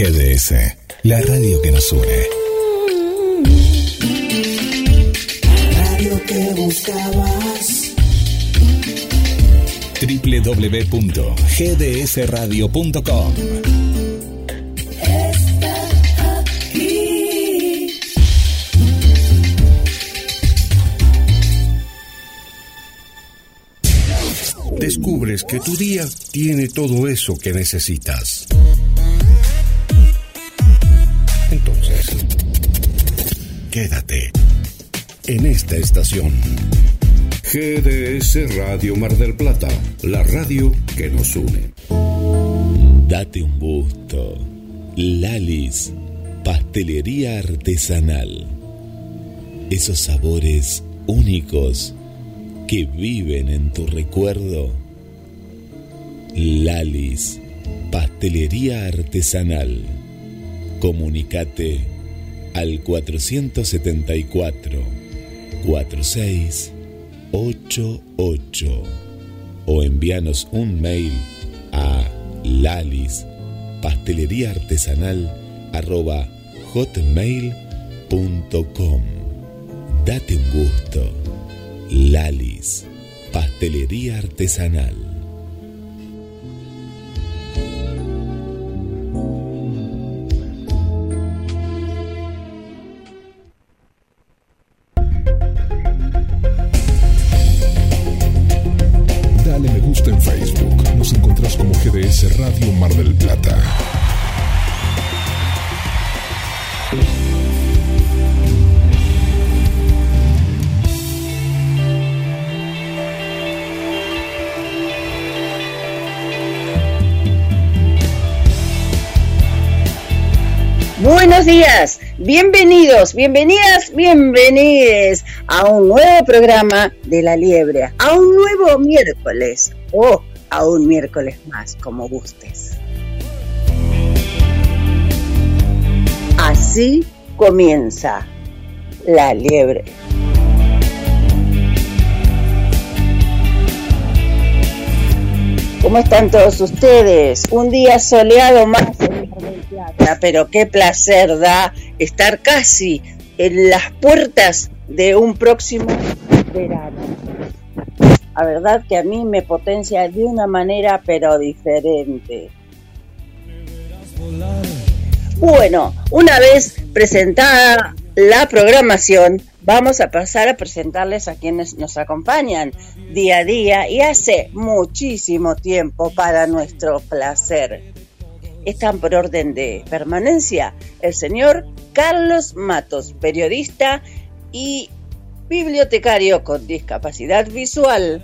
GDS, la radio que nos une. Radio que buscabas. www.gdsradio.com. Descubres que tu día tiene todo eso que necesitas. Quédate en esta estación. GDS Radio Mar del Plata, la radio que nos une. Date un gusto. Lalis, pastelería artesanal. Esos sabores únicos que viven en tu recuerdo. Lalis, pastelería artesanal. Comunicate al 474 4688 o envíanos un mail a lalis pastelería artesanal arroba hotmail.com Date un gusto. Lalis, pastelería artesanal. Bienvenidos, bienvenidas, bienvenides a un nuevo programa de La Liebre, a un nuevo miércoles o a un miércoles más, como gustes. Así comienza La Liebre. ¿Cómo están todos ustedes? Un día soleado más Plata, pero qué placer da estar casi en las puertas de un próximo verano. La verdad que a mí me potencia de una manera pero diferente. Bueno, una vez presentada la programación, vamos a pasar a presentarles a quienes nos acompañan día a día y hace muchísimo tiempo para nuestro placer. Están por orden de permanencia el señor Carlos Matos, periodista y bibliotecario con discapacidad visual.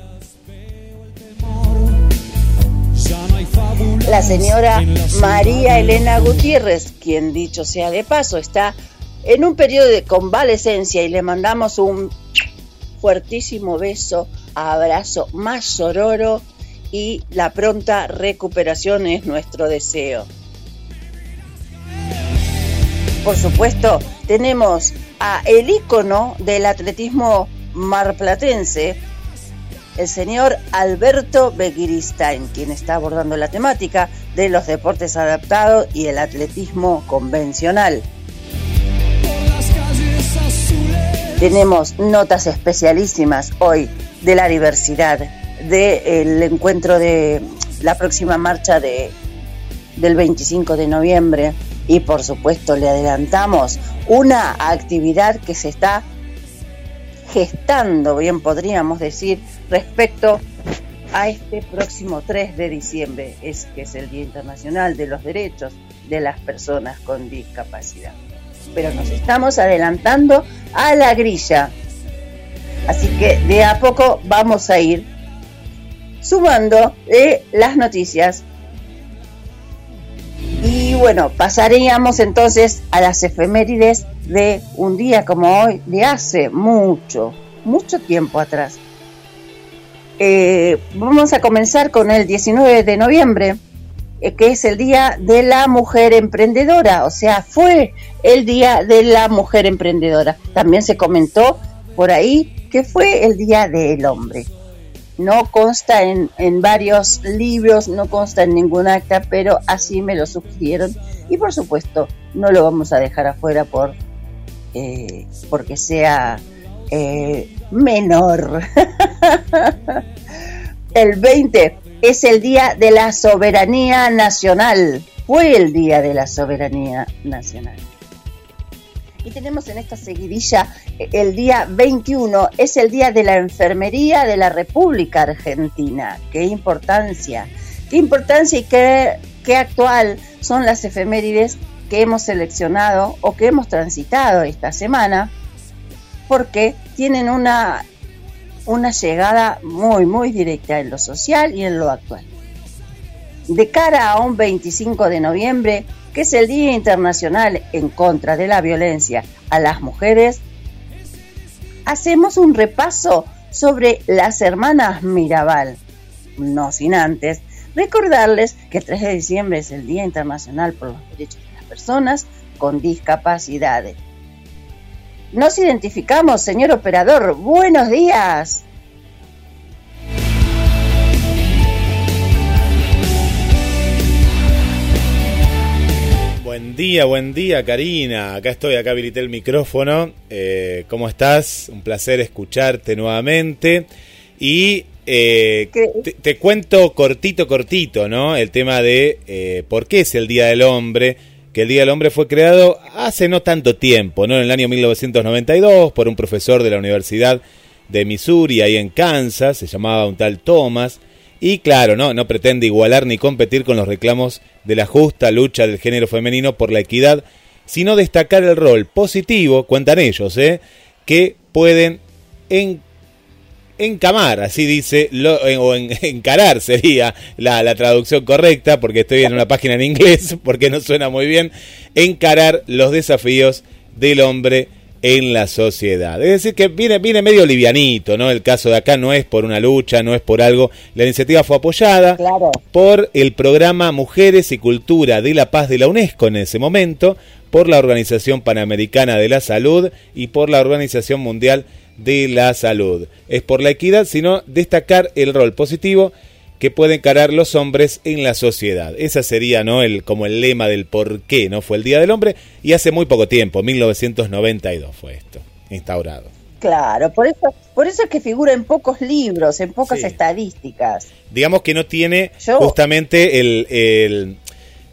La señora María Elena Gutiérrez, quien dicho sea de paso, está en un periodo de convalecencia y le mandamos un fuertísimo beso, abrazo más sororo y la pronta recuperación es nuestro deseo. Por supuesto, tenemos a el ícono del atletismo marplatense, el señor Alberto Begiristain, quien está abordando la temática de los deportes adaptados y el atletismo convencional. Tenemos notas especialísimas hoy de la diversidad, del encuentro de la próxima marcha de, del 25 de noviembre y por supuesto le adelantamos una actividad que se está gestando, bien podríamos decir, respecto a este próximo 3 de diciembre, es que es el Día Internacional de los Derechos de las Personas con Discapacidad. Pero nos estamos adelantando a la grilla. Así que de a poco vamos a ir sumando eh, las noticias. Y bueno, pasaríamos entonces a las efemérides de un día como hoy, de hace mucho, mucho tiempo atrás. Eh, vamos a comenzar con el 19 de noviembre, eh, que es el Día de la Mujer Emprendedora, o sea, fue el Día de la Mujer Emprendedora. También se comentó por ahí que fue el Día del Hombre. No consta en, en, varios libros, no consta en ningún acta, pero así me lo sugirieron y por supuesto no lo vamos a dejar afuera por eh, porque sea eh, menor. el 20 es el Día de la Soberanía Nacional. Fue el Día de la Soberanía Nacional. Y tenemos en esta seguidilla el día 21, es el Día de la Enfermería de la República Argentina. Qué importancia, qué importancia y qué, qué actual son las efemérides que hemos seleccionado o que hemos transitado esta semana, porque tienen una, una llegada muy, muy directa en lo social y en lo actual. De cara a un 25 de noviembre, que es el Día Internacional en contra de la violencia a las mujeres, hacemos un repaso sobre las hermanas Mirabal, no sin antes recordarles que el 3 de diciembre es el Día Internacional por los Derechos de las Personas con Discapacidades. Nos identificamos, señor operador. Buenos días. Buen día, buen día, Karina. Acá estoy, acá habilité el micrófono. Eh, ¿Cómo estás? Un placer escucharte nuevamente. Y eh, te, cuento cortito, cortito, ¿no? El tema de eh, por qué es el Día del Hombre. Que el Día del Hombre fue creado hace no tanto tiempo, ¿no? En el año 1992 por un profesor de la Universidad de Missouri, ahí en Kansas, se llamaba un tal Thomas. Y claro, no, no pretende igualar ni competir con los reclamos de la justa lucha del género femenino por la equidad, sino destacar el rol positivo, cuentan ellos, ¿eh? que pueden encamar, así dice, o encarar sería la, la, traducción correcta, porque estoy en una página en inglés, porque no suena muy bien, encarar los desafíos del hombre en la sociedad. Es decir, que viene, viene medio livianito, ¿no? El caso de acá no es por una lucha, no es por algo. La iniciativa fue apoyada por el programa Mujeres y Cultura de la Paz de la UNESCO en ese momento, por la Organización Panamericana de la Salud y por la Organización Mundial de la Salud. Es por la equidad, sino destacar el rol positivo que pueden encarar los hombres en la sociedad. Esa sería, ¿no? El, como el lema del por qué no fue el Día del Hombre y hace muy poco tiempo, 1992 fue esto, instaurado. Claro, por eso, por eso es que figura en pocos libros, en pocas estadísticas. Digamos que no tiene justamente el,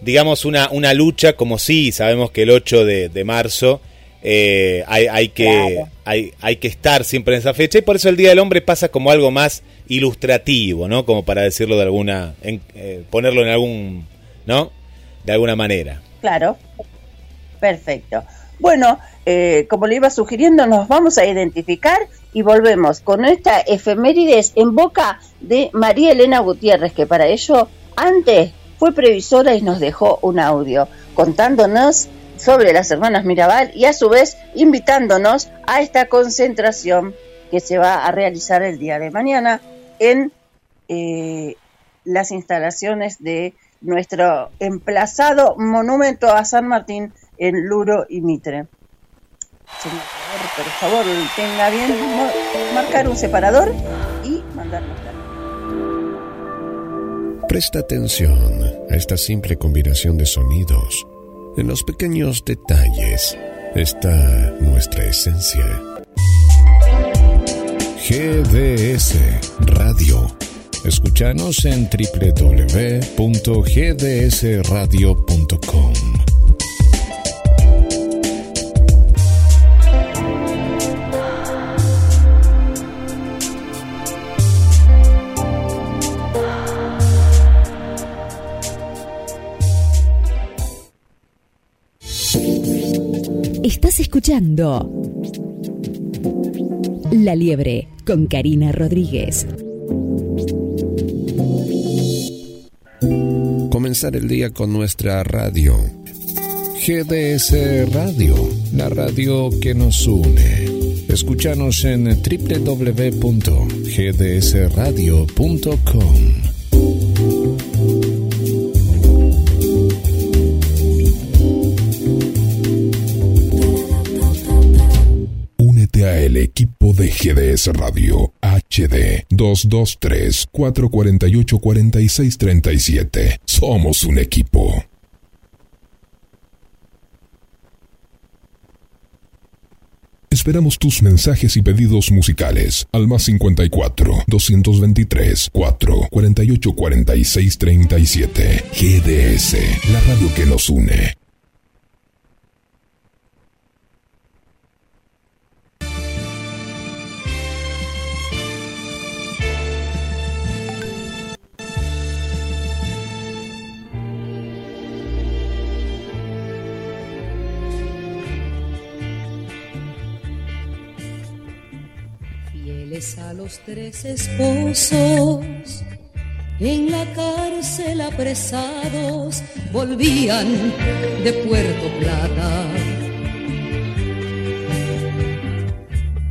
digamos, una, una lucha como sí, sabemos que el 8 de, marzo eh, hay, hay, que, hay, hay que estar siempre en esa fecha y por eso el Día del Hombre pasa como algo más ilustrativo, ¿no? Como para decirlo de alguna, eh, ponerlo en algún, ¿no? De alguna manera. Claro, perfecto. Bueno, eh, como le iba sugiriendo, nos vamos a identificar y volvemos con esta efemérides en boca de María Elena Gutiérrez, que para ello antes fue previsora y nos dejó un audio contándonos sobre las hermanas Mirabal y a su vez invitándonos a esta concentración que se va a realizar el día de mañana en eh, las instalaciones de nuestro emplazado monumento a San Martín en Luro y Mitre. Señor, por favor, tenga bien marcar un separador y mandarnos. Presta atención a esta simple combinación de sonidos. En los pequeños detalles está nuestra esencia. GDS Radio. Escúchanos en www.gdsradio.com. escuchando La Liebre con Karina Rodríguez. Comenzar el día con nuestra radio. GDS Radio, la radio que nos une. Escúchanos en www.gdsradio.com. de GDS Radio HD 223 448 4637. Somos un equipo. Esperamos tus mensajes y pedidos musicales al más 54 223 4 48 46 37. GDS, la radio que nos une. Los tres esposos en la cárcel apresados volvían de Puerto Plata.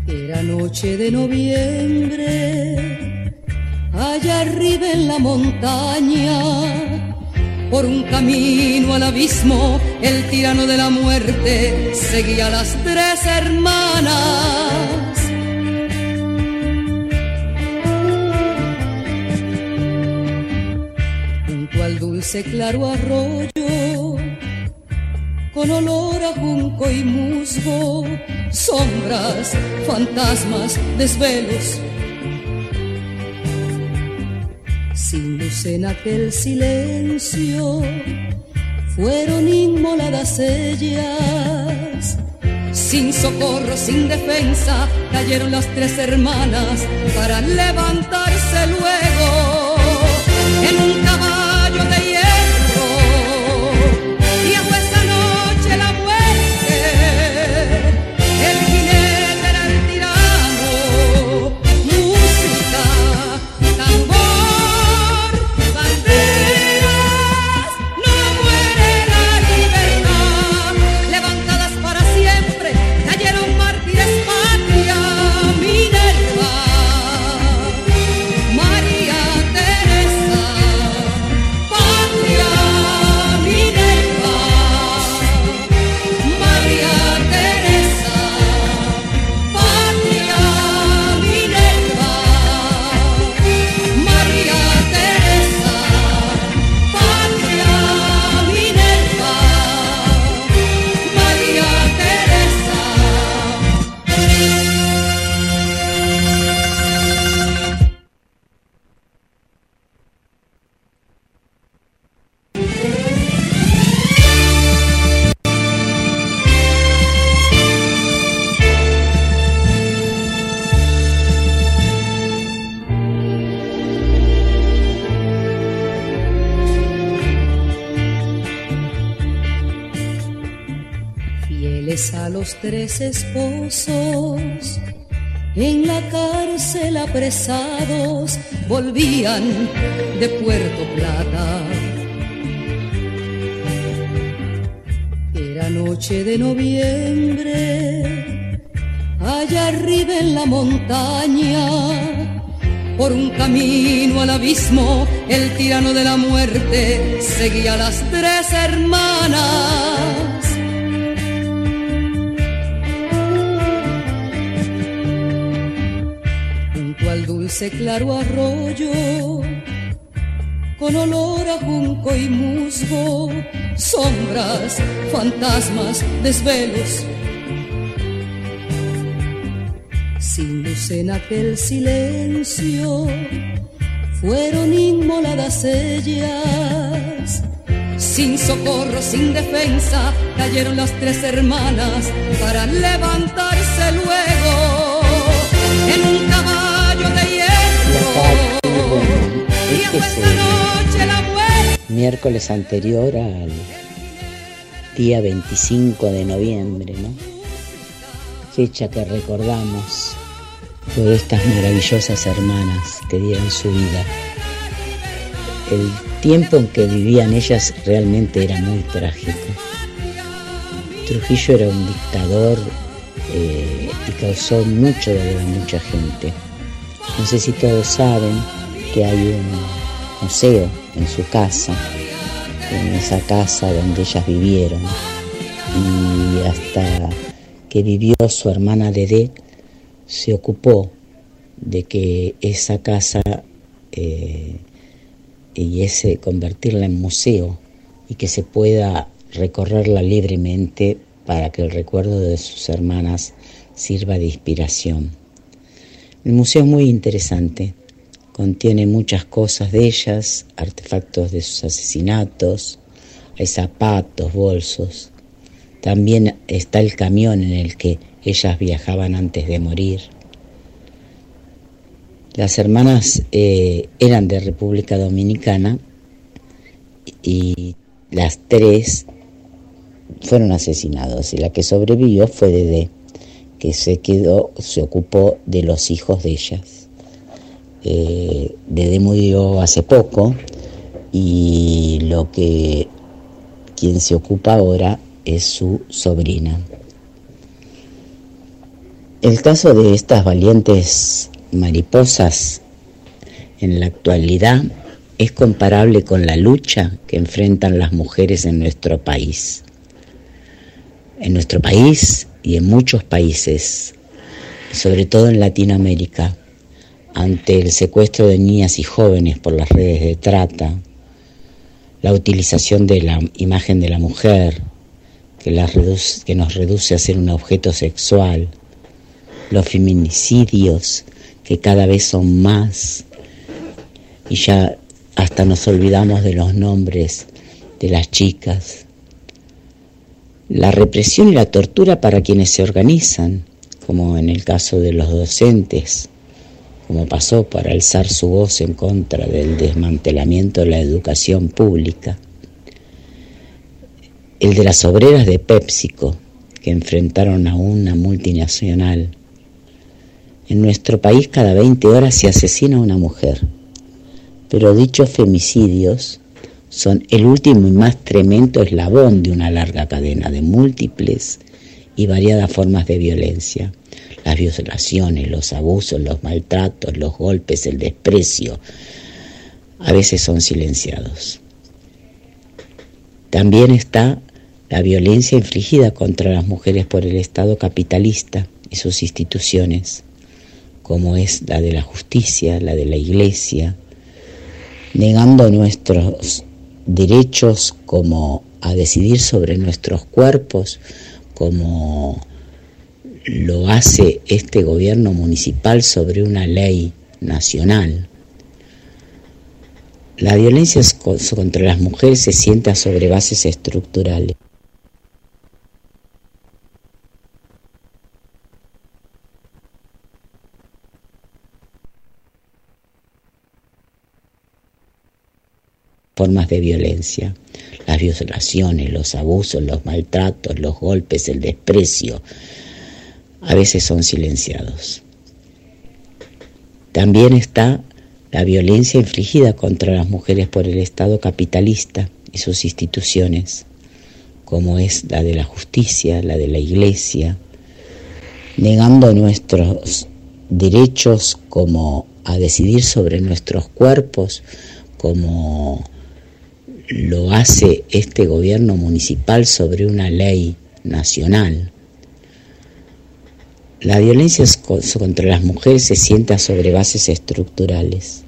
Era noche de noviembre, allá arriba en la montaña, por un camino al abismo, el tirano de la muerte seguía a las tres hermanas dulce claro arroyo, con olor a junco y musgo, sombras, fantasmas, desvelos. Sin luz en aquel silencio, fueron inmoladas ellas. Sin socorro, sin defensa, cayeron las tres hermanas para levantarse luego tres esposos en la cárcel apresados volvían de Puerto Plata. Era noche de noviembre, allá arriba en la montaña, por un camino al abismo, el tirano de la muerte seguía a las tres hermanas dulce claro arroyo, con olor a junco y musgo, sombras, fantasmas, desvelos. Sin luz en aquel silencio, fueron inmoladas ellas. Sin socorro, sin defensa, cayeron las tres hermanas para levantarse luego en un caballo miércoles anterior al día 25 de noviembre, ¿no? Fecha que recordamos por estas maravillosas hermanas que dieron su vida. El tiempo en que vivían ellas realmente era muy trágico. Trujillo era un dictador eh, y causó mucho dolor a mucha gente. No sé si todos saben que hay un museo en su casa, en esa casa donde ellas vivieron. Y hasta que vivió su hermana Dede, se ocupó de que esa casa eh, y ese convertirla en museo y que se pueda recorrerla libremente para que el recuerdo de sus hermanas sirva de inspiración. El museo es muy interesante, contiene muchas cosas de ellas, artefactos de sus asesinatos, hay zapatos, bolsos. También está el camión en el que ellas viajaban antes de morir. Las hermanas eh, eran de República Dominicana y las tres fueron asesinados y la que sobrevivió fue Dede, que se quedó, se ocupó de los hijos de ellas. Eh, Dede murió hace poco y lo que quien se ocupa ahora es su sobrina. El caso de estas valientes mariposas en la actualidad es comparable con la lucha que enfrentan las mujeres en nuestro país. En nuestro país y en muchos países, sobre todo en Latinoamérica, ante el secuestro de niñas y jóvenes por las redes de trata, la utilización de la imagen de la mujer, que, que nos reduce a ser un objeto sexual, los feminicidios que cada vez son más y ya hasta nos olvidamos de los nombres de las chicas. La represión y la tortura para quienes se organizan, como en el caso de los docentes, como pasó para alzar su voz en contra del desmantelamiento de la educación pública. El de las obreras de PepsiCo, que enfrentaron a una multinacional en nuestro país cada 20 horas se asesina a una mujer, pero dichos femicidios son el último y más tremendo eslabón de una larga cadena de múltiples y variadas formas de violencia. Las violaciones, los abusos, los maltratos, los golpes, el desprecio, a veces son silenciados. También está la violencia infligida contra las mujeres por el Estado capitalista y sus instituciones como es la de la justicia, la de la iglesia, negando nuestros derechos como a decidir sobre nuestros cuerpos, como lo hace este gobierno municipal sobre una ley nacional. La violencia contra las mujeres se sienta sobre bases estructurales. formas de violencia, las violaciones, los abusos, los maltratos, los golpes, el desprecio, a veces son silenciados. También está la violencia infligida contra las mujeres por el Estado capitalista y sus instituciones, como es la de la justicia, la de la iglesia, negando nuestros derechos como a decidir sobre nuestros cuerpos, como lo hace este gobierno municipal sobre una ley nacional. La violencia contra las mujeres se sienta sobre bases estructurales.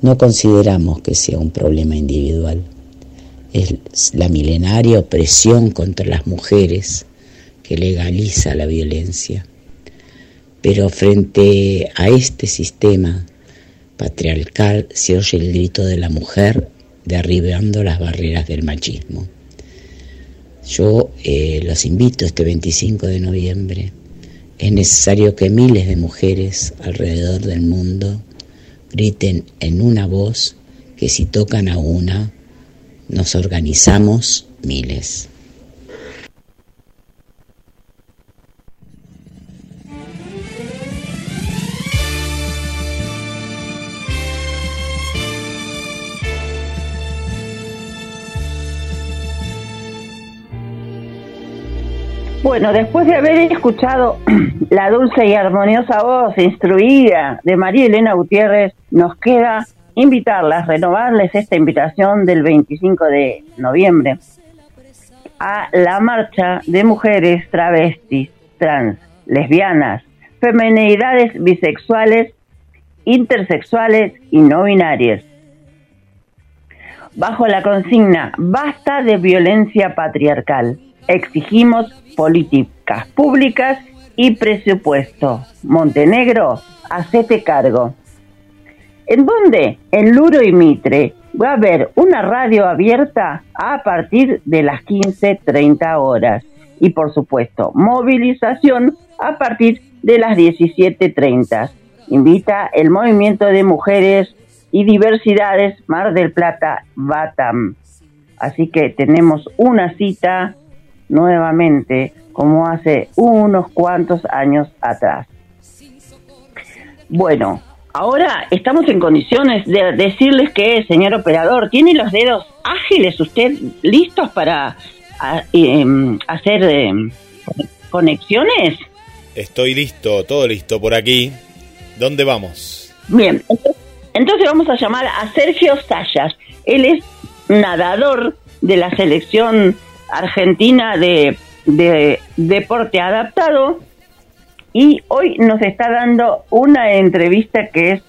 No consideramos que sea un problema individual. Es la milenaria opresión contra las mujeres que legaliza la violencia. Pero frente a este sistema patriarcal se oye el grito de la mujer derribando las barreras del machismo. Yo eh, los invito este 25 de noviembre. Es necesario que miles de mujeres alrededor del mundo griten en una voz que si tocan a una, nos organizamos miles. Bueno, después de haber escuchado la dulce y armoniosa voz instruida de María Elena Gutiérrez, nos queda invitarlas, renovarles esta invitación del 25 de noviembre a la marcha de mujeres travestis, trans, lesbianas, femenidades bisexuales intersexuales y no binarias. Bajo la consigna Basta de violencia patriarcal, exigimos políticas públicas y presupuesto. Montenegro, hacete cargo. ¿En dónde? En Luro y Mitre. Va a haber una radio abierta a partir de las 15.30 horas. Y por supuesto, movilización a partir de las 17.30. Invita el movimiento de mujeres y diversidades Mar del Plata Batam. Así que tenemos una cita nuevamente como hace unos cuantos años atrás. Bueno, ahora estamos en condiciones de decirles que, señor operador, ¿tiene los dedos ágiles usted listos para em, hacer em, conexiones? Estoy listo, todo listo por aquí. ¿Dónde vamos? Bien, entonces vamos a llamar a Sergio Sayas. Él es nadador de la selección argentina de, de deporte adaptado. Y hoy nos está dando una entrevista que es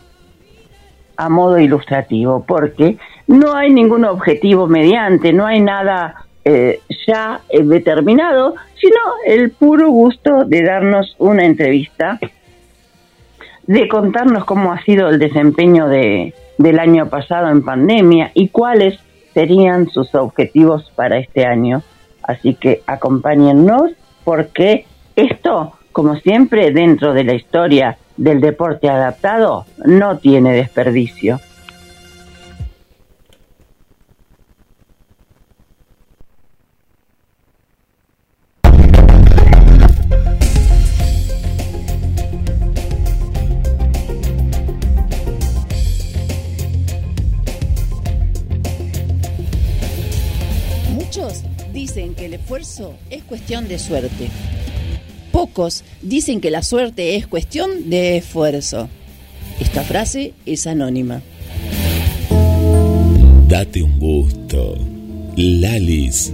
a modo ilustrativo, porque no hay ningún objetivo mediante, no hay nada eh, ya eh, determinado, sino el puro gusto de darnos una entrevista, de contarnos cómo ha sido el desempeño de, del año pasado en pandemia y cuáles serían sus objetivos para este año. Así que acompáñennos porque esto como siempre dentro de la historia del deporte adaptado, no tiene desperdicio. Es cuestión de suerte pocos dicen que la suerte es cuestión de esfuerzo. Esta frase es anónima. Date un gusto. Lalis,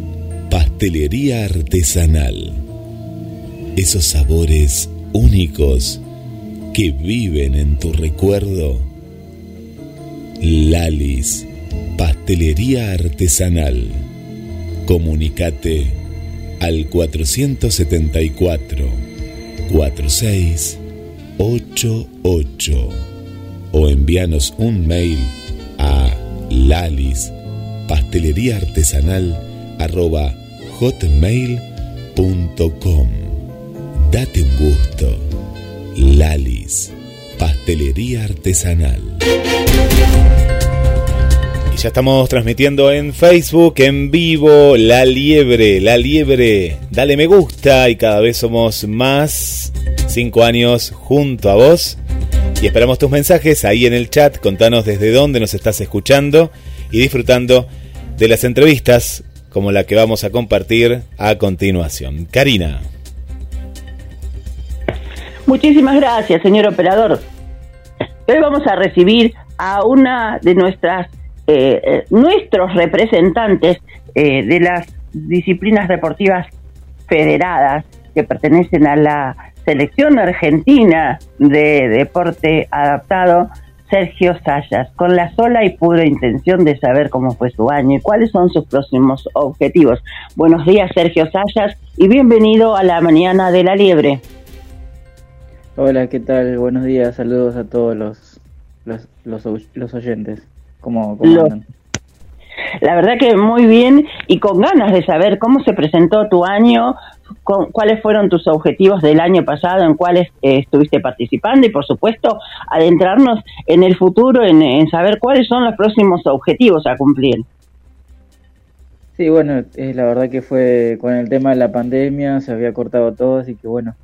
pastelería artesanal. Esos sabores únicos que viven en tu recuerdo. Lalis, pastelería artesanal. Comunicate al 474 4688 o envíanos un mail a lalis pastelería artesanal arroba hotmail.com Date un gusto. Lalis, pastelería artesanal. Ya estamos transmitiendo en Facebook, en vivo, La Liebre, La Liebre. Dale me gusta y cada vez somos más. Cinco años junto a vos. Y esperamos tus mensajes ahí en el chat. Contanos desde dónde nos estás escuchando y disfrutando de las entrevistas como la que vamos a compartir a continuación. Karina. Muchísimas gracias, señor operador. Hoy vamos a recibir a una de nuestras eh, eh, nuestros representantes eh, de las disciplinas deportivas federadas que pertenecen a la selección argentina de deporte adaptado, Sergio Sayas, con la sola y pura intención de saber cómo fue su año y cuáles son sus próximos objetivos. Buenos días, Sergio Sayas, y bienvenido a la mañana de la liebre. Hola, ¿qué tal? Buenos días, saludos a todos los, los, los, los oyentes. ¿Cómo, La verdad que muy bien y con ganas de saber cómo se presentó tu año, cuáles fueron tus objetivos del año pasado, en cuáles eh, estuviste participando y por supuesto adentrarnos en el futuro, en, saber cuáles son los próximos objetivos a cumplir. Sí, bueno, eh, la verdad que fue con el tema de la pandemia, se había cortado todo, así que bueno,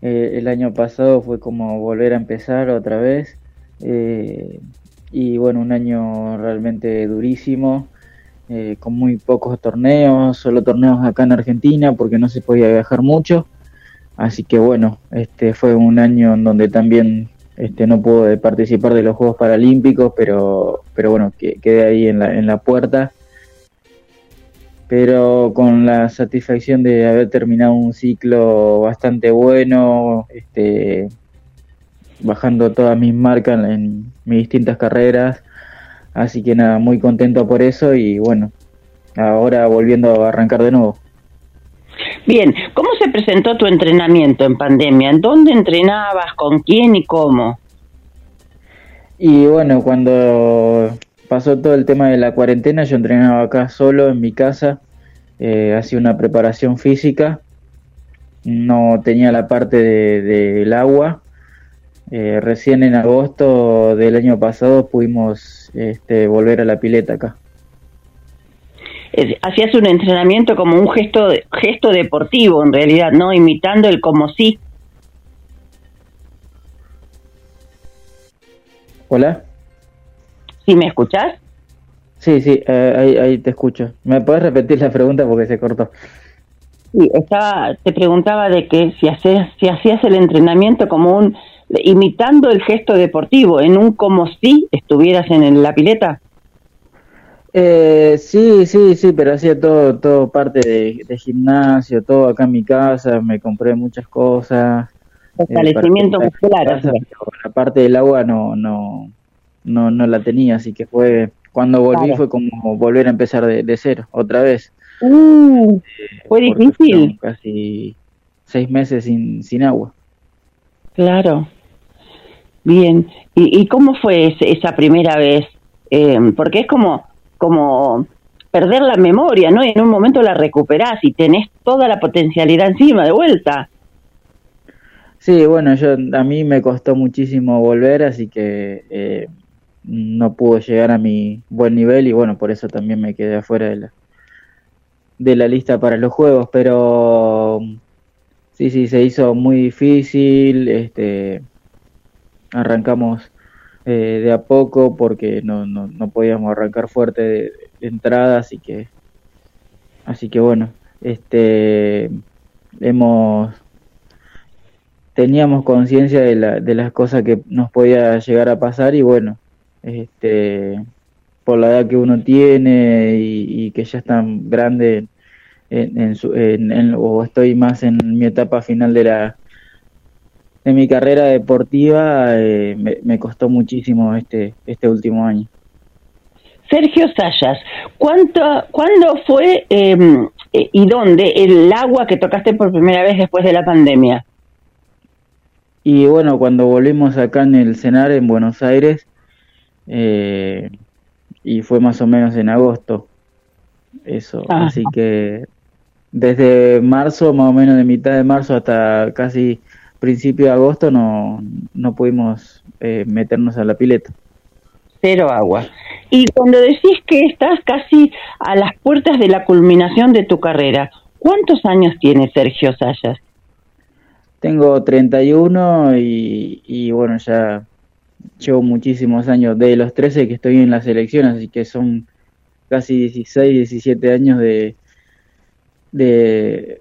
eh, el año pasado fue como volver a empezar otra vez. Eh, y bueno, un año realmente durísimo, eh, con muy pocos torneos, solo torneos acá en Argentina porque no se podía viajar mucho. Así que bueno, este fue un año en donde también este, no pude participar de los Juegos Paralímpicos, pero, pero bueno, que, quedé ahí en la, en la puerta. Pero con la satisfacción de haber terminado un ciclo bastante bueno, este, bajando todas mis marcas en mis distintas carreras. Así que nada, muy contento por eso y bueno, ahora volviendo a arrancar de nuevo. Bien, ¿cómo se presentó tu entrenamiento en pandemia? ¿En dónde entrenabas? ¿Con quién y cómo? Y bueno, cuando pasó todo el tema de la cuarentena, yo entrenaba acá solo en mi casa, eh, hacía una preparación física, no tenía la parte del agua. Eh, recién en agosto del año pasado pudimos este, volver a la pileta acá. Hacías un entrenamiento como un gesto gesto deportivo en realidad, ¿no? Imitando el como sí. Hola. ¿Sí me escuchás? Sí, sí, eh, ahí, te escucho. ¿Me puedes repetir la pregunta porque se cortó? Sí, estaba, te preguntaba de que si hacías, si hacías el entrenamiento como un, imitando el gesto deportivo, en un como si estuvieras en la pileta. Eh, sí, sí, sí, pero hacía todo, todo parte de, gimnasio, todo acá en mi casa, me compré muchas cosas. Fortalecimiento muscular. La parte del agua no, no, no, no la tenía, así que fue, cuando volví fue como volver a empezar de, cero, otra vez. Uh, fue difícil. Casi seis meses sin, sin agua. Claro. Bien. ¿Y, y cómo fue esa primera vez? Eh, porque es como como perder la memoria, ¿no? Y en un momento la recuperás y tenés toda la potencialidad encima de vuelta. Sí, bueno, yo a mí me costó muchísimo volver, así que eh, no pude llegar a mi buen nivel y bueno, por eso también me quedé afuera de la, de la lista para los juegos, pero sí, sí, se hizo muy difícil, este, arrancamos eh, de a poco porque no, no, no podíamos arrancar fuerte de, entrada, así que así que bueno, este hemos teníamos conciencia de, la, de las cosas que nos podía llegar a pasar y bueno, este por la edad que uno tiene y, que ya es tan grande en, en, su, en, o estoy más en mi etapa final de la de mi carrera deportiva eh, me, costó muchísimo este, este último año. Sergio Sayas, ¿cuánto, ¿cuándo fue em, eh, y dónde el agua que tocaste por primera vez después de la pandemia? Y bueno, cuando volvimos acá en el CENAR en Buenos Aires, eh, y fue más o menos en agosto, eso, ah. así que desde marzo, más o menos de mitad de marzo hasta casi principio de agosto no, no pudimos eh, meternos a la pileta. Cero agua. Y cuando decís que estás casi a las puertas de la culminación de tu carrera, ¿cuántos años tiene Sergio Sayas? Tengo 31 y, y bueno, ya llevo muchísimos años, de los 13 que estoy en la selección, así que son casi 16, 17 años de, de,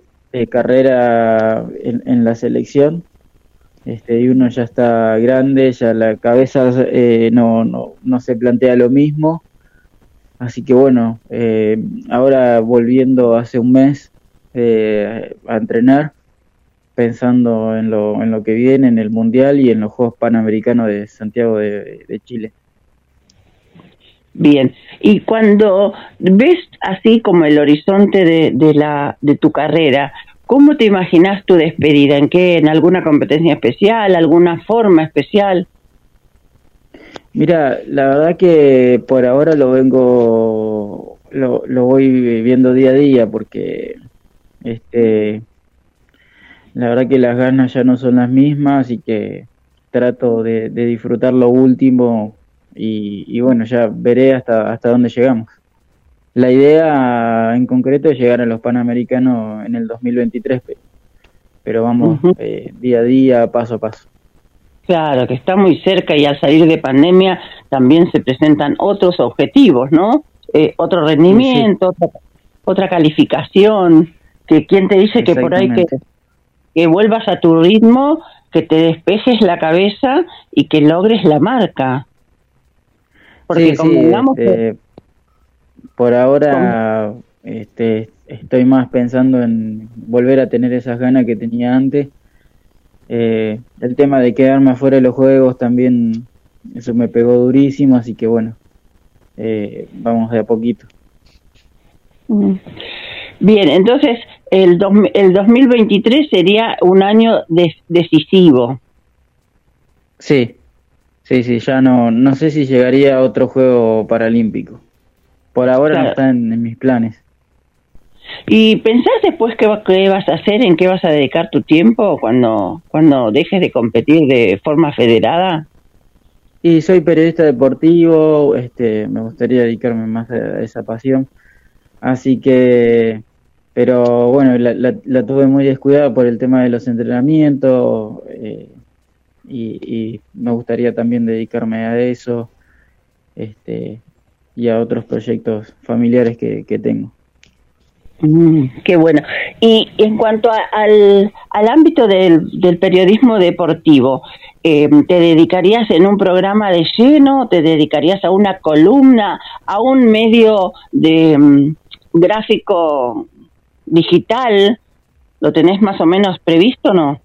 carrera en, en, la selección este, y uno ya está grande, ya la cabeza eh, no, no, no, se plantea lo mismo. Así que bueno, eh, ahora volviendo hace un mes eh, a entrenar, pensando en lo, en lo que viene, en el Mundial y en los Juegos Panamericanos de Santiago de, de Chile. Bien, y cuando ves así como el horizonte de, de, la, de tu carrera, ¿Cómo te imaginas tu despedida? ¿En qué? ¿En alguna competencia especial? ¿Alguna forma especial? Mira, la verdad que por ahora lo vengo, lo, lo voy viviendo día a día porque, este, la verdad que las ganas ya no son las mismas, así que trato de, disfrutar lo último y, y, bueno, ya veré hasta, hasta dónde llegamos. La idea en concreto es llegar a los Panamericanos en el 2023, pero vamos eh, día a día, paso a paso. Claro, que está muy cerca y al salir de pandemia también se presentan otros objetivos, ¿no? Eh, otro rendimiento, Otra, calificación, que quién te dice que por ahí que, que vuelvas a tu ritmo, que te despejes la cabeza y que logres la marca. Porque como digamos que este, por ahora este, estoy más pensando en volver a tener esas ganas que tenía antes eh, el tema de quedarme afuera de los juegos también, eso me pegó durísimo, así que bueno, eh, vamos de a poquito. Mm. Bien, entonces el, el 2023 sería un año decisivo. Sí, sí, sí, ya no, no sé si llegaría a otro juego paralímpico. Por ahora no está en, mis planes. ¿Y pensás después qué, qué, vas a hacer, en qué vas a dedicar tu tiempo cuando, cuando dejes de competir de forma federada? Y soy periodista deportivo, este, me gustaría dedicarme más a esa pasión. Así que, pero bueno, la, tuve muy descuidada por el tema de los entrenamientos eh, y, me gustaría también dedicarme a eso este, y a otros proyectos familiares que, tengo. Mm, qué bueno. Y en cuanto al, al ámbito del, del periodismo deportivo, eh, ¿te dedicarías en un programa de lleno? ¿Te dedicarías a una columna? ¿A un medio de, mm, gráfico digital, ¿lo tenés más o menos previsto no?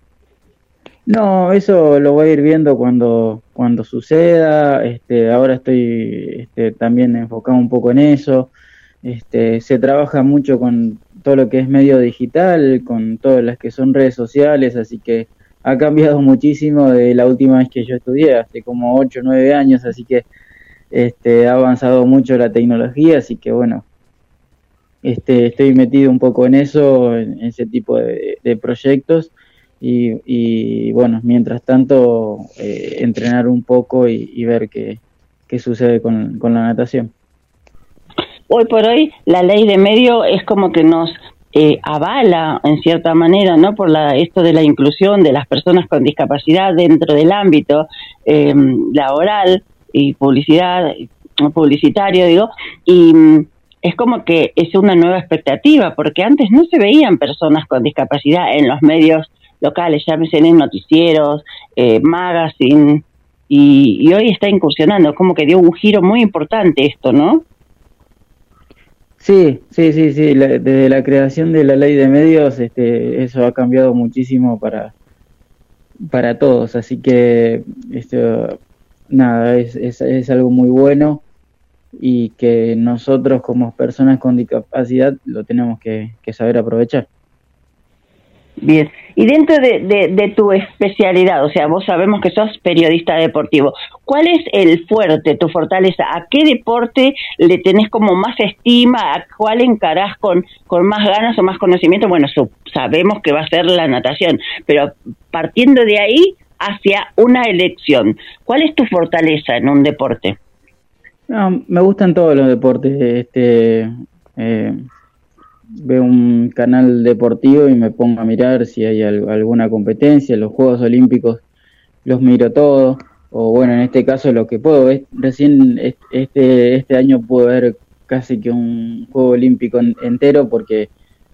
No, eso lo voy a ir viendo cuando, cuando suceda. Este, ahora estoy este, también enfocado un poco en eso. Este, se trabaja mucho con todo lo que es medio digital, con todas las que son redes sociales, así que ha cambiado muchísimo de la última vez que yo estudié, hace como 8 o 9 años, así que este, ha avanzado mucho la tecnología, así que bueno, este, estoy metido un poco en eso, en, ese tipo de, proyectos. Y, bueno, mientras tanto, eh, entrenar un poco y, ver qué, sucede con, la natación. Hoy por hoy, la ley de medio es como que nos eh, avala en cierta manera, ¿no? Por la, esto de la inclusión de las personas con discapacidad dentro del ámbito eh, laboral y publicidad, publicitario, digo, y es como que es una nueva expectativa, porque antes no se veían personas con discapacidad en los medios locales, llámese en noticieros, eh, magazine, y, hoy está incursionando, como que dio un giro muy importante esto, ¿no? Sí, sí, sí, sí, desde la creación de la ley de medios, este, eso ha cambiado muchísimo para, para todos, así que esto, nada, es, es, es algo muy bueno y que nosotros como personas con discapacidad lo tenemos que, saber aprovechar. Bien, y dentro de, tu especialidad, o sea, vos sabemos que sos periodista deportivo, ¿cuál es el fuerte, tu fortaleza? ¿A qué deporte le tenés como más estima? ¿A cuál encarás con, con más ganas o más conocimiento? Bueno, sabemos que va a ser la natación, pero partiendo de ahí hacia una elección, ¿cuál es tu fortaleza en un deporte? No, me gustan todos los deportes. Este, eh, veo un canal deportivo y me pongo a mirar si hay alguna competencia. Los Juegos Olímpicos los miro todos. O bueno, en este caso lo que puedo. Recién este, este año pude ver casi que un Juego Olímpico entero porque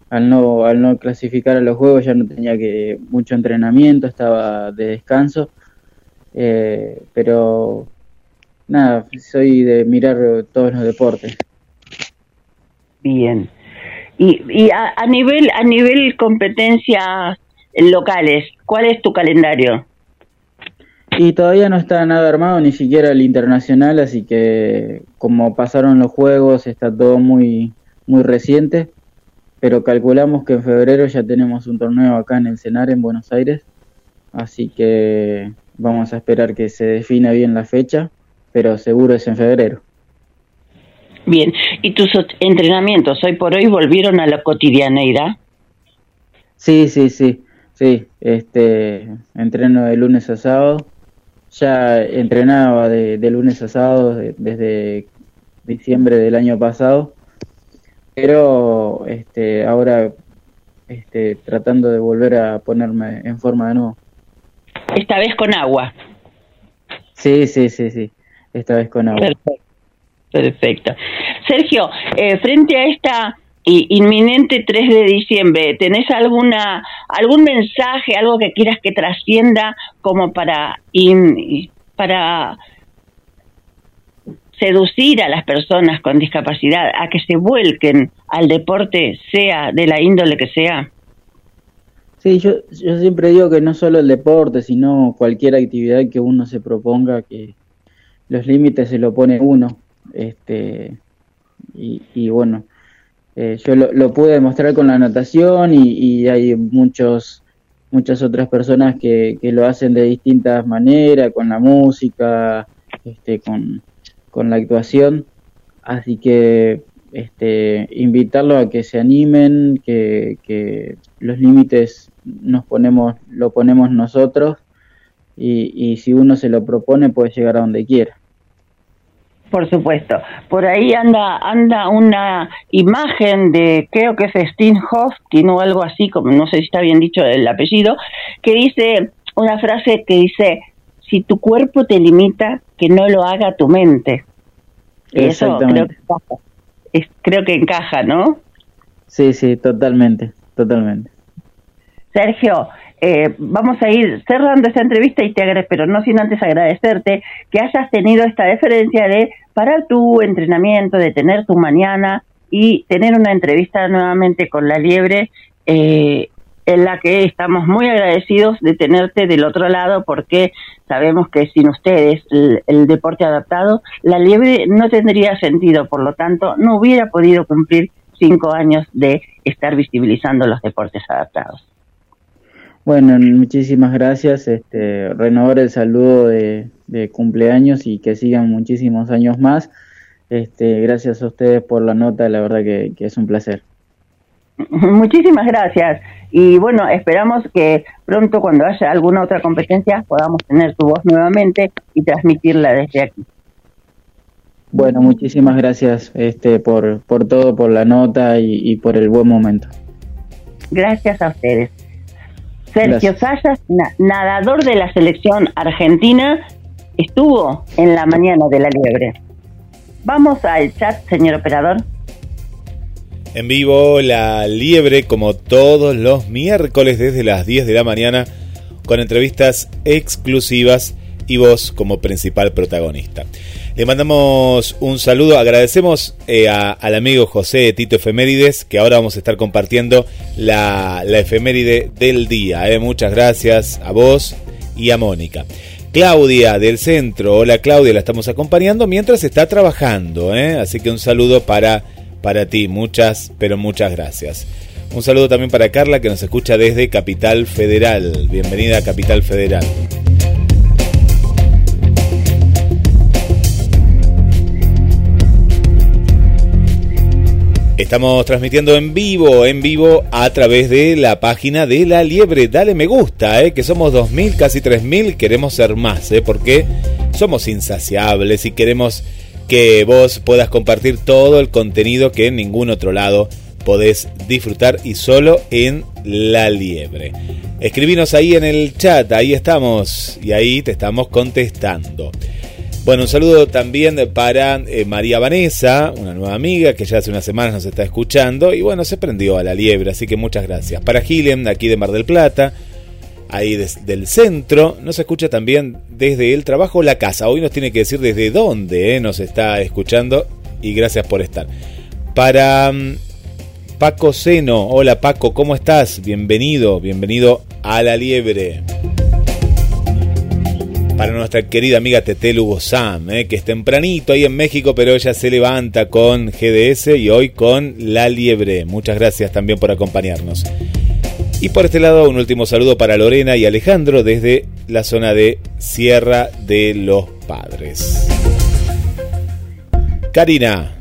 al no, al no clasificar a los Juegos ya no tenía que mucho entrenamiento, estaba de descanso. Eh, pero nada, soy de mirar todos los deportes. Bien. Y, y a, nivel a nivel competencias locales, ¿cuál es tu calendario? Y todavía no está nada armado, ni siquiera el internacional, así que como pasaron los juegos, está todo muy muy reciente, pero calculamos que en febrero ya tenemos un torneo acá en el Cenar en Buenos Aires, así que vamos a esperar que se defina bien la fecha pero seguro es en febrero. Bien, ¿y tus entrenamientos hoy por hoy volvieron a la cotidianeidad? Sí, sí, sí, sí, este, entreno de lunes a sábado, ya entrenaba de, lunes a sábado desde diciembre del año pasado, pero este, ahora este, tratando de volver a ponerme en forma de nuevo. Esta vez con agua. Sí, sí, sí, sí esta vez con agua. Perfecto. Sergio, eh, frente a esta inminente 3 de diciembre, ¿tenés alguna algún mensaje, algo que quieras que trascienda como para para seducir a las personas con discapacidad a que se vuelquen al deporte, sea de la índole que sea? Sí, yo, yo siempre digo que no solo el deporte, sino cualquier actividad que uno se proponga, que los límites se lo pone uno. Este, y, bueno, eh, yo lo, pude demostrar con la natación y, hay muchos muchas otras personas que, que, lo hacen de distintas maneras, con la música, este, con, con la actuación. Así que este, invitarlo a que se animen, que, que los límites nos ponemos, lo ponemos nosotros y, y si uno se lo propone puede llegar a donde quiera. Por supuesto. Por ahí anda anda una imagen de, creo que es Steve Hofkin o algo así, como no sé si está bien dicho el apellido, que dice una frase que dice, si tu cuerpo te limita, que no lo haga tu mente. Eso creo que, es, creo que encaja, ¿no? Sí, sí, totalmente, totalmente. Sergio, eh, vamos a ir cerrando esta entrevista y te pero no sin antes agradecerte que hayas tenido esta deferencia de parar tu entrenamiento, de tener tu mañana y tener una entrevista nuevamente con la liebre, eh, en la que estamos muy agradecidos de tenerte del otro lado porque sabemos que sin ustedes el, el deporte adaptado, la liebre no tendría sentido, por lo tanto no hubiera podido cumplir cinco años de estar visibilizando los deportes adaptados. Bueno, muchísimas gracias. Este, renovar el saludo de, cumpleaños y que sigan muchísimos años más. Este, gracias a ustedes por la nota, la verdad que, es un placer. Muchísimas gracias. Y bueno, esperamos que pronto cuando haya alguna otra competencia podamos tener tu voz nuevamente y transmitirla desde aquí. Bueno, muchísimas gracias este, por, por todo, por la nota y por el buen momento. Gracias a ustedes. Sergio Sayas, nadador de la selección argentina, estuvo en la mañana de la liebre. Vamos al chat, señor operador. En vivo, la liebre, como todos los miércoles desde las 10 de la mañana, con entrevistas exclusivas y vos como principal protagonista. Le mandamos un saludo, agradecemos eh, al amigo José Tito Efemérides, que ahora vamos a estar compartiendo la, efeméride del día. Eh. Muchas gracias a vos y a Mónica. Claudia del centro, hola Claudia, la estamos acompañando mientras está trabajando, eh. así que un saludo para, para ti, muchas, pero muchas gracias. Un saludo también para Carla que nos escucha desde Capital Federal. Bienvenida a Capital Federal. Estamos transmitiendo en vivo, en vivo a través de la página de La Liebre. Dale me gusta, eh, que somos 2.000, casi 3.000, queremos ser más, eh, porque somos insaciables y queremos que vos puedas compartir todo el contenido que en ningún otro lado podés disfrutar y solo en La Liebre. Escribinos ahí en el chat, ahí estamos y ahí te estamos contestando. Bueno, un saludo también para eh, María Vanessa, una nueva amiga que ya hace unas semanas nos está escuchando y bueno, se prendió a la liebre, así que muchas gracias. Para Gillian, aquí de Mar del Plata, ahí desde el centro, nos escucha también desde el trabajo o la casa. Hoy nos tiene que decir desde dónde eh, nos está escuchando y gracias por estar. Para mm, Paco Seno, hola Paco, ¿cómo estás? Bienvenido, bienvenido a la liebre para nuestra querida amiga Tete Lugo Sam, eh, que es tempranito ahí en México, pero ella se levanta con GDS y hoy con La Liebre. Muchas gracias también por acompañarnos. Y por este lado, un último saludo para Lorena y Alejandro desde la zona de Sierra de los Padres. Karina,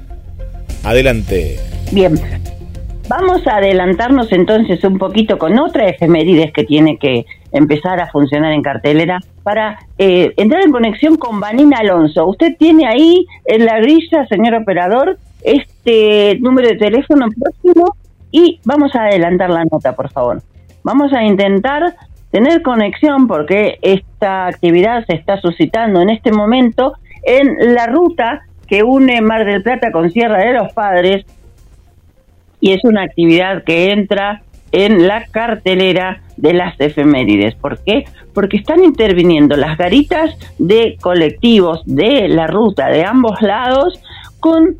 adelante. Bien, vamos a adelantarnos entonces un poquito con otra efemérides que tiene que empezar a funcionar en cartelera para eh, entrar en conexión con Vanina Alonso. Usted tiene ahí en la grilla, señor operador, este número de teléfono próximo y vamos a adelantar la nota, por favor. Vamos a intentar tener conexión porque esta actividad se está suscitando en este momento en la ruta que une Mar del Plata con Sierra de los Padres y es una actividad que entra en la cartelera de las efemérides. ¿Por qué? Porque están interviniendo las garitas de colectivos de la ruta de ambos lados con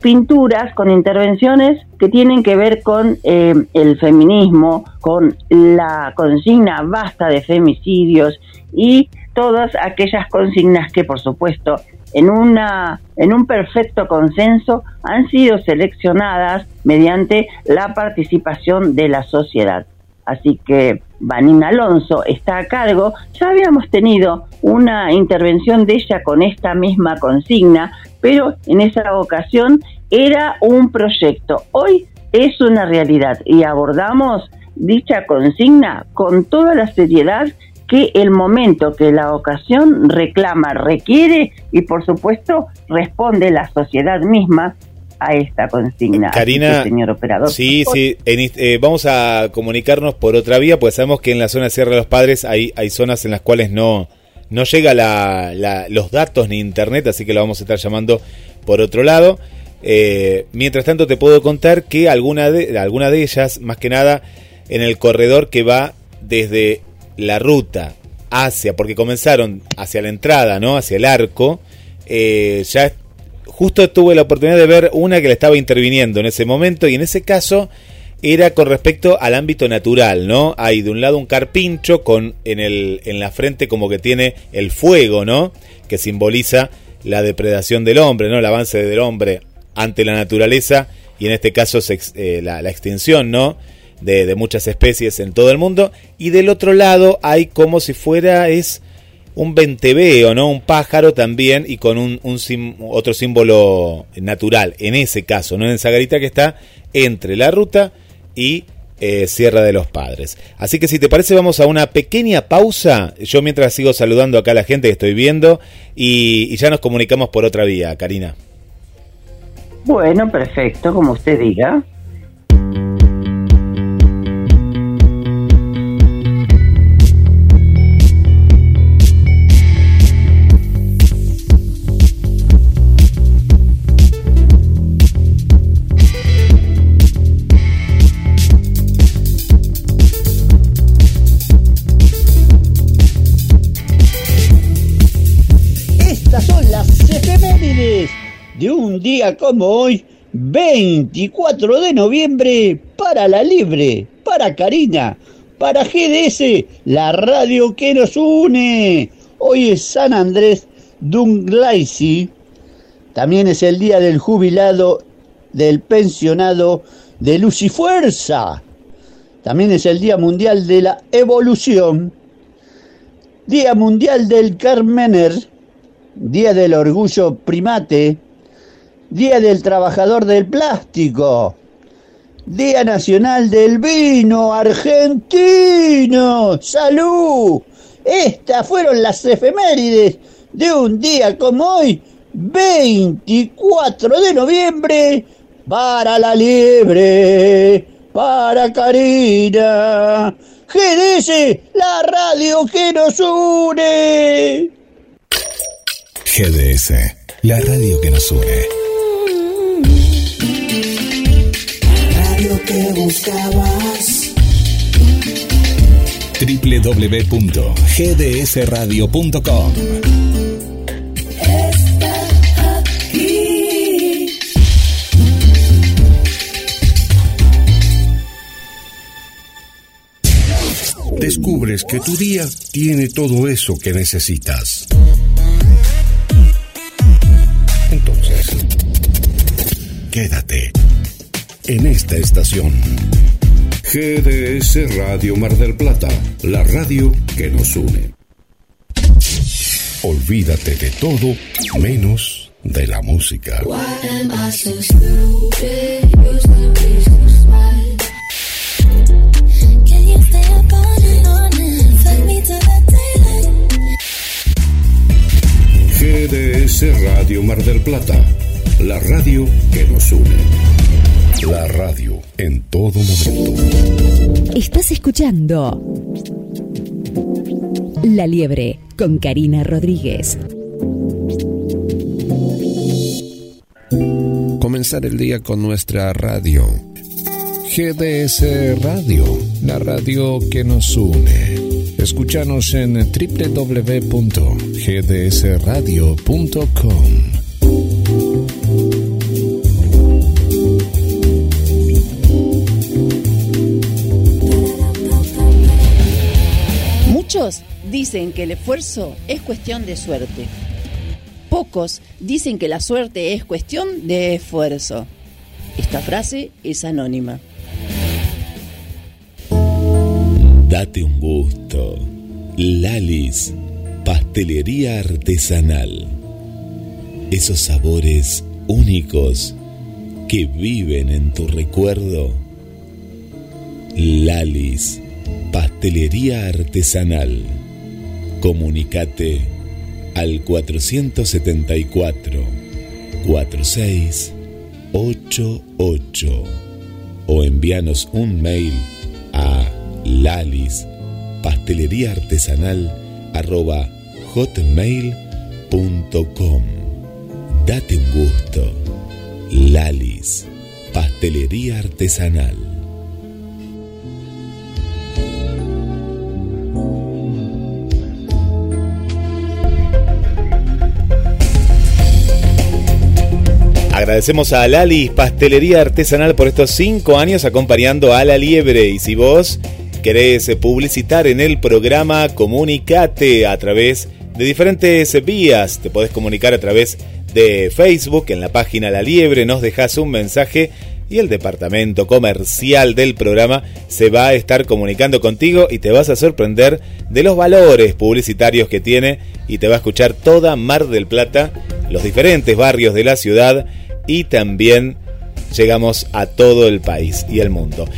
pinturas, con intervenciones que tienen que ver con eh, el feminismo, con la consigna basta de femicidios y todas aquellas consignas que, por supuesto, en, una, en un perfecto consenso han sido seleccionadas mediante la participación de la sociedad. Así que Vanina Alonso está a cargo. Ya habíamos tenido una intervención de ella con esta misma consigna, pero en esa ocasión era un proyecto. Hoy es una realidad y abordamos dicha consigna con toda la seriedad que el momento que la ocasión reclama, requiere y por supuesto responde la sociedad misma a esta consigna. Karina, señor operador. Sí, sí, eh, vamos a comunicarnos por otra vía, pues sabemos que en la zona de Sierra de los Padres hay, hay zonas en las cuales no, no llega la, los datos ni internet, así que lo vamos a estar llamando por otro lado. Eh, mientras tanto te puedo contar que alguna de, alguna de ellas, más que nada, en el corredor que va desde la ruta hacia, porque comenzaron hacia la entrada, ¿no? Hacia el arco, eh, ya justo tuve la oportunidad de ver una que le estaba interviniendo en ese momento y en ese caso era con respecto al ámbito natural, ¿no? Hay de un lado un carpincho con en, el, en la frente como que tiene el fuego, ¿no? Que simboliza la depredación del hombre, ¿no? El avance del hombre ante la naturaleza y en este caso eh, la, la, extinción, ¿no? De, muchas especies en todo el mundo. Y del otro lado hay como si fuera es un venteveo, ¿no? Un pájaro también y con un, un otro símbolo natural, en ese caso, ¿no? En esa garita que está entre la ruta y eh, Sierra de los Padres. Así que si te parece vamos a una pequeña pausa, yo mientras sigo saludando acá a la gente que estoy viendo y, y ya nos comunicamos por otra vía, Karina. Bueno, perfecto, como usted diga. Día como hoy, 24 de noviembre, para la Libre, para Karina, para GDS, la radio que nos une. Hoy es San Andrés Dunglaisi. También es el día del jubilado, del pensionado de Luz y Fuerza. También es el Día Mundial de la Evolución. Día Mundial del Carmener. Día del Orgullo Primate Día del Trabajador del Plástico, Día Nacional del Vino Argentino, salud. Estas fueron las efemérides de un día como hoy, 24 de noviembre, para la liebre, para Karina. GDS, la radio que nos une. GDS, la radio que nos une. Que buscabas. www.gdsradio.com Descubres que tu día tiene todo eso que necesitas. Entonces, quédate en esta estación. GDS Radio Mar del Plata, la radio que nos une. Olvídate de todo menos de la música. GDS Radio Mar del Plata, la radio que nos une. La radio en todo momento. Estás escuchando La Liebre con Karina Rodríguez. Comenzar el día con nuestra radio. GDS Radio, la radio que nos une. Escúchanos en www.gdsradio.com. dicen que el esfuerzo es cuestión de suerte. Pocos dicen que la suerte es cuestión de esfuerzo. Esta frase es anónima. Date un gusto. Lalis, pastelería artesanal. Esos sabores únicos que viven en tu recuerdo. Lalis, pastelería artesanal. Comunicate al 474 4688 o envíanos un mail a lalis pastelería artesanal arroba hotmail.com Date un gusto. Lalis, pastelería artesanal. Agradecemos a Lalis Pastelería Artesanal por estos cinco años acompañando a la liebre. Y si vos querés publicitar en el programa, comunicate a través de diferentes vías. Te podés comunicar a través de Facebook, en la página La Liebre, nos dejas un mensaje y el departamento comercial del programa se va a estar comunicando contigo y te vas a sorprender de los valores publicitarios que tiene y te va a escuchar toda Mar del Plata, los diferentes barrios de la ciudad y también llegamos a todo el país y el mundo.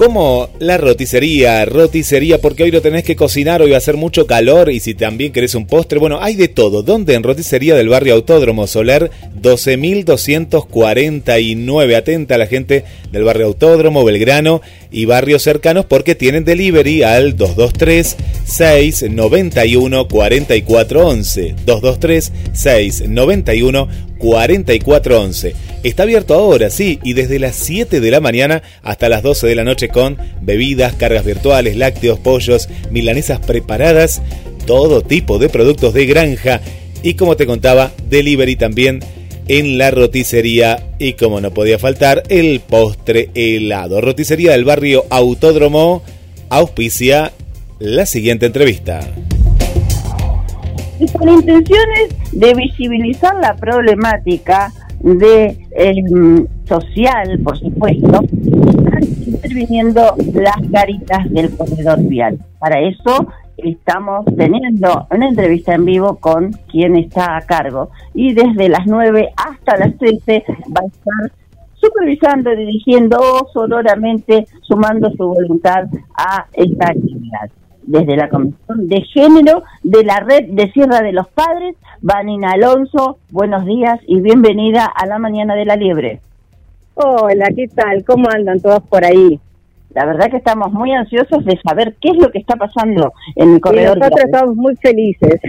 Como la roticería, roticería porque hoy lo tenés que cocinar, hoy va a hacer mucho calor y si también querés un postre, bueno, hay de todo. ¿Dónde? En roticería del barrio Autódromo Solar 12249. Atenta a la gente del barrio Autódromo, Belgrano y barrios cercanos porque tienen delivery al 223 691 4411. 223 691 4411. Está abierto ahora, sí, y desde las 7 de la mañana hasta las 12 de la noche con bebidas, cargas virtuales, lácteos, pollos, milanesas preparadas, todo tipo de productos de granja y como te contaba, delivery también en la roticería y como no podía faltar, el postre helado. Roticería del barrio Autódromo auspicia la siguiente entrevista. Y con intenciones de visibilizar la problemática de em, social, por supuesto, están interviniendo las garitas del corredor vial. Para eso estamos teniendo una entrevista en vivo con quien está a cargo y desde las 9 hasta las 13 va a estar supervisando, dirigiendo sonoramente, sumando su voluntad a esta actividad desde la Comisión de Género de la Red de Sierra de los Padres. Vanina Alonso, buenos días y bienvenida a la Mañana de la Liebre. Hola, ¿qué tal? ¿Cómo andan todos por ahí? La verdad que estamos muy ansiosos de saber qué es lo que está pasando en el corredor. Y nosotros estamos muy felices.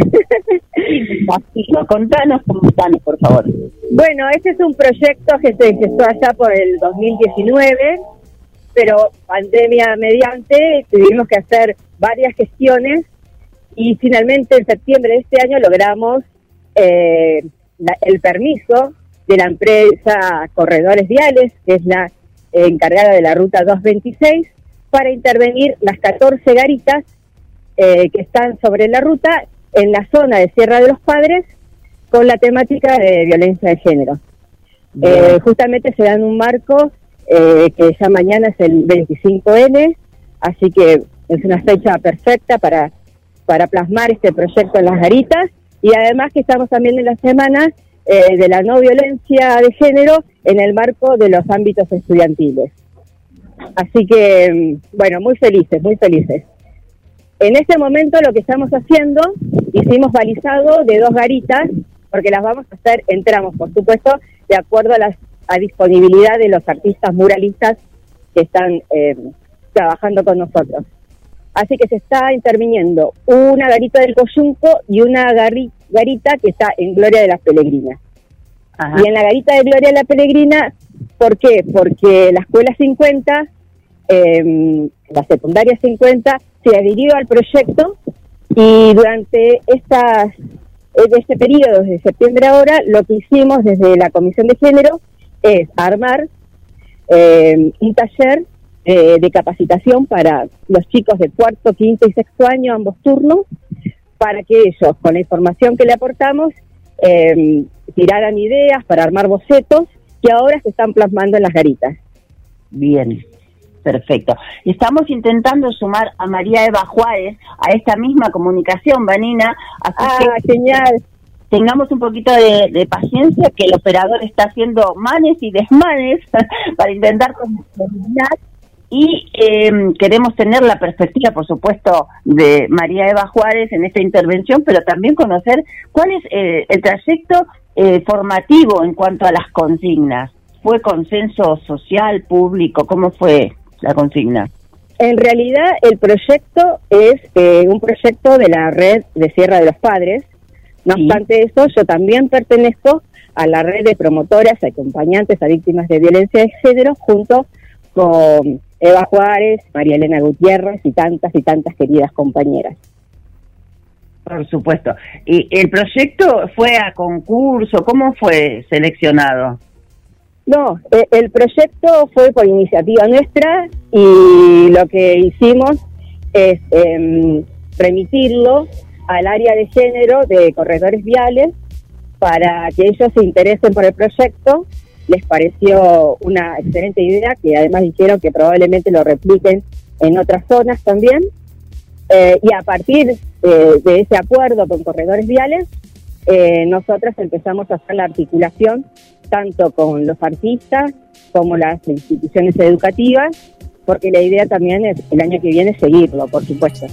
Contanos, contanos, por favor. Bueno, este es un proyecto que se empezó allá por el 2019 pero pandemia mediante tuvimos que hacer varias gestiones y finalmente en septiembre de este año logramos eh, el permiso de la empresa Corredores Viales, que es la encargada de la ruta 226, para intervenir las 14 garitas eh, que están sobre la ruta en la zona de Sierra de los Padres con la temática de violencia de género. Eh, justamente se dan un marco eh, que ya mañana es el 25N, así que es una fecha perfecta para, para plasmar este proyecto en las garitas y además que estamos también en la semana eh, de la no violencia de género en el marco de los ámbitos estudiantiles. Así que, mm, bueno, muy felices, muy felices. En este momento lo que estamos haciendo, hicimos balizado de dos garitas, porque las vamos a hacer en tramos, por supuesto, de acuerdo a las a disponibilidad de los artistas muralistas que están eh, trabajando con nosotros. Así que se está interviniendo una garita del Coyunco y una garita que está en Gloria de las Pelegrinas. Y en la garita de Gloria de la Peregrina, ¿por qué? Porque la escuela 50, em, la secundaria 50, se adhirió al proyecto y durante estas, este periodo, desde septiembre ahora, lo que hicimos desde la Comisión de Género es armar eh, un taller eh, de capacitación para los chicos de cuarto, quinto y sexto año, ambos turnos, para que ellos, con la información que le aportamos, eh, tiraran ideas para armar bocetos que ahora se están plasmando en las garitas. Bien, perfecto. Estamos intentando sumar a María Eva Juárez a esta misma comunicación, Vanina. Así Ah, que genial. Tengamos un poquito de, paciencia, que el operador está haciendo manes y desmanes para intentar comunicar. Y eh, queremos tener la perspectiva, por supuesto, de María Eva Juárez en esta intervención, pero también conocer cuál es eh, el trayecto eh, formativo en cuanto a las consignas. ¿Fue consenso social, público? ¿Cómo fue la consigna? En realidad, el proyecto es eh, un proyecto de la red de Sierra de los Padres. No obstante eso, yo también pertenezco a la red de promotoras acompañantes a víctimas de violencia de género, junto con Eva Juárez, María Elena Gutiérrez y tantas y tantas queridas compañeras. Por supuesto. ¿Y el proyecto fue a concurso? ¿Cómo fue seleccionado? No, eh, el proyecto fue por iniciativa nuestra y lo que hicimos es em, remitirlo al área de género de corredores viales para que ellos se interesen por el proyecto. Les pareció una excelente idea, que además dijeron que probablemente lo repliquen en otras zonas también. Eh, y a partir eh, de ese acuerdo con corredores viales, eh, empezamos a hacer la articulación tanto con los artistas como las instituciones educativas, porque la idea también es el año que viene seguirlo, por supuesto.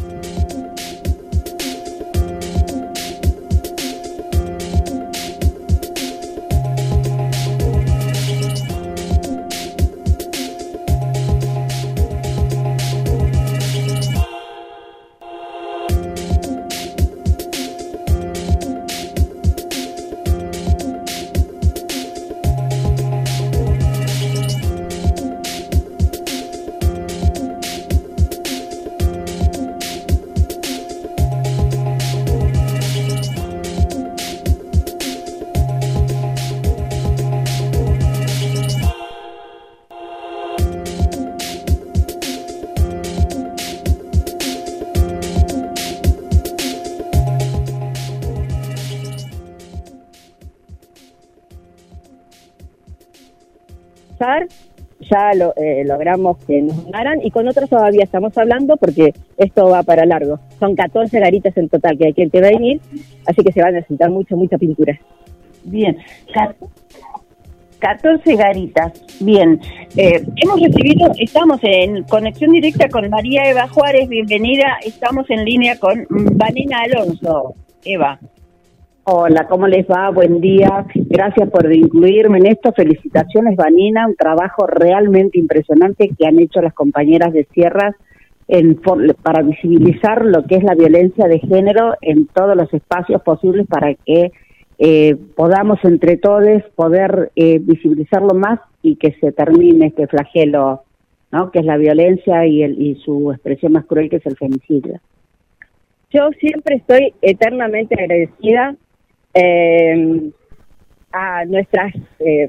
Ya lo, eh, logramos que nos donaran y con otros todavía estamos hablando porque esto va para largo. Son 14 garitas en total que hay que, venir, así que se va a necesitar mucho, mucha pintura. Bien, 14 garitas. Bien, eh, hemos recibido, estamos en conexión directa con María Eva Juárez, bienvenida, estamos en línea con Vanina Alonso. Eva. Hola, ¿cómo les va? Buen día. Gracias por incluirme en esto. Felicitaciones, Vanina. Un trabajo realmente impresionante que han hecho las compañeras de Sierras en, para visibilizar lo que es la violencia de género en todos los espacios posibles para que eh, podamos entre todos poder eh, visibilizarlo más y que se termine este flagelo, ¿no? Que es la violencia y, el, y su expresión más cruel, que es el femicidio. Yo siempre estoy eternamente agradecida eh, a nuestras eh,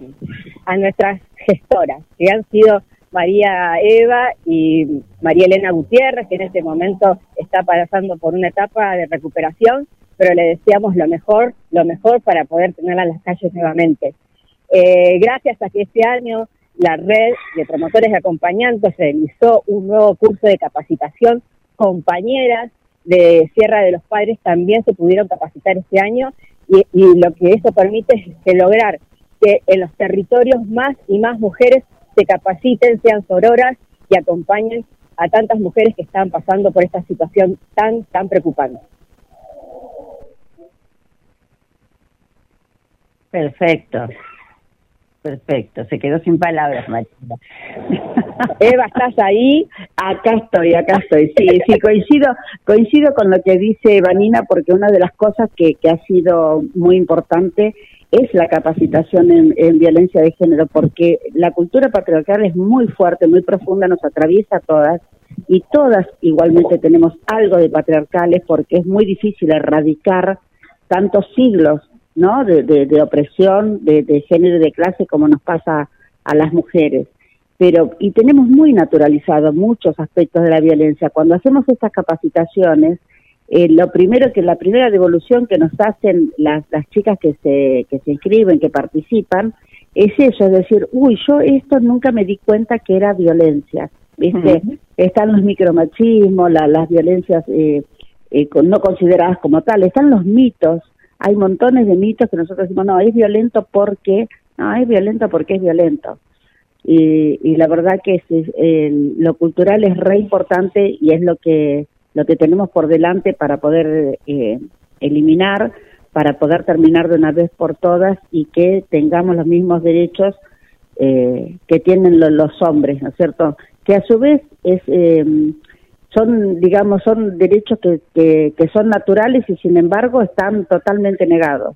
a nuestras gestoras que han sido María Eva y María Elena Gutiérrez que en este momento está pasando por una etapa de recuperación pero le deseamos lo mejor lo mejor para poder tenerla en las calles nuevamente. Eh, gracias a que este año la red de promotores y acompañantes realizó un nuevo curso de capacitación compañeras de Sierra de los Padres también se pudieron capacitar este año y, y, lo que eso permite es lograr que en los territorios más y más mujeres se capaciten, sean sororas y acompañen a tantas mujeres que están pasando por esta situación tan, tan preocupante. Perfecto. Perfecto, se quedó sin palabras, María. Eva, ¿estás ahí? Acá estoy, acá estoy. Sí, sí, coincido, coincido con lo que dice Vanina, porque una de las cosas que, que ha sido muy importante es la capacitación en, en, violencia de género, porque la cultura patriarcal es muy fuerte, muy profunda, nos atraviesa a todas, y todas igualmente tenemos algo de patriarcales, porque es muy difícil erradicar tantos siglos ¿no? De, de, de opresión, de, de, género y de clase, como nos pasa a las mujeres. Pero, y tenemos muy naturalizado muchos aspectos de la violencia. Cuando hacemos estas capacitaciones, eh, lo primero que la primera devolución que nos hacen las, las chicas que se, que se inscriben, que participan, es eso, es decir, uy, yo esto nunca me di cuenta que era violencia. ¿Viste? Están los micromachismos, la, las violencias eh, eh, no consideradas como tal, están los mitos. Hay montones de mitos que nosotros decimos, no, es violento porque, no, es violento porque es violento. Y, y la verdad que es, es, lo cultural es re importante y es lo que lo que tenemos por delante para poder eh, eliminar, para poder terminar de una vez por todas y que tengamos los mismos derechos eh, que tienen lo- los hombres, ¿no es cierto? Que a su vez es eh, son, digamos, son derechos que, que, que son naturales y sin embargo están totalmente negados.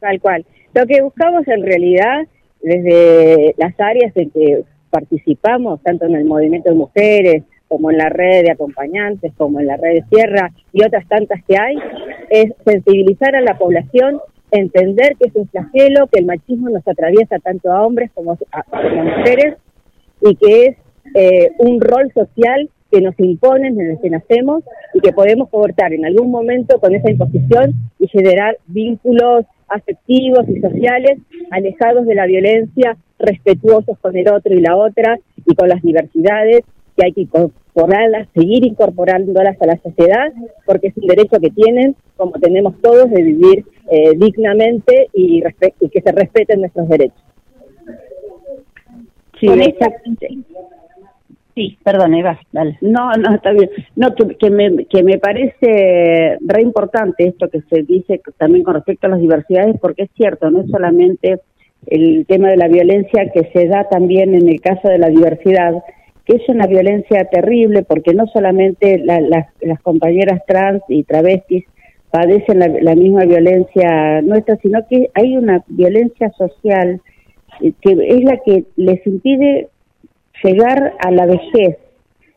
Tal cual. Lo que buscamos en realidad, desde las áreas en que participamos, tanto en el movimiento de mujeres, como en la red de acompañantes, como en la red de Sierra y otras tantas que hay, es sensibilizar a la población, entender que es un flagelo, que el machismo nos atraviesa tanto a hombres como a, como a mujeres y que es eh, un rol social que nos imponen desde que nacemos y que podemos cortar en algún momento con esa imposición y generar vínculos afectivos y sociales alejados de la violencia, respetuosos con el otro y la otra y con las diversidades que hay que incorporarlas, seguir incorporándolas a la sociedad porque es un derecho que tienen, como tenemos todos, de vivir eh, dignamente y, que se respeten nuestros derechos. Sí, exactamente. Sí, perdón, Eva, dale. No, no, está bien. No, que, que, me, que me parece re importante esto que se dice también con respecto a las diversidades, porque es cierto, no es solamente el tema de la violencia que se da también en el caso de la diversidad, que es una violencia terrible, porque no solamente la- las- las compañeras trans y travestis padecen la, la misma violencia nuestra, sino que hay una violencia social que es la que les impide llegar a la vejez.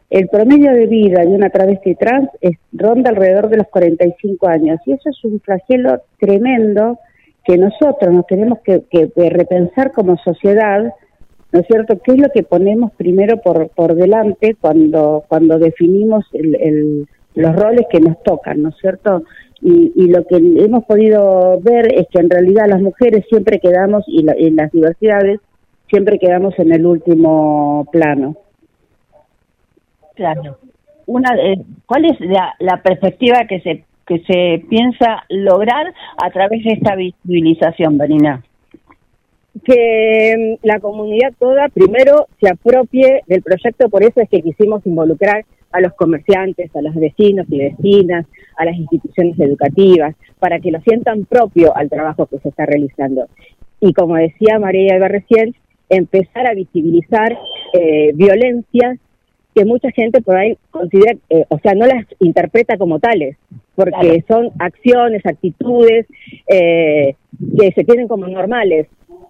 El promedio de vida de una travesti trans es, ronda alrededor de los 45 años y eso es un flagelo tremendo que nosotros nos tenemos que, que- repensar como sociedad, ¿no es cierto? ¿Qué es lo que ponemos primero por, por delante cuando, cuando definimos el- el- los roles que nos tocan, ¿no es cierto? Y, y lo que hemos podido ver es que en realidad las mujeres siempre quedamos, y la- en las diversidades, siempre quedamos en el último plano. Claro. Una, eh, ¿Cuál es la, la perspectiva que se que se piensa lograr a través de esta visibilización, Vanina? que mm, la comunidad toda primero se apropie del proyecto, por eso es que quisimos involucrar a los comerciantes, a los vecinos y vecinas, a las instituciones educativas, para que lo sientan propio al trabajo que se está realizando. Y como decía María Eva recién, empezar a visibilizar eh, violencias que mucha gente por ahí considera, eh, o sea, no las interpreta como tales, porque son acciones, actitudes eh, que se tienen como normales,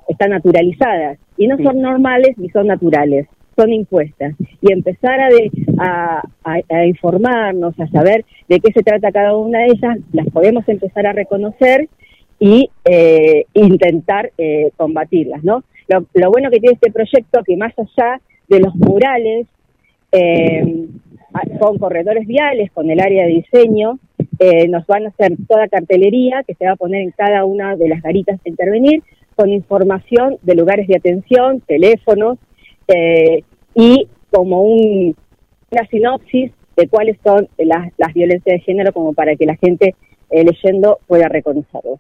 están naturalizadas, y no son normales ni son naturales, son impuestas. Y empezar a, de- a, a- a informarnos, a saber de qué se trata cada una de ellas, las podemos empezar a reconocer y eh, intentar eh, combatirlas, ¿no? Lo, lo bueno que tiene este proyecto que más allá de los murales, eh, con corredores viales, con el área de diseño, eh, nos van a hacer toda cartelería que se va a poner en cada una de las garitas de intervenir, con información de lugares de atención, teléfonos, eh, y como un, una sinopsis de cuáles son las, las violencias de género, como para que la gente leyendo pueda reconocerlo.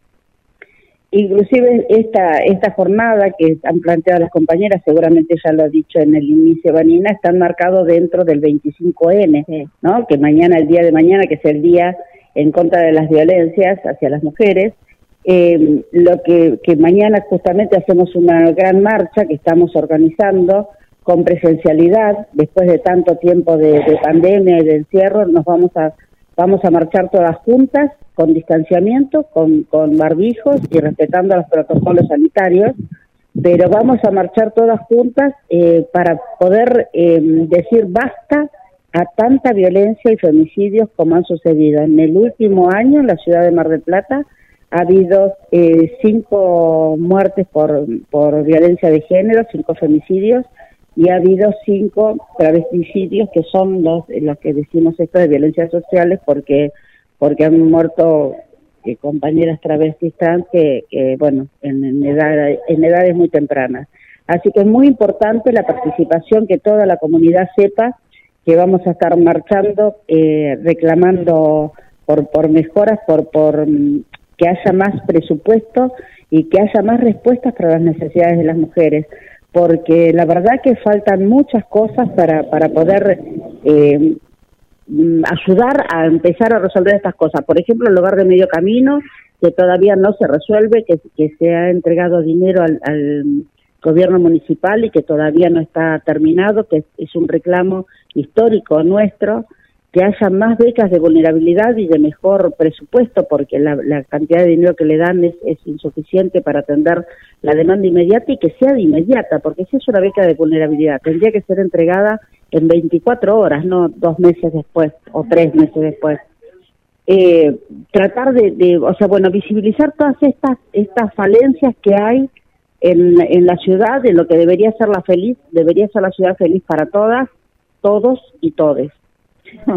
Inclusive esta, esta jornada que han planteado las compañeras, seguramente ya lo ha dicho en el inicio Vanina, están marcados dentro del 25N, ¿no? que mañana, el día de mañana, que es el día en contra de las violencias hacia las mujeres, eh, lo que, que mañana justamente hacemos una gran marcha que estamos organizando con presencialidad, después de tanto tiempo de, de pandemia y de encierro, nos vamos a vamos a marchar todas juntas con distanciamiento, con, con barbijos y respetando los protocolos sanitarios, pero vamos a marchar todas juntas eh, para poder eh, decir basta a tanta violencia y femicidios como han sucedido. En el último año en la ciudad de Mar del Plata ha habido eh, cinco muertes por, por violencia de género, cinco femicidios, y ha habido cinco travesticidios que son los, los que decimos esto de violencias sociales porque, porque han muerto eh, compañeras travestis trans que, bueno, en, en, edad, en edades muy tempranas. Así que es muy importante la participación, que toda la comunidad sepa que vamos a estar marchando, eh, reclamando por, por mejoras, por, por que haya más presupuesto y que haya más respuestas para las necesidades de las mujeres, porque la verdad que faltan muchas cosas para, para poder eh, mm, ayudar a empezar a resolver estas cosas. Por ejemplo, el lugar de medio camino, que todavía no se resuelve, que, que se ha entregado dinero al gobierno municipal y que todavía no está terminado, que es un reclamo histórico nuestro, que haya más becas de vulnerabilidad y de mejor presupuesto, porque la, cantidad de dinero que le dan es, es, insuficiente para atender la demanda inmediata y que sea de inmediata, porque si es una beca de vulnerabilidad, tendría que ser entregada en 24 horas, no dos meses después o tres meses después. Eh, tratar de, de, o sea, bueno, visibilizar todas estas, estas falencias que hay en, en la ciudad, en lo que debería ser la feliz, debería ser la ciudad feliz para todas, todos y todes.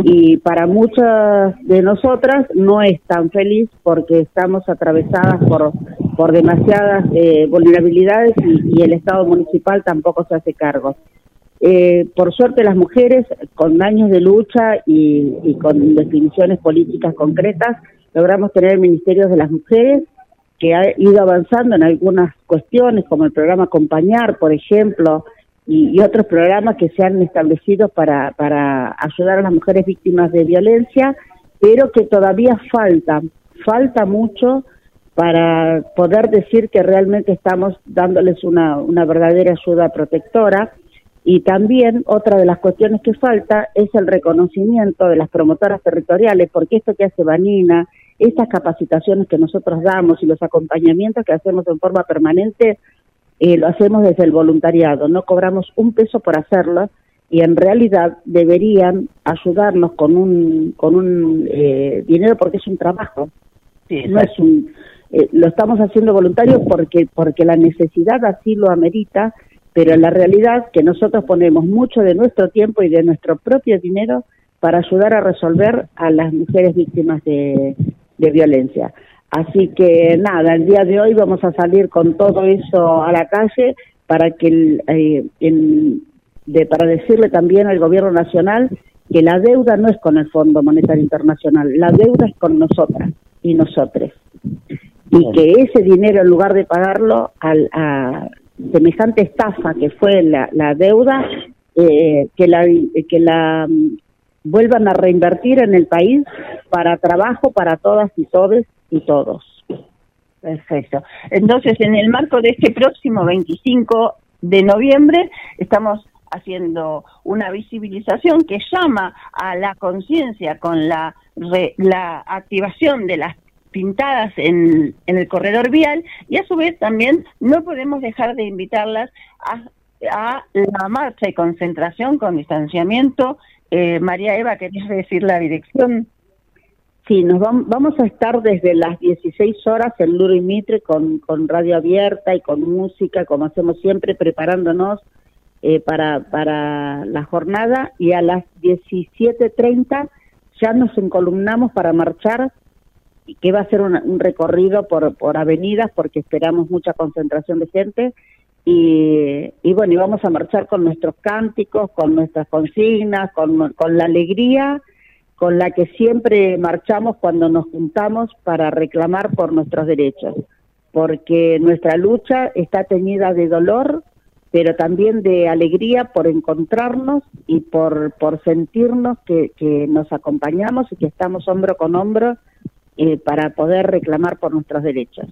Y para muchas de nosotras no es tan feliz porque estamos atravesadas por, por demasiadas eh, vulnerabilidades y, el Estado municipal tampoco se hace cargo. Eh, por suerte las mujeres, con años de lucha y, y con definiciones políticas concretas, logramos tener el Ministerio de las Mujeres que ha ido avanzando en algunas cuestiones, como el programa Acompañar, por ejemplo, y, otros programas que se han establecido para, para ayudar a las mujeres víctimas de violencia, pero que todavía falta, falta mucho para poder decir que realmente estamos dándoles una, una verdadera ayuda protectora. Y también otra de las cuestiones que falta es el reconocimiento de las promotoras territoriales, porque esto que hace Vanina, estas capacitaciones que nosotros damos y los acompañamientos que hacemos en forma permanente, eh, lo hacemos desde el voluntariado, no cobramos un peso por hacerlo y en realidad deberían ayudarnos con un con un eh, dinero porque es un trabajo, sí, no es un eh, lo estamos haciendo voluntario porque porque la necesidad así lo amerita, pero en la realidad que nosotros ponemos mucho de nuestro tiempo y de nuestro propio dinero para ayudar a resolver a las mujeres víctimas de, de violencia. Así que nada, el día de hoy vamos a salir con todo eso a la calle para que eh, en, de, para decirle también al gobierno nacional que la deuda no es con el Fondo Monetario Internacional, la deuda es con nosotras y nosotres. Y que ese dinero, en lugar de pagarlo al, a semejante estafa que fue la, la deuda, eh, que la, que la mm, vuelvan a reinvertir en el país para trabajo para todas y todos y todos. Perfecto. Entonces, en el marco de este próximo 25 de noviembre, estamos haciendo una visibilización que llama a la conciencia con la, re, la activación de las pintadas en, en el corredor vial y a su vez también no podemos dejar de invitarlas a, a la marcha y concentración con distanciamiento. Eh, María Eva, ¿querías decir la dirección? Sí, nos vamos, vamos a estar desde las 16 horas en Luro y Mitre con, con radio abierta y con música, como hacemos siempre, preparándonos eh, para, para la jornada y a las 17.30 ya nos encolumnamos para marchar, que va a ser una, un recorrido por, por avenidas porque esperamos mucha concentración de gente. Y, y bueno, y vamos a marchar con nuestros cánticos, con nuestras consignas, con, con la alegría con la que siempre marchamos cuando nos juntamos para reclamar por nuestros derechos, porque nuestra lucha está teñida de dolor, pero también de alegría por encontrarnos y por, por sentirnos que, que nos acompañamos y que estamos hombro con hombro eh, para poder reclamar por nuestros derechos.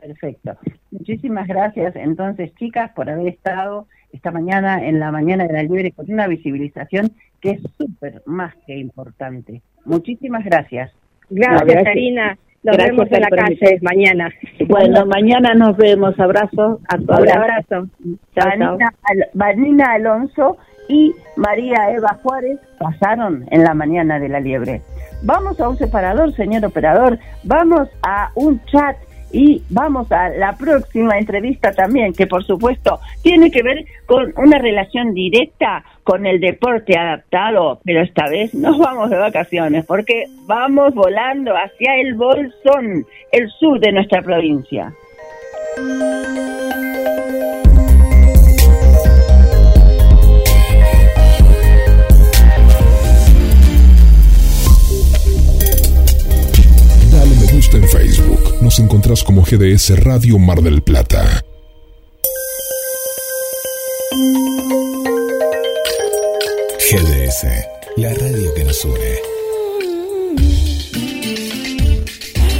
Perfecto. Muchísimas gracias entonces, chicas, por haber estado esta mañana en la Mañana de la Libre con una visibilización que es súper más que importante. Muchísimas gracias. Gracias. Karina. Nos gracias vemos en la calle mañana. Bueno, mañana nos vemos. Abrazos a todos. Un abrazo. Chao, Vanina, Al Vanina Alonso y María Eva Juárez pasaron en la Mañana de la Liebre. Vamos a un separador, señor operador. Vamos a un chat Y vamos a la próxima entrevista también, que por supuesto tiene que ver con una relación directa con el deporte adaptado, pero esta vez nos vamos de vacaciones porque vamos volando hacia el Bolsón, el sur de nuestra provincia. Nos encontrás como GDS Radio Mar del Plata. GDS, la radio que nos une.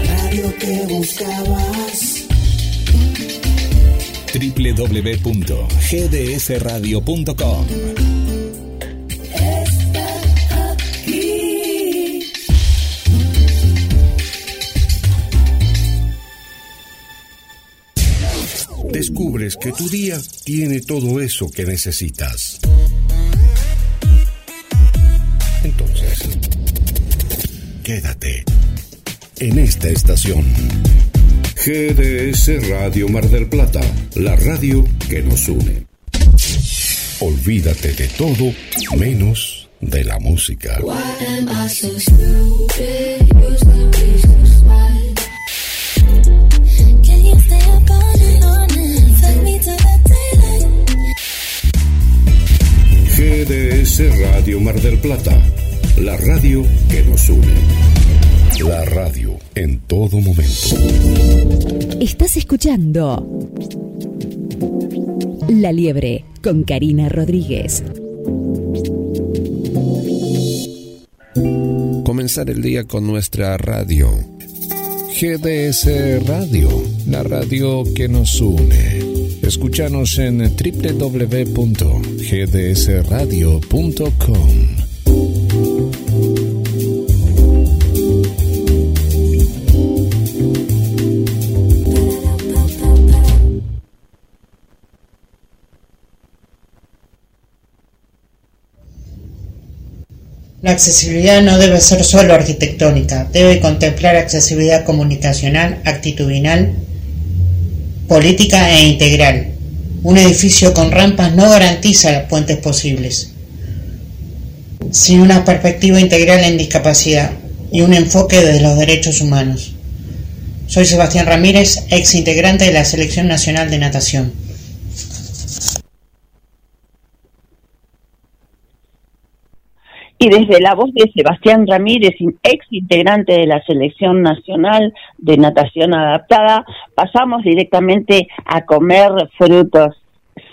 Radio que buscabas. www.gdsradio.com Descubres que tu día tiene todo eso que necesitas. Entonces, quédate en esta estación. GDS Radio Mar del Plata, la radio que nos une. Olvídate de todo menos de la música. GDS Radio Mar del Plata, la radio que nos une. La radio en todo momento. Estás escuchando La Liebre con Karina Rodríguez. Comenzar el día con nuestra radio. GDS Radio, la radio que nos une. Escúchanos en www.gdsradio.com. La accesibilidad no debe ser solo arquitectónica, debe contemplar accesibilidad comunicacional, actitudinal, política e integral. Un edificio con rampas no garantiza los puentes posibles, sin una perspectiva integral en discapacidad y un enfoque de los derechos humanos. Soy Sebastián Ramírez, ex integrante de la Selección Nacional de Natación. Y desde la voz de Sebastián Ramírez, ex integrante de la Selección Nacional de Natación Adaptada, pasamos directamente a comer frutos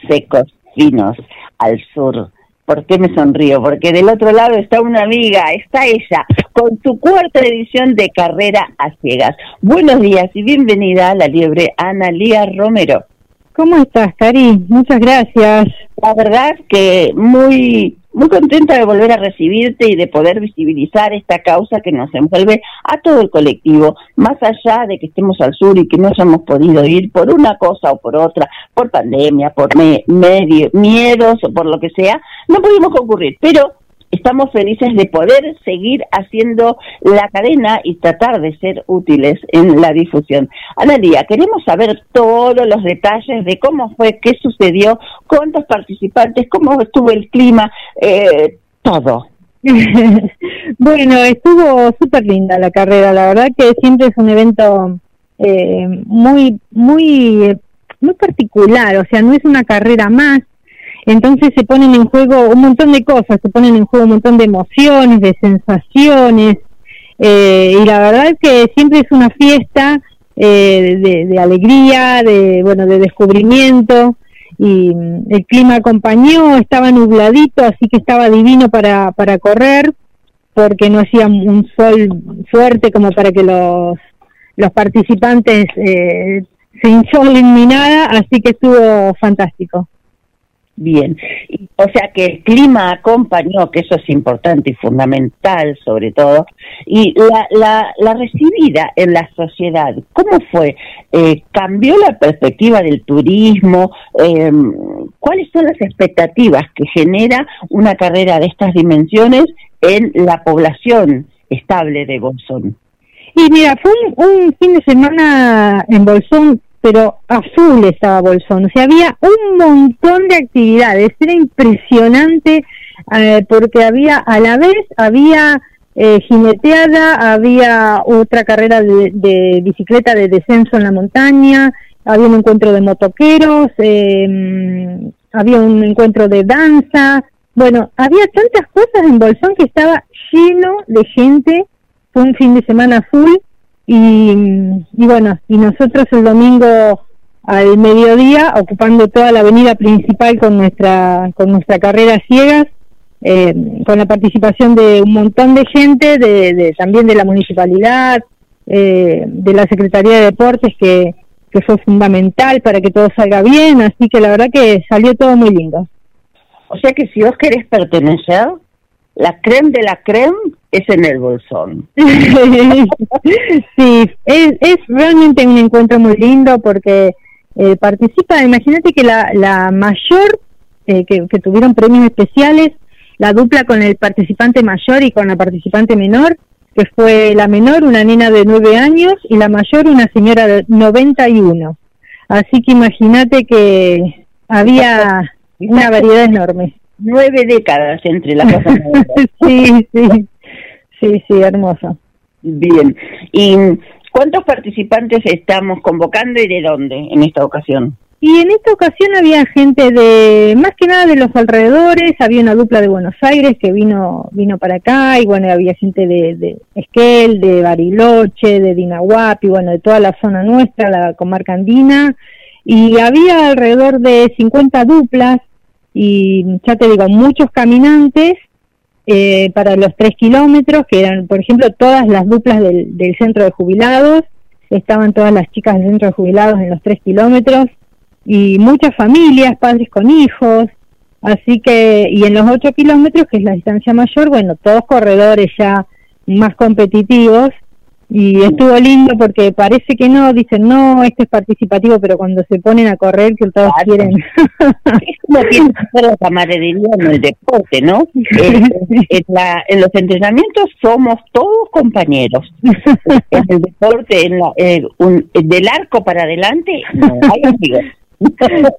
secos, finos, al sur. ¿Por qué me sonrío? Porque del otro lado está una amiga, está ella, con su cuarta edición de Carrera a Ciegas. Buenos días y bienvenida a la liebre Ana Lía Romero. ¿Cómo estás, Cari? Muchas gracias. La verdad que muy muy contenta de volver a recibirte y de poder visibilizar esta causa que nos envuelve a todo el colectivo, más allá de que estemos al sur y que no hayamos podido ir por una cosa o por otra, por pandemia, por me medio, miedos o por lo que sea, no pudimos concurrir, pero estamos felices de poder seguir haciendo la cadena y tratar de ser útiles en la difusión. Analia, queremos saber todos los detalles de cómo fue, qué sucedió, cuántos participantes, cómo estuvo el clima, eh, todo. bueno, estuvo súper linda la carrera, la verdad que siempre es un evento eh, muy, muy, muy particular, o sea, no es una carrera más, entonces se ponen en juego un montón de cosas, se ponen en juego un montón de emociones, de sensaciones, eh, y la verdad es que siempre es una fiesta eh, de, de, alegría, de bueno, de descubrimiento, y mm, el clima acompañó, estaba nubladito, así que estaba divino para, para correr, porque no hacía un sol fuerte como para que los, los participantes eh, se insolen ni nada, así que estuvo fantástico. Bien, o sea que el clima acompañó, que eso es importante y fundamental sobre todo, y la, la, la recibida en la sociedad, ¿cómo fue? Eh, ¿Cambió la perspectiva del turismo? Eh, ¿Cuáles son las expectativas que genera una carrera de estas dimensiones en la población estable de Bolsón? Y mira, fue un, un fin de semana en Bolsón, pero a full estaba Bolsón. O sea, había un montón de actividades. Era impresionante eh, porque había, a la vez, había eh, jineteada, había otra carrera de, de bicicleta de descenso en la montaña, había un encuentro de motoqueros, eh, había un encuentro de danza. Bueno, había tantas cosas en Bolsón que estaba lleno de gente. Fue un fin de semana full y, y bueno, y nosotros el domingo al mediodía ocupando toda la avenida principal con nuestra con nuestra carrera ciegas eh, con la participación de un montón de gente de, de también de la municipalidad eh, de la secretaría de deportes que que fue fundamental para que todo salga bien así que la verdad que salió todo muy lindo. O sea que si vos querés pertenecer, la creme de la creme es en el bolsón. sí, es, realmente un encuentro muy lindo porque eh, participa, imagínate que la, la mayor, eh, que, que tuvieron premios especiales, la dupla con el participante mayor y con la participante menor, que fue la menor una nena de nueve años y la mayor una señora de 91. Así que imagínate que había una variedad enorme. Nueve décadas entre las cosas. sí, sí, sí, sí, hermoso. Bien. ¿Y cuántos participantes estamos convocando y de dónde en esta ocasión? Y en esta ocasión había gente de, más que nada de los alrededores, había una dupla de Buenos Aires que vino vino para acá, y bueno, había gente de, de Esquel, de Bariloche, de Dinahuapi, bueno, de toda la zona nuestra, la comarca andina, y había alrededor de 50 duplas, y ya te digo, muchos caminantes eh, para los tres kilómetros, que eran, por ejemplo, todas las duplas del, del centro de jubilados, estaban todas las chicas del centro de jubilados en los tres kilómetros, y muchas familias, padres con hijos, así que, y en los 8 kilómetros, que es la distancia mayor, bueno, todos corredores ya más competitivos, y estuvo lindo porque parece que no, dicen, no, esto es participativo, pero cuando se ponen a correr, que todos quieren. Es como tiene que la camaradería en el deporte, ¿no? Eh, en, la- en los entrenamientos somos todos compañeros. En el deporte, en la- eh, un- del arco para adelante, no hay amigos.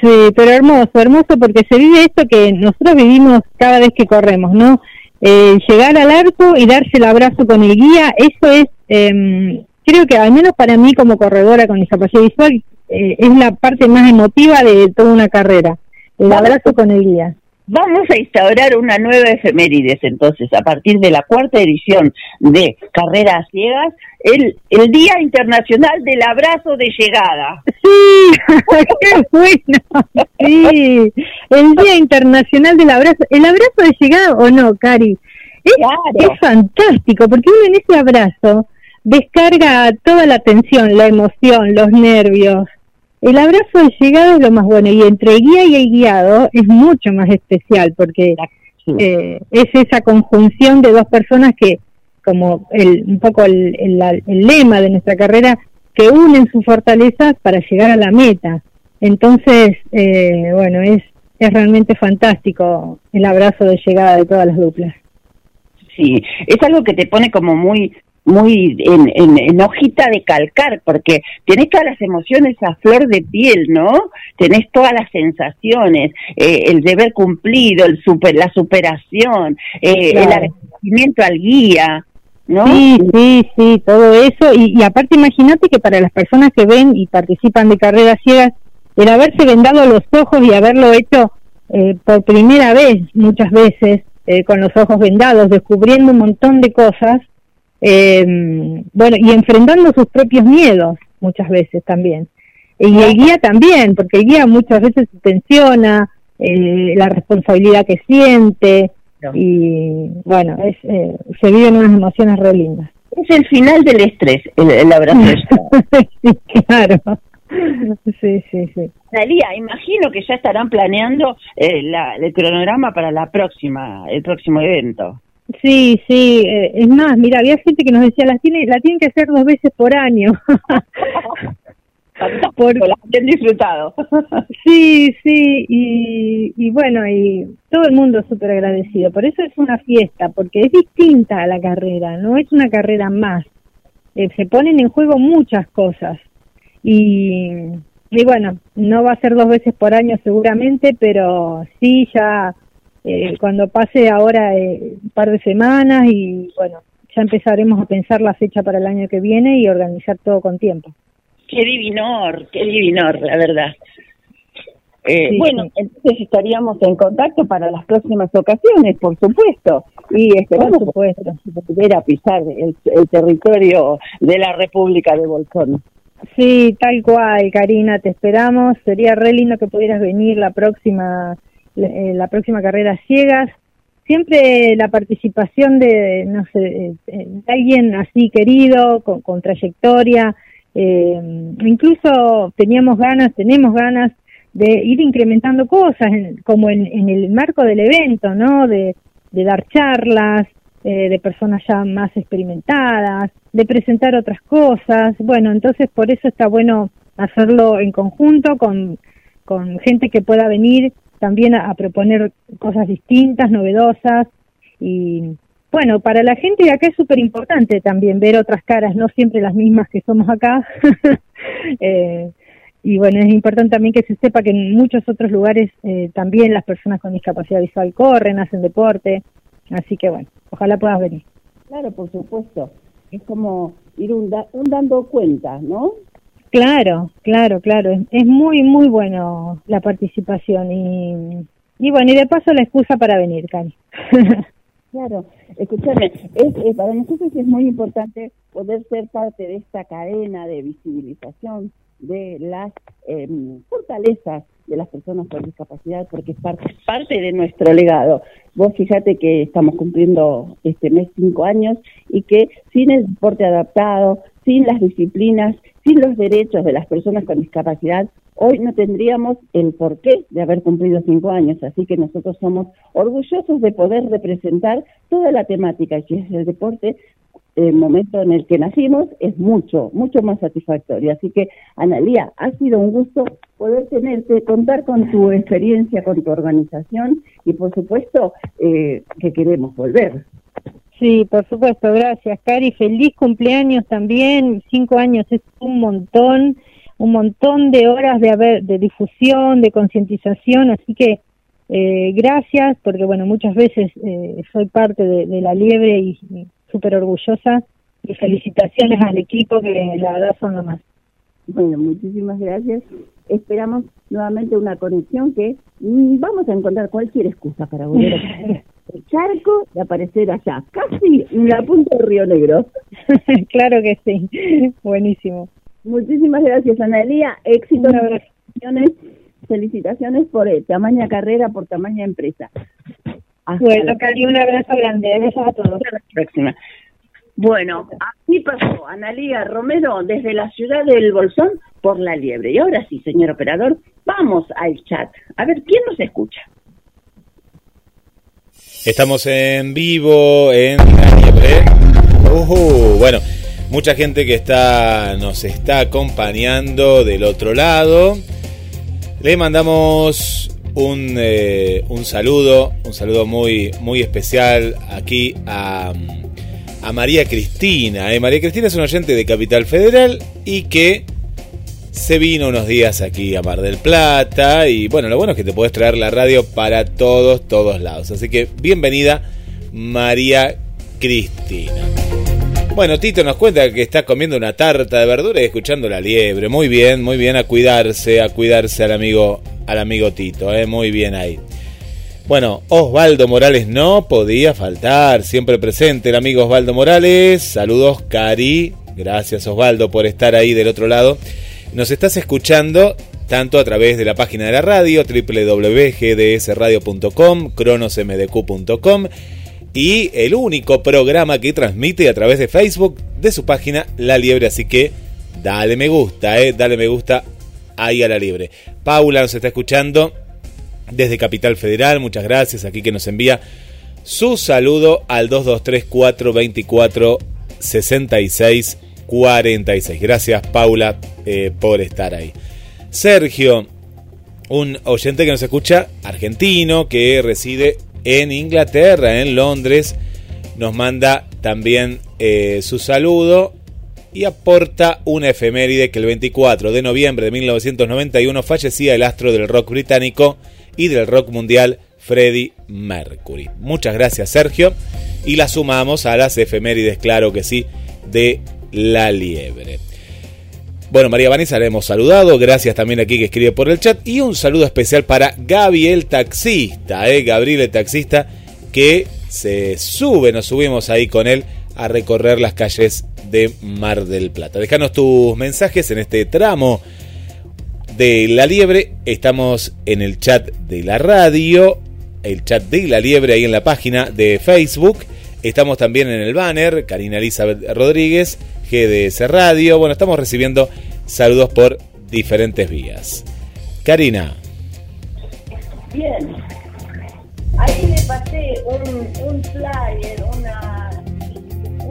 Sí, pero hermoso, hermoso porque se vive esto que nosotros vivimos cada vez que corremos, ¿no? Eh, llegar al arco y darse el abrazo con el guía, eso es, em, creo que al menos para mí como corredora con discapacidad visual, eh, es la parte más emotiva de toda una carrera, el abrazo con el guía. Vamos a instaurar una nueva efemérides entonces, a partir de la cuarta edición de Carreras Ciegas, el, el Día Internacional del Abrazo de Llegada. Sí, qué bueno. Sí, el Día Internacional del Abrazo. ¿El abrazo de llegada o no, Cari? Es, es fantástico, porque uno en ese abrazo descarga toda la tensión, la emoción, los nervios. El abrazo de llegada es lo más bueno, y entre guía y el guiado es mucho más especial, porque eh, es esa conjunción de dos personas que, como el, un poco el, el- el lema de nuestra carrera, que unen sus fortalezas para llegar a la meta. Entonces, eh, bueno, es, es realmente fantástico el abrazo de llegada de todas las duplas. Sí, es algo que te pone como muy muy en, en, en hojita de calcar, porque tenés todas las emociones a flor de piel, ¿no? Tenés todas las sensaciones, eh, el deber cumplido, el super, la superación, eh, el agradecimiento al guía, ¿no? Sí, sí, sí, todo eso. Y, y aparte, imagínate que para las personas que ven y participan de carreras ciegas, el haberse vendado los ojos y haberlo hecho eh, por primera vez, muchas veces, eh, con los ojos vendados, descubriendo un montón de cosas, eh, bueno, y enfrentando sus propios miedos, muchas veces también. Y el guía también, porque el guía muchas veces se tensiona, eh, la responsabilidad que siente, y bueno, es, eh, se viven unas emociones re lindas. Es el final del estrés, el, el abrazo sí, claro. Sí, sí, sí. Talía, imagino que ya estarán planeando eh, la- el cronograma para la próxima, el próximo evento. Sí, sí, eh, es más, mira, había gente que nos decía, las tiene, la tienen que hacer dos veces por año. Por... La han disfrutado. Sí, sí, y, y bueno, y todo el mundo súper agradecido. Por eso es una fiesta, porque es distinta a la carrera, no es una carrera más. eh, se ponen en juego muchas cosas. Y, y bueno, no va a ser dos veces por año seguramente, pero sí ya eh, cuando pase ahora eh, un par de semanas y bueno, ya empezaremos a pensar la fecha para el año que viene y organizar todo con tiempo. Qué divinor, qué divinor, la verdad. Eh, Sí, bueno, sí. entonces estaríamos en contacto para las próximas ocasiones, por supuesto. Y esperamos Por supuesto. volver a pisar el, el territorio de la República de Bolsón. Sí, tal cual, Karina, te esperamos. Sería re lindo que pudieras venir la próxima, la próxima carrera ciegas. Siempre la participación de, no sé, eh, de alguien así querido, con, con trayectoria. eh, incluso teníamos ganas, tenemos ganas de ir incrementando cosas, en- como en, el marco del evento, ¿no? De, de dar charlas, eh, de personas ya más experimentadas, de presentar otras cosas. Bueno, entonces por eso está bueno hacerlo en conjunto con, con gente que pueda venir también a, proponer cosas distintas, novedosas. Y bueno, para la gente de acá es súper importante también ver otras caras, no siempre las mismas que somos acá. Eh, y bueno, es importante también que se sepa que en muchos otros lugares eh, también las personas con discapacidad visual corren, hacen deporte. Así que bueno, ojalá puedas venir. Claro, por supuesto. Es como ir un, un dando cuenta, ¿no? Claro, claro, claro. Es, muy, muy bueno la participación y, y bueno, y de paso la excusa para venir, Cari. Claro, escúchame, es, es- para nosotros es muy importante poder ser parte de esta cadena de visibilización de las eh, fortalezas de las personas con discapacidad, porque es parte, parte de nuestro legado. Vos fíjate que estamos cumpliendo este mes cinco años y que sin el deporte adaptado, sin las disciplinas, sin los derechos de las personas con discapacidad, hoy no tendríamos el porqué de haber cumplido cinco años. Así que nosotros somos orgullosos de poder representar toda la temática que es el deporte. El momento en el que nacimos es mucho, mucho más satisfactorio. Así que, Analía, ha sido un gusto poder tenerte, contar con tu experiencia, con tu organización y, por supuesto, eh, que queremos volver. Sí, por supuesto, gracias, Cari. Feliz cumpleaños también. Cinco años es un montón, un montón de horas de haber, de difusión, de concientización. Así que eh, gracias, porque bueno, muchas veces eh, soy parte de, la liebre y súper orgullosa. Y felicitaciones al equipo, que la verdad son lo más. Bueno, muchísimas gracias. Esperamos nuevamente una conexión que vamos a encontrar cualquier excusa para volver a el charco y aparecer allá, casi en la punta del Río Negro. claro que sí, buenísimo. Muchísimas gracias, Analía. Éxitos, felicitaciones, felicitaciones por eh, tamaña carrera, por tamaña empresa. Hasta Bueno, la Cari, un abrazo grande. Besos a todos. próxima. Bueno, así pasó Analía Romero desde la ciudad del Bolsón por la liebre. Y ahora sí, señor operador, vamos al chat. A ver, ¿quién nos escucha? Estamos en vivo en la liebre. Ujú, bueno, mucha gente que está nos está acompañando del otro lado. Le mandamos un, eh, un saludo, un saludo muy, muy especial aquí a, María Cristina. eh. María Cristina es un oyente de Capital Federal y que se vino unos días aquí a Mar del Plata y bueno, lo bueno es que te puedes traer la radio para todos, todos lados. Así que bienvenida María Cristina. Bueno, Tito nos cuenta que está comiendo una tarta de verdura y escuchando la liebre. Muy bien, muy bien, a cuidarse, a cuidarse al amigo, al amigo Tito, eh, muy bien ahí. Bueno, Osvaldo Morales no podía faltar, siempre presente el amigo Osvaldo Morales. Saludos, Cari. Gracias, Osvaldo, por estar ahí del otro lado. Nos estás escuchando tanto a través de la página de la radio, www.gdsradio.com, cronosmdq.com y el único programa que transmite a través de Facebook de su página La Liebre. Así que dale me gusta, eh, dale me gusta ahí a La Liebre. Paula nos está escuchando desde Capital Federal, muchas gracias aquí que nos envía su saludo al 223-424-6646. Gracias Paula eh, por estar ahí. Sergio, un oyente que nos escucha argentino que reside en Inglaterra, en Londres, nos manda también eh, su saludo y aporta una efeméride que el 24 de noviembre de 1991 fallecía el astro del rock británico y del rock mundial Freddie Mercury. Muchas gracias Sergio y la sumamos a las efemérides, claro que sí, de La Liebre. Bueno, María Vanessa le hemos saludado, gracias también aquí que escribe por el chat y un saludo especial para Gabriel taxista, eh, Gabriel el taxista que se sube, nos subimos ahí con él a recorrer las calles de Mar del Plata. Déjanos tus mensajes en este tramo de La Liebre, estamos en el chat de la radio, el chat de La Liebre ahí en la página de Facebook, estamos también en el banner, Karina Elizabeth Rodríguez, GDS Radio. Bueno, estamos recibiendo saludos por diferentes vías. Karina. Bien. Ahí le pasé un, un flyer,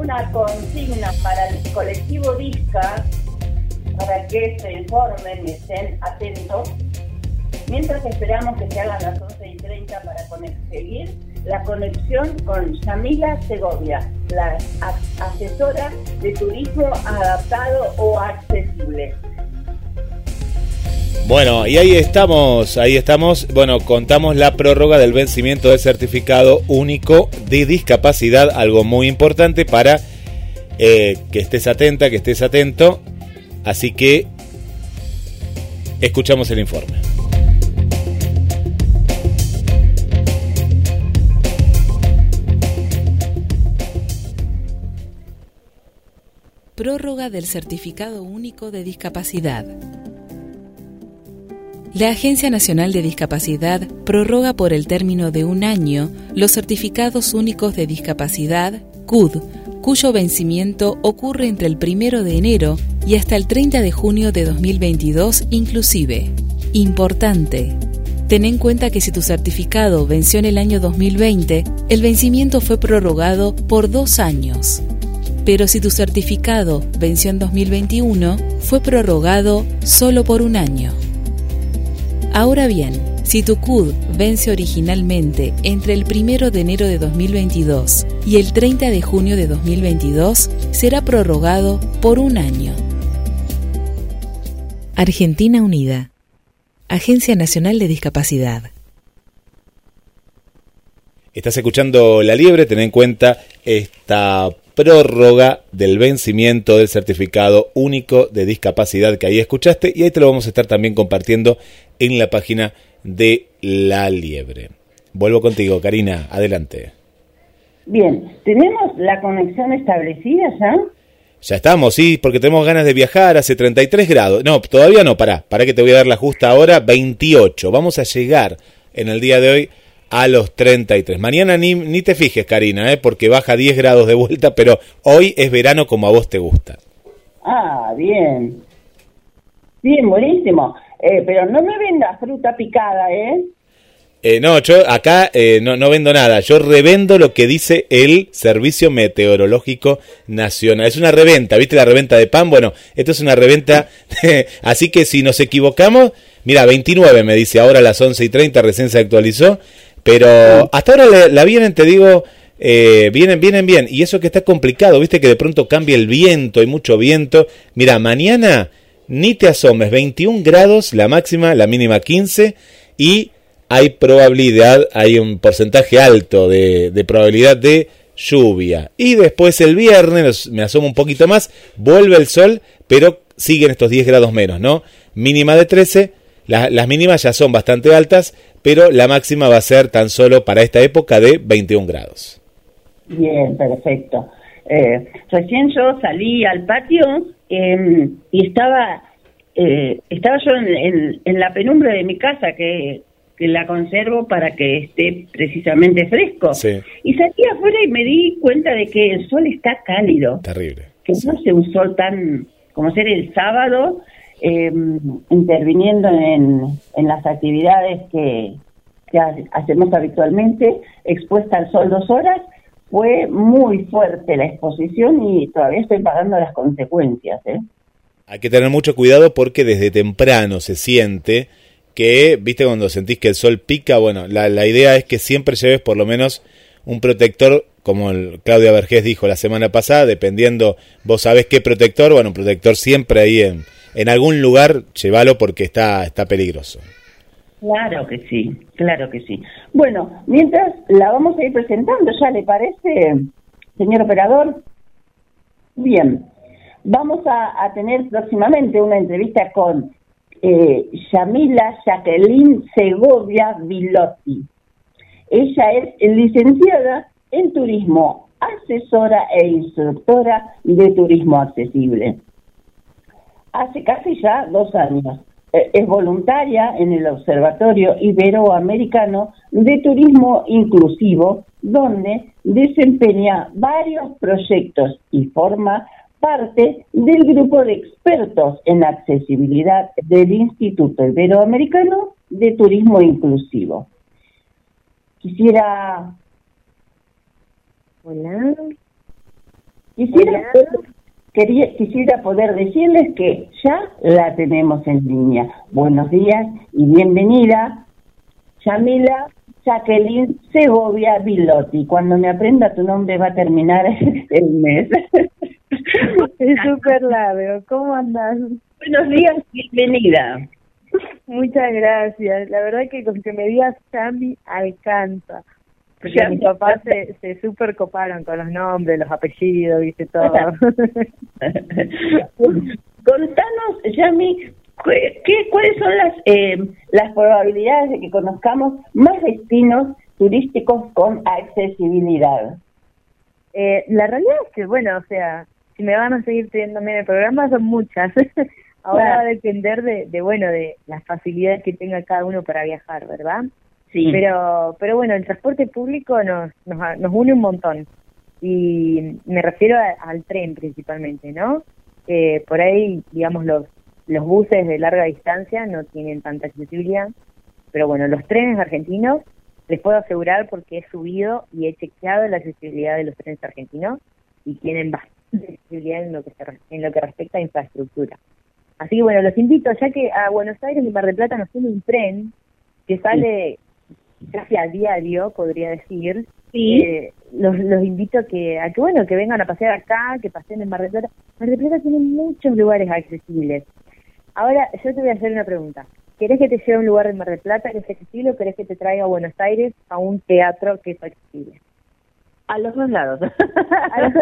una consigna para el colectivo Disca, para que se informen y estén atentos, mientras esperamos que se hagan las 11 y 30 para seguir la conexión con Yamila Segovia, la asesora de turismo adaptado o accesible. Bueno, y ahí estamos, ahí estamos. Bueno, contamos la prórroga del vencimiento del certificado único de discapacidad, algo muy importante para eh, que estés atenta, que estés atento. Así que escuchamos el informe. Prórroga del Certificado Único de Discapacidad. La Agencia Nacional de Discapacidad prorroga por el término de un año los certificados únicos de discapacidad, CUD, cuyo vencimiento ocurre entre el 1 de enero y hasta el 30 de junio de 2022 inclusive. Importante. Ten en cuenta que si tu certificado venció en el año 2020, el vencimiento fue prorrogado por dos años pero si tu certificado venció en 2021, fue prorrogado solo por un año. Ahora bien, si tu CUD vence originalmente entre el 1 de enero de 2022 y el 30 de junio de 2022, será prorrogado por un año. Argentina Unida. Agencia Nacional de Discapacidad. Estás escuchando La Liebre, ten en cuenta esta prórroga del vencimiento del certificado único de discapacidad que ahí escuchaste y ahí te lo vamos a estar también compartiendo en la página de La Liebre. Vuelvo contigo, Karina, adelante. Bien, ¿tenemos la conexión establecida ya? Ya estamos, sí, porque tenemos ganas de viajar, hace 33 grados. No, todavía no, pará, para que te voy a dar la justa ahora, 28. Vamos a llegar en el día de hoy a los 33. Mañana ni, ni te fijes, Karina, ¿eh? porque baja 10 grados de vuelta, pero hoy es verano como a vos te gusta. Ah, bien. Bien, buenísimo. Eh, pero no me vendas fruta picada, ¿eh? Eh, no, yo acá eh, no, no, vendo nada, yo revendo lo que dice el Servicio Meteorológico Nacional. Es una reventa, ¿viste la reventa de pan? Bueno, esto es una reventa, así que si nos equivocamos, mira, 29 me dice, ahora a las 11 y 30 recién se actualizó, pero hasta ahora la, vienen, te digo, eh, vienen, vienen bien. Y eso que está complicado, viste que de pronto cambia el viento, hay mucho viento. Mira, mañana ni te asomes, 21 grados la máxima, la mínima 15 y hay probabilidad, hay un porcentaje alto de, probabilidad de lluvia. Y después el viernes, me asomo un poquito más, vuelve el sol, pero siguen estos 10 grados menos, ¿no? Mínima de 13, las mínimas ya son bastante altas, pero la máxima va a ser tan solo para esta época de 21 grados. Bien, perfecto. Eh, recién yo salí al patio em, y estaba eh, estaba yo en, la penumbra de mi casa que, la conservo para que esté precisamente fresco. Y salí afuera y me di cuenta de que el sol está cálido. Terrible. Que no hace un sol tan como ser el sábado eh, interviniendo en, en, las actividades que, que hacemos habitualmente, expuesta al sol dos horas, fue muy fuerte la exposición y todavía estoy pagando las consecuencias. ¿eh? Hay que tener mucho cuidado porque desde temprano se siente que, viste, cuando sentís que el sol pica, bueno, la, la idea es que siempre lleves por lo menos un protector como el Claudia Vergés dijo la semana pasada, dependiendo, vos sabés qué protector, bueno, un protector siempre ahí en, en algún lugar, llévalo porque está, está peligroso. Claro que sí, claro que sí. Bueno, mientras la vamos a ir presentando, ¿ya le parece, señor operador? Bien, vamos a, tener próximamente una entrevista con eh, Yamila Jacqueline Segovia Vilotti. Ella es licenciada en turismo, asesora e instructora de turismo accesible. Hace casi ya dos años es voluntaria en el Observatorio Iberoamericano de Turismo Inclusivo, donde desempeña varios proyectos y forma parte del grupo de expertos en accesibilidad del Instituto Iberoamericano de Turismo Inclusivo. Quisiera... Hola. Quisiera quería, quisiera poder decirles que ya la tenemos en línea. Buenos días y bienvenida, Yamila Jacqueline Segovia Bilotti. Cuando me aprenda tu nombre va a terminar el mes. Es súper largo. ¿Cómo andas? Buenos días, bienvenida. Muchas gracias. La verdad que con que me digas Yami alcanza. Porque mis papás se, se super coparon con los nombres, los apellidos, viste todo. Contanos, Yami, ¿qué, ¿cuáles son las, eh, las probabilidades de que conozcamos más destinos turísticos con accesibilidad? Eh, la realidad es que, bueno, o sea, si me van a seguir teniéndome en el programa, son muchas. Ahora va a depender de, de, bueno, de las facilidades que tenga cada uno para viajar, ¿verdad? Pero, pero bueno, el transporte público nos, nos, nos une un montón. Y me refiero al tren principalmente, ¿no? Eh, por ahí, digamos, los, los buses de larga distancia no tienen tanta accesibilidad. Pero bueno, los trenes argentinos, les puedo asegurar porque he subido y he chequeado la accesibilidad de los trenes argentinos y tienen bastante accesibilidad en lo que, en lo que respecta a infraestructura. Así que bueno, los invito, ya que a Buenos Aires y Mar del Plata nos tiene un tren que sale casi a diario, podría decir. Sí. Eh, los, los invito a que, a que, bueno, que vengan a pasear acá, que pasen en Mar del Plata. Mar del Plata tiene muchos lugares accesibles. Ahora, yo te voy a hacer una pregunta. ¿Querés que te lleve a un lugar de Mar del Plata que es accesible o querés que te traiga a Buenos Aires a un teatro que es accesible? A los dos lados. a, los,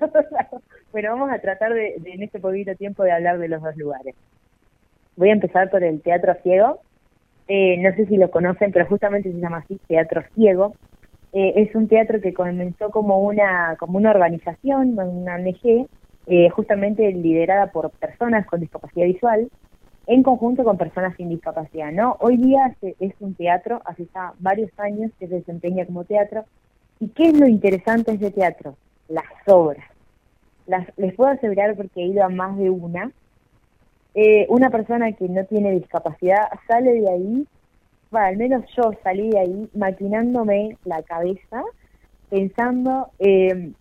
dos lados. Bueno, vamos a tratar de, de, en este poquito tiempo de hablar de los dos lugares. Voy a empezar por el Teatro Ciego, eh, no sé si lo conocen, pero justamente se llama así, Teatro Ciego. Eh, es un teatro que comenzó como una, como una organización, una ONG, eh, justamente liderada por personas con discapacidad visual, en conjunto con personas sin discapacidad. ¿no? Hoy día es un teatro, hace ya varios años que se desempeña como teatro. ¿Y qué es lo interesante de ese teatro? Las obras. Les puedo asegurar porque he ido a más de una, eh, una persona que no tiene discapacidad sale de ahí, bueno, al menos yo salí de ahí maquinándome la cabeza, pensando eh,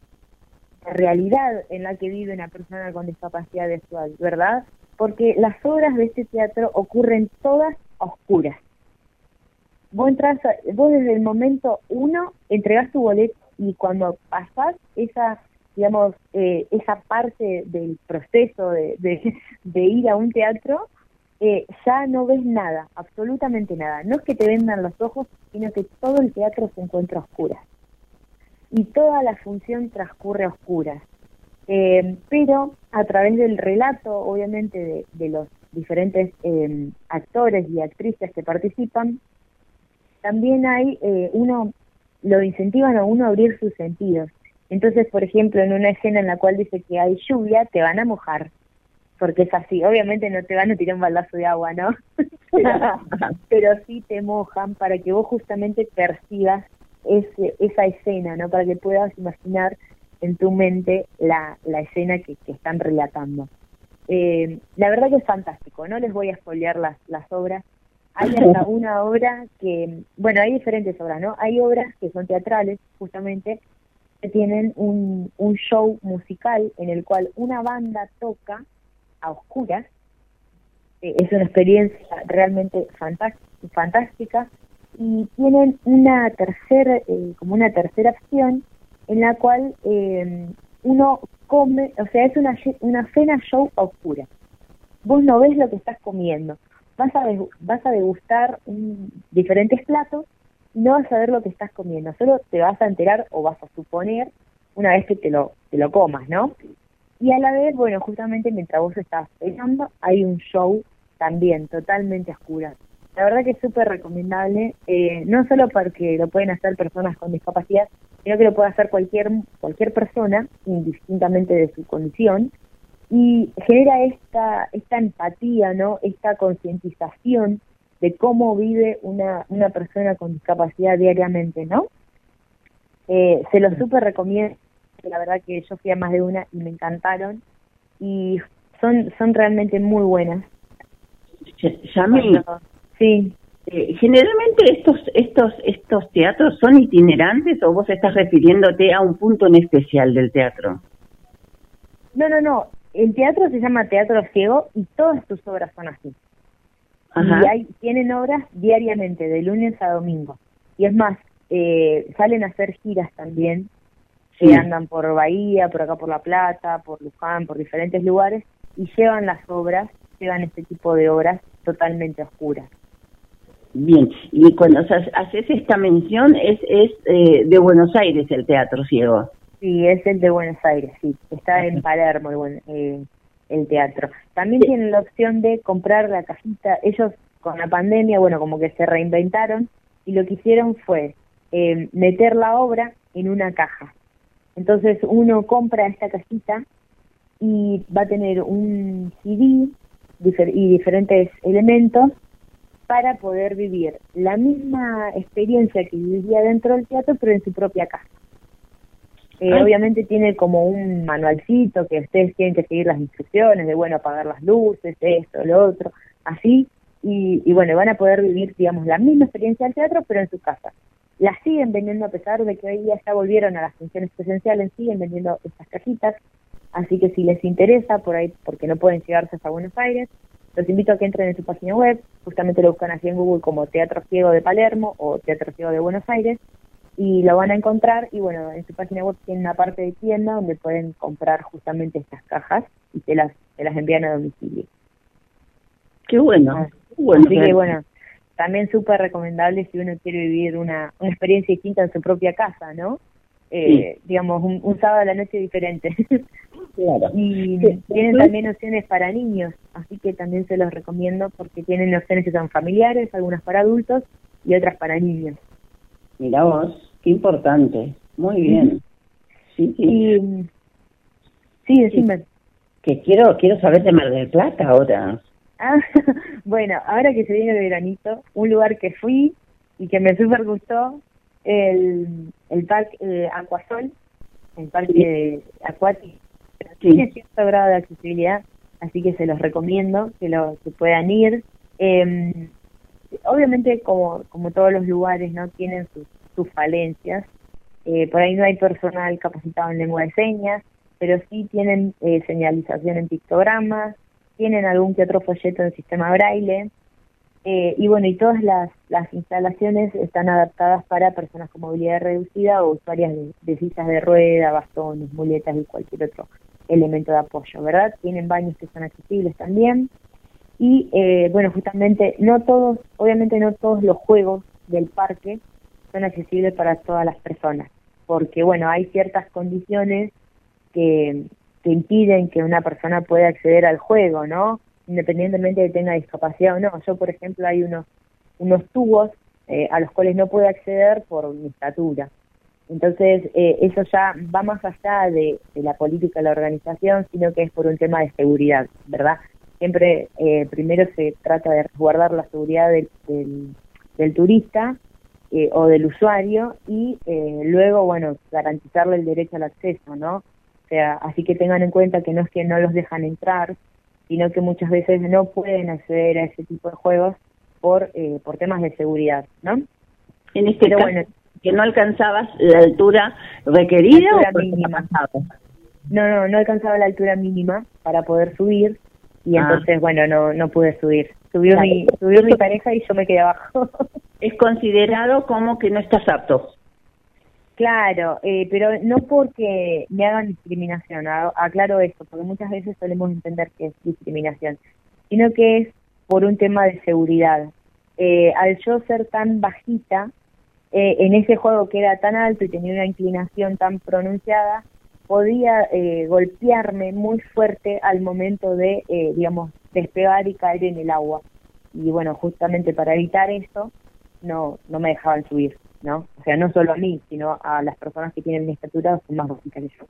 la realidad en la que vive una persona con discapacidad visual, ¿verdad? Porque las obras de este teatro ocurren todas oscuras. Vos entras, vos desde el momento uno entregás tu boleto y cuando pasás esa digamos, eh, esa parte del proceso de, ir a un teatro, eh, ya no ves nada, absolutamente nada. No es que te vendan los ojos, sino que todo el teatro se encuentra a oscuras. Y toda la función transcurre a oscuras. Eh, pero a través del relato, obviamente, de, de los diferentes actores y actrices que participan, también hay uno, lo incentivan a uno a abrir sus sentidos entonces, por ejemplo, en una escena en la cual dice que hay lluvia, te van a mojar, porque es así. Obviamente no te van a tirar un baldazo de agua, ¿no? pero, sí te mojan para que vos justamente percibas ese, esa escena, ¿no? Para que puedas imaginar en tu mente la, la escena que, que están relatando. Eh, la verdad que es fantástico, no les voy a spoilear las, las obras. Hay hasta una obra que, bueno, hay diferentes obras, ¿no? Hay obras que son teatrales, justamente, tienen un, un show musical en el cual una banda toca a oscuras. Eh, es una experiencia realmente fantástica y tienen una tercera, eh, como una tercera opción en la cual eh, uno come, o sea, es una, una cena show oscura. Vos no ves lo que estás comiendo. Vas a, vas a degustar un- diferentes platos no vas a ver lo que estás comiendo. Solo te vas a enterar o vas a suponer una vez que te lo, te lo comas, ¿no? Y a la vez, bueno, justamente mientras vos estás cenando, hay un show también totalmente oscura. La verdad que es súper recomendable, eh, no solo porque lo pueden hacer personas con discapacidad, sino que lo puede hacer cualquier, cualquier persona, indistintamente de su condición, y genera esta, esta empatía, ¿no? Esta concientización de cómo vive una, una persona con discapacidad diariamente, ¿no? Eh, se lo súper recomiendo, la verdad que yo fui a más de una y me encantaron, y son, son realmente muy buenas. Yami, Sí. eh, generalmente estos estos estos teatros son itinerantes o vos estás refiriéndote a un punto en especial del teatro. No, no, no. El teatro se llama Teatro Ciego y todas sus obras son así. Ajá. Y hay, tienen obras diariamente, de lunes a domingo. Y es más, eh, salen a hacer giras también, Sí. que andan por Bahía, por acá por La Plata, por Luján, por diferentes lugares, y llevan las obras, llevan este tipo de obras totalmente oscuras. Bien, y cuando ha- haces esta mención es es eh, de Buenos Aires el Teatro Ciego. Sí, es el de Buenos Aires, sí. Está en Palermo el, eh, el teatro. También tienen la opción de comprar la cajita. Ellos con la pandemia, bueno, como que se reinventaron y lo que hicieron fue eh, meter la obra en una caja. Entonces uno compra esta cajita y va a tener un CD difer- y diferentes elementos para poder vivir la misma experiencia que vivía dentro del teatro, pero en su propia casa. Eh, obviamente tiene como un manualcito que ustedes tienen que seguir las instrucciones de, bueno, apagar las luces, esto, lo otro, así. Y, y bueno, van a poder vivir, digamos, la misma experiencia del teatro, pero en su casa. La siguen vendiendo a pesar de que hoy día ya volvieron a las funciones presenciales, siguen vendiendo estas cajitas. Así que si les interesa, por ahí, porque no pueden llegarse hasta Buenos Aires, los invito a que entren en su página web, justamente lo buscan así en Google como Teatro Ciego de Palermo o Teatro Ciego de Buenos Aires, y lo van a encontrar y bueno, en su página web tienen una parte de tienda donde pueden comprar justamente estas cajas y te las, te las envían a domicilio. Qué bueno. Ah, bueno. Así que bueno, también súper recomendable si uno quiere vivir una, una experiencia distinta en su propia casa, ¿no? Eh, Digamos, un, un sábado a la noche diferente. Claro. Y Sí. tienen también opciones para niños, así que también se los recomiendo porque tienen opciones que son familiares, algunas para adultos y otras para niños. Mira vos, qué importante. Muy bien. Sí, sí. Y, sí, decime. Que quiero quiero saber de Mar del Plata ahora. Ah, bueno, ahora que se viene el veranito, un lugar que fui y que me súper gustó, el, el parque eh, Aquasol, el parque acuático, tiene cierto grado de accesibilidad, así que se los recomiendo que lo que puedan ir. Eh, obviamente, como, como todos los lugares, no tienen sus, sus falencias. Eh, por ahí no hay personal capacitado en lengua de señas, pero sí tienen eh, señalización en pictogramas, tienen algún que otro folleto en sistema braille. eh, y bueno, y todas las, las instalaciones están adaptadas para personas con movilidad reducida o usuarias de, de sillas de rueda, bastones, muletas y cualquier otro elemento de apoyo, ¿verdad? Tienen baños que son accesibles también. Y eh, bueno, justamente no todos, obviamente no todos los juegos del parque son accesibles para todas las personas, porque bueno, hay ciertas condiciones que, que impiden que una persona pueda acceder al juego, ¿no? Independientemente de que tenga discapacidad o no. Yo, por ejemplo, hay unos, unos tubos eh, a los cuales no puedo acceder por mi estatura. Entonces, eh, eso ya va más allá de, de la política de la organización, sino que es por un tema de seguridad, ¿verdad? Siempre eh, primero se trata de resguardar la seguridad del, del, del turista eh, o del usuario y eh, luego, bueno, garantizarle el derecho al acceso, ¿no? O sea, así que tengan en cuenta que no es que no los dejan entrar, sino que muchas veces no pueden acceder a ese tipo de juegos por eh, por temas de seguridad, ¿no? En este Pero caso, bueno, que no alcanzabas la altura requerida La altura o mínima. No, no, no alcanzaba la altura mínima para poder subir y Ah. entonces, bueno, no no pude subir. Subió Claro. mi subió mi pareja y yo me quedé abajo. Es considerado como que no estás apto. Claro, eh, pero no porque me hagan discriminación, aclaro esto, porque muchas veces solemos entender que es discriminación, sino que es por un tema de seguridad. Eh, al yo ser tan bajita, eh, en ese juego que era tan alto y tenía una inclinación tan pronunciada, podía eh, golpearme muy fuerte al momento de, eh, digamos, despegar y caer en el agua. Y bueno, justamente para evitar eso, no, no me dejaban subir, ¿no? O sea, no solo a mí, sino a las personas que tienen mi estatura son más bajitas que yo.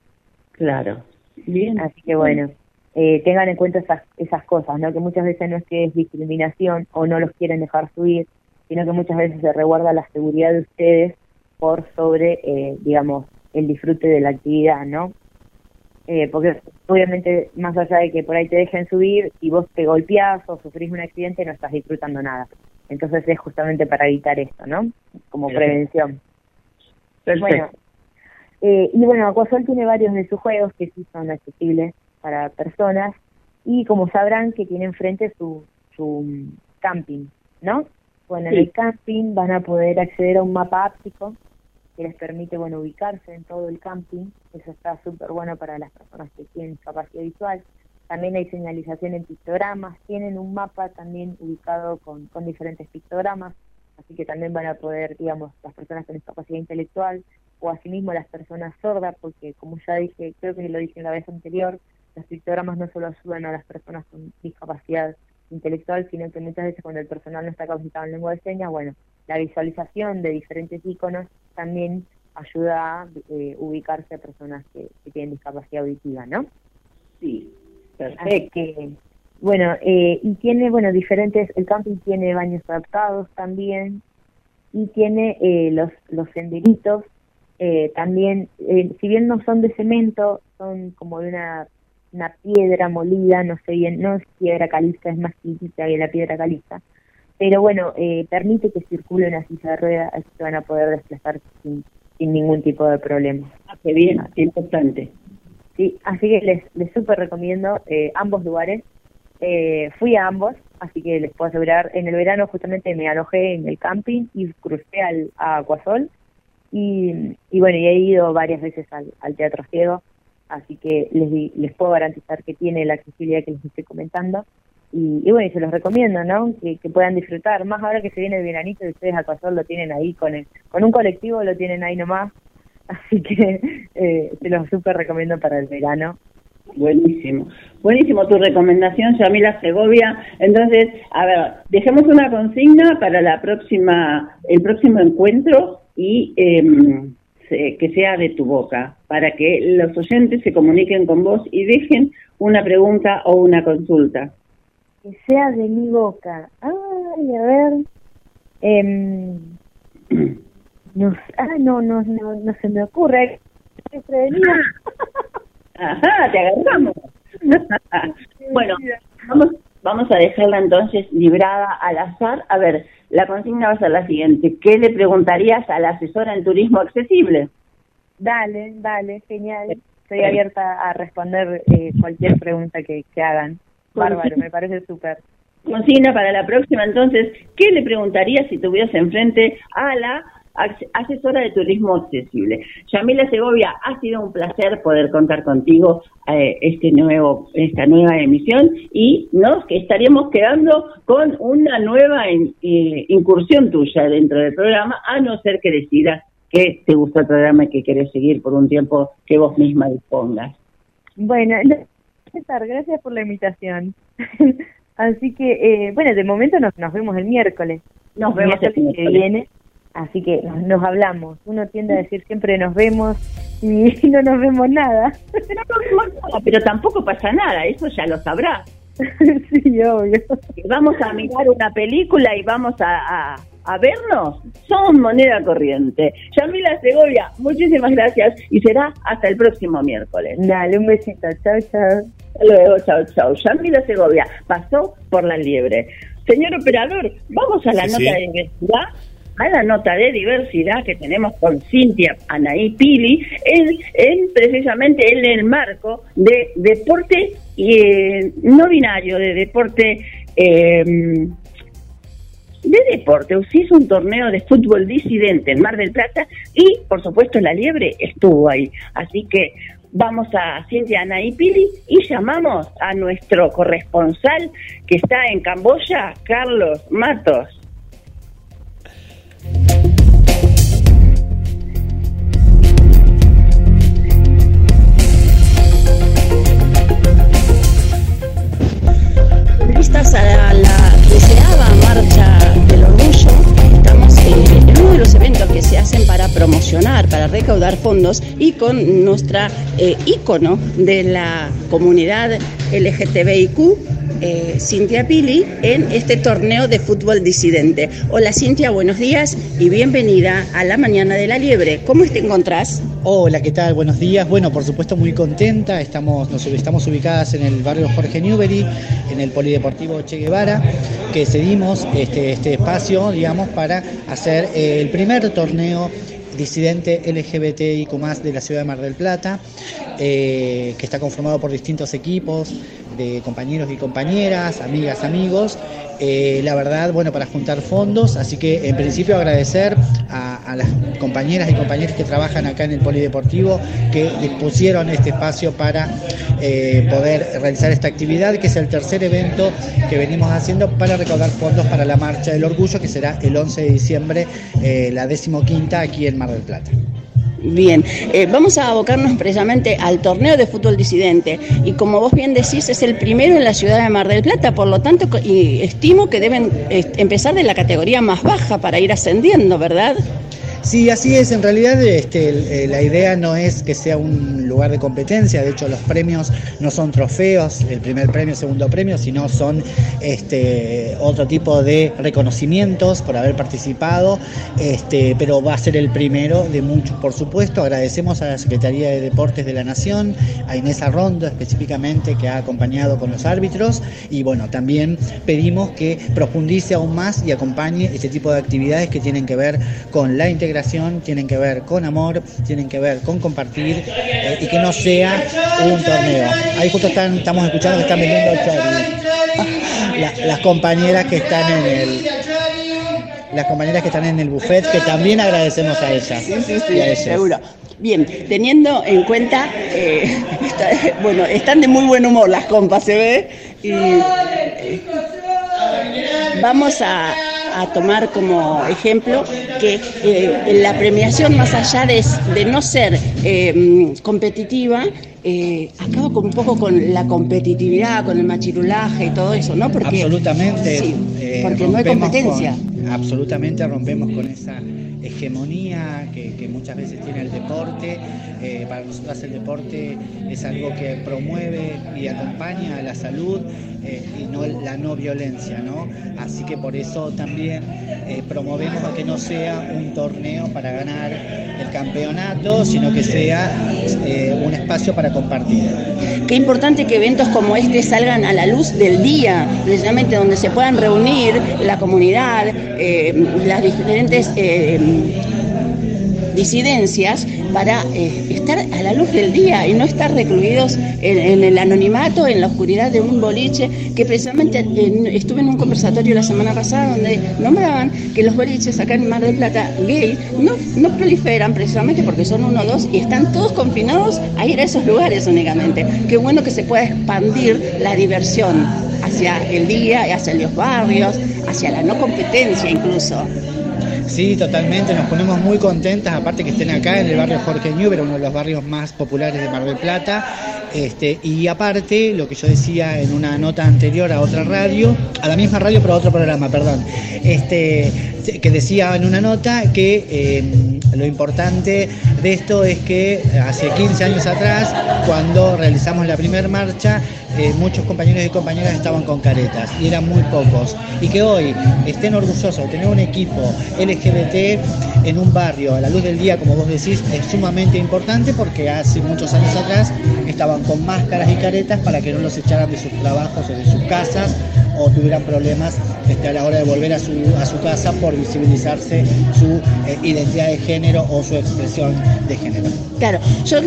Claro. Bien. Así que bueno, eh, tengan en cuenta esas, esas cosas, ¿no? Que muchas veces no es que es discriminación o no los quieren dejar subir, sino que muchas veces se reguarda la seguridad de ustedes por sobre, eh, digamos, el disfrute de la actividad, ¿no? Eh, porque obviamente, más allá de que por ahí te dejen subir, si vos te golpeás o sufrís un accidente, no estás disfrutando nada. Entonces es justamente para evitar esto, ¿no? Como Perfecto. prevención. Perfecto. Bueno, eh, y bueno, Aquasol tiene varios de sus juegos que sí son accesibles para personas y como sabrán que tiene enfrente su, su mm, camping, ¿no? Bueno, en el camping van a poder acceder a un mapa áptico que les permite, bueno, ubicarse en todo el camping. Eso está súper bueno para las personas que tienen discapacidad visual. También hay señalización en pictogramas. Tienen un mapa también ubicado con, con diferentes pictogramas. Así que también van a poder, digamos, las personas con discapacidad intelectual o asimismo las personas sordas, porque como ya dije, creo que lo dije en la vez anterior, los pictogramas no solo ayudan a las personas con discapacidad intelectual, sino que muchas veces cuando el personal no está capacitado en lengua de señas, bueno, la visualización de diferentes iconos también ayuda a eh, ubicarse a personas que, que tienen discapacidad auditiva, ¿no? Sí, Así que, bueno, eh, y tiene, bueno, diferentes, el camping tiene baños adaptados también, y tiene eh, los, los senderitos, eh, también, eh, si bien no son de cemento, son como de una, una piedra molida, no sé bien, no es piedra caliza, es más chiquita que la piedra caliza, pero bueno, eh, permite que circule una silla de ruedas, así que van a poder desplazarse sin, sin ningún tipo de problema. Ah, qué bien, qué importante. Sí, así que les, les súper recomiendo eh, ambos lugares. Eh, fui a ambos, así que les puedo asegurar, en el verano justamente me alojé en el camping y crucé al, a Acuasol. Y, y bueno, y he ido varias veces al, al Teatro Ciego, así que les, les puedo garantizar que tiene la accesibilidad que les estoy comentando. Y, bueno, y se los recomiendo, ¿no? Que, puedan disfrutar, más ahora que se viene el veranito y ustedes Acuasol lo tienen ahí con, el, con un colectivo, lo tienen ahí nomás. Así que eh, se los súper recomiendo para el verano. Buenísimo. Buenísimo tu recomendación, Yamila Segovia. Entonces, a ver, dejemos una consigna para la próxima, el próximo encuentro y se- que sea de tu boca, para que los oyentes se comuniquen con vos y dejen una pregunta o una consulta. Que sea de mi boca. Ay, a ver. Em, no, ah, no, no, no, no se me ocurre. Prevenida. Ajá, te agarramos. bueno, vamos, vamos a dejarla entonces librada al azar. A ver, la consigna va a ser la siguiente. ¿Qué le preguntarías a la asesora en turismo accesible? Dale, dale, genial. Estoy abierta a responder eh, cualquier pregunta que, que hagan. Bárbaro, me parece súper. Consigna para la próxima, entonces, ¿qué le preguntarías si tuvieras enfrente a la asesora de turismo accesible? Yamila Segovia, ha sido un placer poder contar contigo eh, este nuevo, esta nueva emisión y nos estaríamos quedando con una nueva in- eh, incursión tuya dentro del programa, a no ser que decidas que te gustó el programa y que querés seguir por un tiempo que vos misma dispongas. Bueno, no- César, gracias por la invitación. Así que, eh, bueno, de momento nos, nos vemos el miércoles. Nos vemos el miércoles que viene. Así que nos, nos hablamos. Uno tiende a decir siempre nos vemos y no nos vemos nada. Ah, Pero tampoco pasa nada, eso ya lo sabrás. sí, obvio. Vamos a mirar una película y vamos a, a, a vernos. Son moneda corriente. Yamila Segovia, muchísimas gracias y será hasta el próximo miércoles. Dale, un besito. Chao, chao. Hasta luego, chao, chao. Yamila Segovia pasó por la liebre. Señor operador, vamos a la Sí, nota sí. de diversidad. A la nota de diversidad que tenemos con Cintia Anaí Pili, en, en precisamente en el marco de deporte y, eh, no binario, de deporte eh, de deporte. Se hizo un torneo de fútbol disidente en Mar del Plata y, por supuesto, la liebre estuvo ahí. Así que vamos a Cintia Anaí Pili y llamamos a nuestro corresponsal que está en Camboya, Carlos Matos. Vistas a la, los eventos que se hacen para promocionar, para recaudar fondos y con nuestra eh, ícono de la comunidad LGTBIQ, eh, Cintia Pili, en este torneo de fútbol disidente. Hola Cintia, buenos días y bienvenida a la Mañana de la Liebre. ¿Cómo te encontrás? Hola, ¿qué tal? Buenos días. Bueno, por supuesto muy contenta. Estamos, nos, estamos ubicadas en el barrio Jorge Newbery, en el Polideportivo Che Guevara, que cedimos este, este espacio, digamos, para hacer eh, el primer torneo disidente LGBTIQ de la ciudad de Mar del Plata, eh, que está conformado por distintos equipos de compañeros y compañeras, amigas, amigos. Eh, la verdad, bueno, para juntar fondos, así que en principio agradecer a, las compañeras y compañeros que trabajan acá en el Polideportivo que dispusieron este espacio para eh, poder realizar esta actividad, que es el tercer evento que venimos haciendo para recaudar fondos para la Marcha del Orgullo, que será el 11 de diciembre, eh, la decimoquinta aquí en Mar del Plata. Bien, eh, vamos a abocarnos precisamente al torneo de fútbol disidente y como vos bien decís es el primero en la ciudad de Mar del Plata, por lo tanto y estimo que deben eh, empezar de la categoría más baja para ir ascendiendo, ¿verdad? Sí, así es. En realidad, este, eh, la idea no es que sea un lugar de competencia. De hecho, los premios no son trofeos, el primer premio, segundo premio, sino son este, otro tipo de reconocimientos por haber participado. Este, pero va a ser el primero de muchos, por supuesto. Agradecemos a la Secretaría de Deportes de la Nación, a Inés Arrondo específicamente, que ha acompañado con los árbitros. Y bueno, también pedimos que profundice aún más y acompañe este tipo de actividades que tienen que ver con la integración, tienen que ver con amor, tienen que ver con compartir eh, y que no sea un torneo. Ahí justo están, estamos escuchando que están vendiendo chori. La- las compañeras que están en el las compañeras que están en el buffet, que también agradecemos a ellas. y a ellas. seguro. Bien, teniendo en cuenta, eh, está- bueno, están de muy buen humor las compas, se ve, y eh, vamos a, a tomar como ejemplo que eh, la premiación, más allá de, de no ser eh, mm, competitiva, eh, acaba con un poco con la competitividad, con el machirulaje y todo eso, ¿no? Porque, absolutamente. sí, eh, porque no hay competencia. con- absolutamente rompemos con esa hegemonía que, muchas veces tiene el deporte. Eh, para nosotros el deporte es algo que promueve y acompaña a la salud eh, y no la no violencia, ¿no? Así que por eso también eh, promovemos a que no sea un torneo para ganar el campeonato, sino que sea un espacio para compartir. Qué importante que eventos como este salgan a la luz del día, precisamente donde se puedan reunir la comunidad, las diferentes disidencias para eh, estar a la luz del día y no estar recluidos en, el anonimato, en la oscuridad de un boliche, que precisamente en- estuve en un conversatorio la semana pasada donde nombraban que los boliches acá en Mar del Plata gay no, no proliferan precisamente porque son uno o dos y están todos confinados a ir a esos lugares únicamente. Qué bueno que se pueda expandir la diversión hacia el día, hacia los barrios, hacia la no competencia incluso. Sí, totalmente, nos ponemos muy contentas, aparte que estén acá en el barrio Jorge Newbery, uno de los barrios más populares de Mar del Plata. Este, y aparte, lo que yo decía en una nota anterior a otra radio, a la misma radio pero a otro programa, perdón, este, que decía en una nota que eh, lo importante de esto es que hace 15 años atrás, cuando realizamos la primera marcha, eh, muchos compañeros y compañeras estaban con caretas y eran muy pocos. Y que hoy estén orgullosos de tener un equipo LGBT en un barrio a la luz del día, como vos decís, es sumamente importante porque hace muchos años atrás estaban con máscaras y caretas para que no los echaran de sus trabajos o de sus casas o tuvieran problemas este, a la hora de volver a su, casa por visibilizarse su eh, identidad de género o su expresión de género. Claro, yo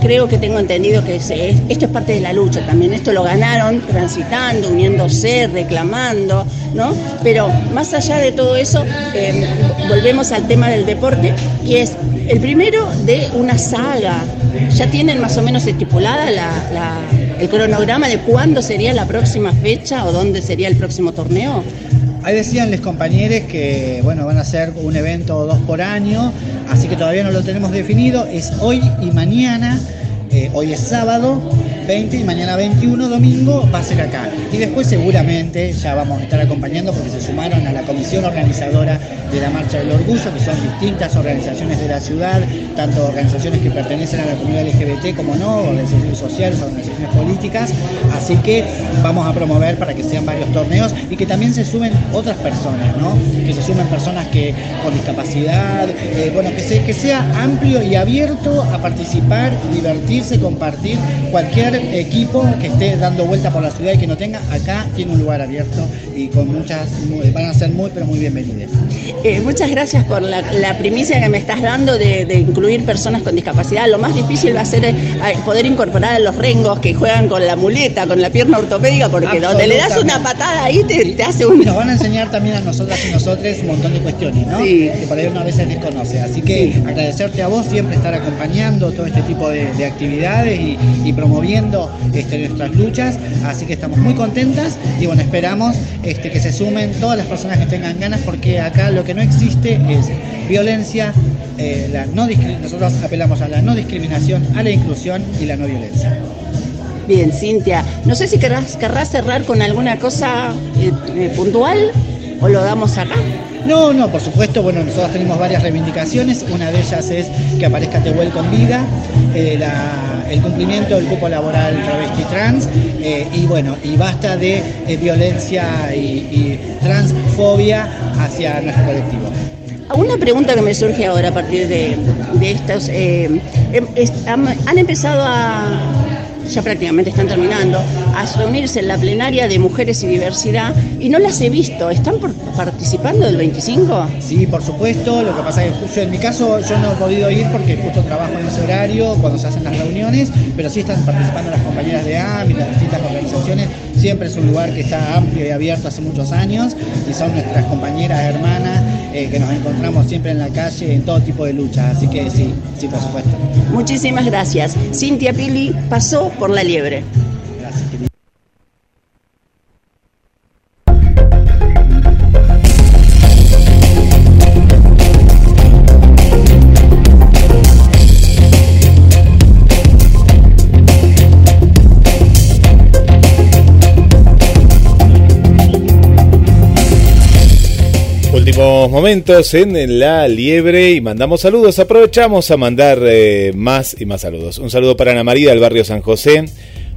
creo que tengo entendido que esto es parte de la lucha también. Esto lo ganaron transitando, uniéndose, reclamando, ¿no? Pero más allá de todo eso, eh, volvemos al tema del deporte, que es el primero de una saga. ¿Ya tienen más o menos estipulada la- la- el cronograma de cuándo sería la próxima fecha o dónde sería el próximo torneo? Ahí decían los compañeros que bueno, van a hacer un evento o dos por año, así que todavía no lo tenemos definido. Es hoy y mañana. eh, hoy es sábado 20 y mañana 21, domingo, va a ser acá. Y después seguramente ya vamos a estar acompañando porque se sumaron a la comisión organizadora de la Marcha del Orgullo, que son distintas organizaciones de la ciudad, tanto organizaciones que pertenecen a la comunidad LGBT como no, organizaciones sociales, organizaciones políticas. Así que vamos a promover para que sean varios torneos y que también se sumen otras personas, ¿no? Que se sumen personas que con discapacidad, eh, bueno, que, se- que sea amplio y abierto a participar, divertirse, compartir. Cualquier equipo que esté dando vuelta por la ciudad y que no tenga, acá tiene un lugar abierto y con muchas, van a ser muy, pero muy bienvenidas. Eh, muchas gracias por la, la primicia que me estás dando de, de incluir personas con discapacidad. Lo más difícil va a ser eh, poder incorporar a los rengos que juegan con la muleta, con la pierna ortopédica, porque donde le das una patada ahí te, te hace un... Nos van a enseñar también a nosotras y nosotros un montón de cuestiones, ¿no? Sí. Que por ahí uno a veces desconoce. Así que agradecerte a vos siempre estar acompañando todo este tipo de, de actividades y, y promoviendo este, nuestras luchas. Así que estamos muy contentas y bueno, esperamos este, que se sumen todas las personas que tengan ganas porque acá lo que no existe es violencia, eh, la no nosotros apelamos a la no discriminación, a la inclusión y la no violencia. Bien, Cintia. No sé si querrás, querrás cerrar con alguna cosa eh, eh, puntual o lo damos acá. No, no, por supuesto, bueno, nosotros tenemos varias reivindicaciones, una de ellas es que aparezca Tehuel con vida, eh, la- el cumplimiento del cupo laboral travesti trans, eh, y bueno, y basta de eh, violencia y, y transfobia hacia nuestro colectivo. Una pregunta que me surge ahora a partir de, de estos. eh, em- es- han, han empezado a. Ya prácticamente están terminando, a reunirse en la plenaria de mujeres y diversidad y no las he visto. ¿Están por- participando del 25? Sí, por supuesto, lo que pasa es que justo en mi caso yo no he podido ir porque justo trabajo en ese horario cuando se hacen las reuniones, pero sí están participando las compañeras de AMI, las distintas organizaciones, siempre es un lugar que está amplio y abierto hace muchos años y son nuestras compañeras, hermanas, eh, que nos encontramos siempre en la calle en todo tipo de luchas, así que sí, sí, por supuesto. Muchísimas gracias. Cintia Pili pasó por la liebre. Momentos en la liebre y mandamos saludos. Aprovechamos a mandar eh, más y más saludos. Un saludo para Ana María del barrio San José.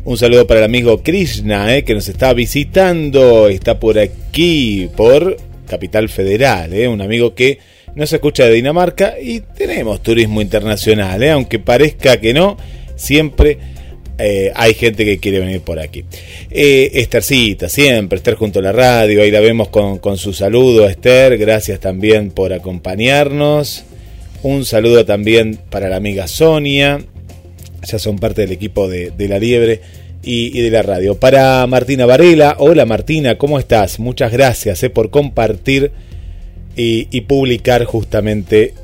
Un saludo para el amigo Krishna eh, que nos está visitando. Está por aquí, por Capital Federal. eh, un amigo que nos escucha de Dinamarca y tenemos turismo internacional. aunque parezca que no, siempre eh, hay gente que quiere venir por aquí. Eh, Esthercita, siempre, Esther junto a la radio, ahí la vemos con, con su saludo, Esther, gracias también por acompañarnos. Un saludo también para la amiga Sonia, ya son parte del equipo de, de La Liebre y, de la radio. Para Martina Varela, hola Martina, ¿cómo estás? Muchas gracias eh, por compartir y publicar justamente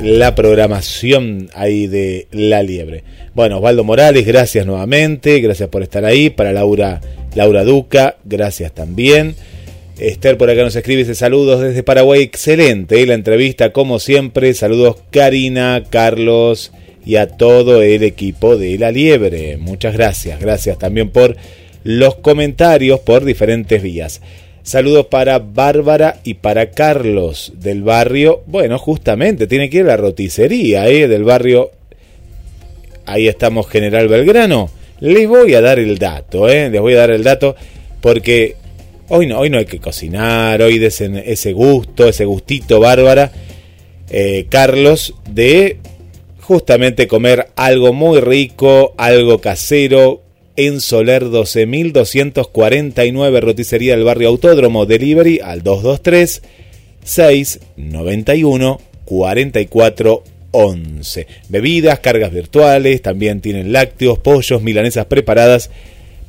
la programación ahí de La Liebre. Bueno, Osvaldo Morales, gracias nuevamente, gracias por estar ahí. Para Laura, Laura Duca, gracias también. Esther por acá nos escribe dice saludos desde Paraguay, excelente ¿eh? la entrevista como siempre. Saludos Karina, Carlos y a todo el equipo de La Liebre. Muchas gracias, gracias también por los comentarios por diferentes vías. Saludos para Bárbara y para Carlos del barrio. Bueno, justamente tiene que ir a la roticería ¿eh? del barrio. Ahí estamos, General Belgrano. Les voy a dar el dato, ¿eh? les voy a dar el dato porque hoy no, hoy no hay que cocinar, hoy ese gusto, ese gustito, Bárbara. Eh, Carlos, de justamente comer algo muy rico, algo casero, en Soler 12249, roticería del barrio Autódromo, delivery al 223 691 44 11. Bebidas, cargas virtuales, también tienen lácteos, pollos, milanesas preparadas,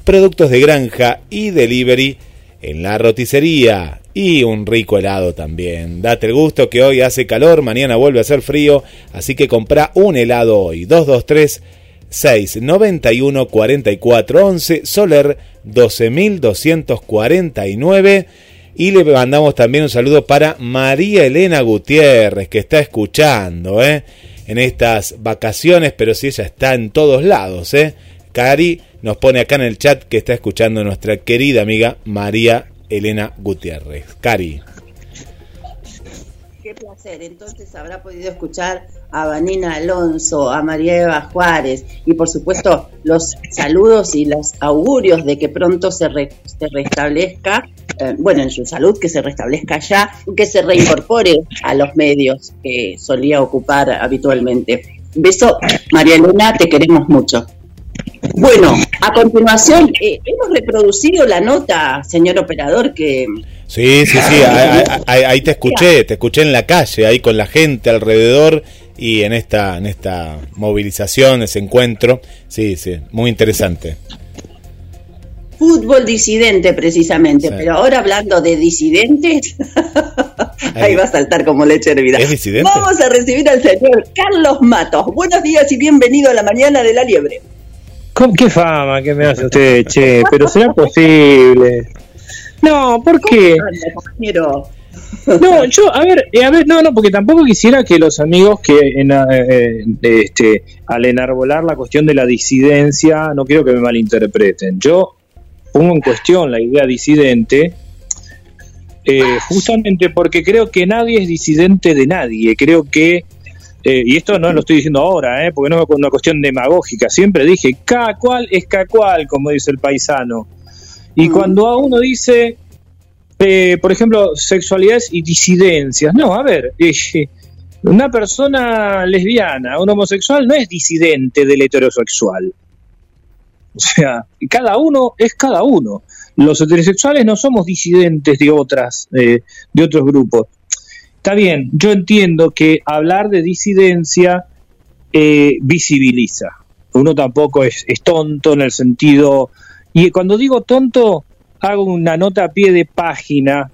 productos de granja y delivery en la roticería y un rico helado también. Date el gusto que hoy hace calor, mañana vuelve a hacer frío, así que compra un helado hoy. 223 691 44 11 Soler 12249 y le mandamos también un saludo para María Elena Gutiérrez, que está escuchando ¿eh? en estas vacaciones, pero si ella está en todos lados. ¿eh? Cari nos pone acá en el chat que está escuchando nuestra querida amiga María Elena Gutiérrez. Cari. Qué placer. Entonces habrá podido escuchar a Vanina Alonso, a María Eva Juárez y por supuesto los saludos y los augurios de que pronto se, re- se restablezca, eh, bueno, en su salud, que se restablezca ya, que se reincorpore a los medios que solía ocupar habitualmente. Beso, María Elena, te queremos mucho. Bueno, a continuación, eh, hemos reproducido la nota, señor operador, que Sí, sí, sí, ahí, ahí- ahí te escuché, te escuché en la calle, ahí con la gente alrededor y en esta, en esta movilización, ese encuentro. Sí, sí, muy interesante. Fútbol disidente, precisamente. Sí. Pero ahora hablando de disidentes, ahí va a saltar como leche hervida. ¿Es disidente? Vamos a recibir al señor Carlos Matos. Buenos días y bienvenido a la mañana de la liebre. ¿Cómo- ¿Qué fama que me hace usted, che? Pero será posible. No, ¿por qué? No, yo, a ver, eh, a ver, no, no, porque tampoco quisiera que los amigos que en, eh, eh, este, al enarbolar la cuestión de la disidencia, no quiero que me malinterpreten. Yo pongo en cuestión la idea disidente eh, justamente porque creo que nadie es disidente de nadie. Creo que, eh, y esto no lo estoy diciendo ahora, eh, porque no es una cuestión demagógica, siempre dije, cada cual es cada cual, como dice el paisano. Y cuando a uno dice, eh, por ejemplo, sexualidades y disidencias, no, a ver, eh, una persona lesbiana, un homosexual no es disidente del heterosexual. O sea, cada uno es cada uno. Los heterosexuales no somos disidentes de otras, eh, de otros grupos. Está bien, yo entiendo que hablar de disidencia eh, visibiliza. Uno tampoco es, es tonto en el sentido. Y cuando digo tonto, hago una nota a pie de página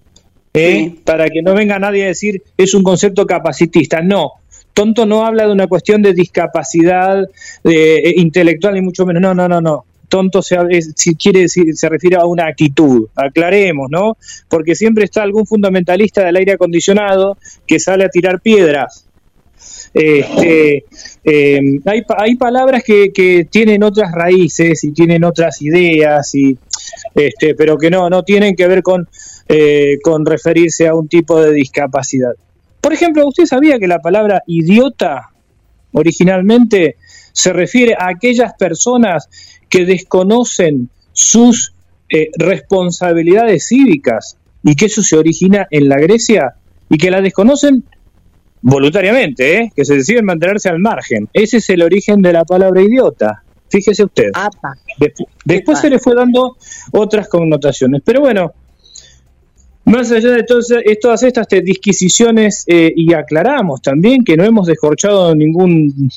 ¿eh? para que no venga nadie a decir es un concepto capacitista. No, tonto no habla de una cuestión de discapacidad eh, intelectual ni mucho menos. No, no, no, no. Tonto se, es- si quiere decir, se refiere a una actitud, aclaremos, ¿no? Porque siempre está algún fundamentalista del aire acondicionado que sale a tirar piedras. Este, eh, hay, hay palabras que, que tienen otras raíces y tienen otras ideas, y, este, pero que no, no tienen que ver con, eh, con referirse a un tipo de discapacidad. Por ejemplo, ¿usted sabía que la palabra idiota originalmente se refiere a aquellas personas que desconocen sus eh, responsabilidades cívicas y que eso se origina en la Grecia y que la desconocen voluntariamente, ¿eh? que se deciden mantenerse al margen. Ese es el origen de la palabra idiota. Fíjese usted. Despu- después se le fue dando otras connotaciones. Pero bueno, más allá de todas, es- todas estas disquisiciones, eh, y aclaramos también que no hemos descorchado ningún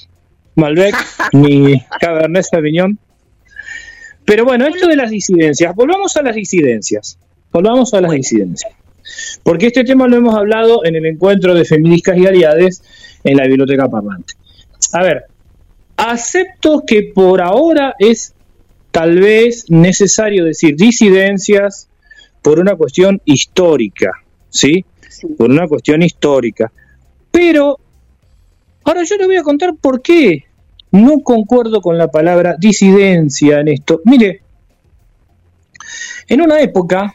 Malbec ni Cabernet Sauvignon. Pero bueno, esto de las disidencias, volvamos a las disidencias. Volvamos a las disidencias. Porque este tema lo hemos hablado en el encuentro de feministas y aliades en la biblioteca parlante. A ver, acepto que por ahora es tal vez necesario decir disidencias por una cuestión histórica, ¿sí? Por una cuestión histórica. Pero ahora yo le voy a contar por qué no concuerdo con la palabra disidencia en esto. Mire, en una época,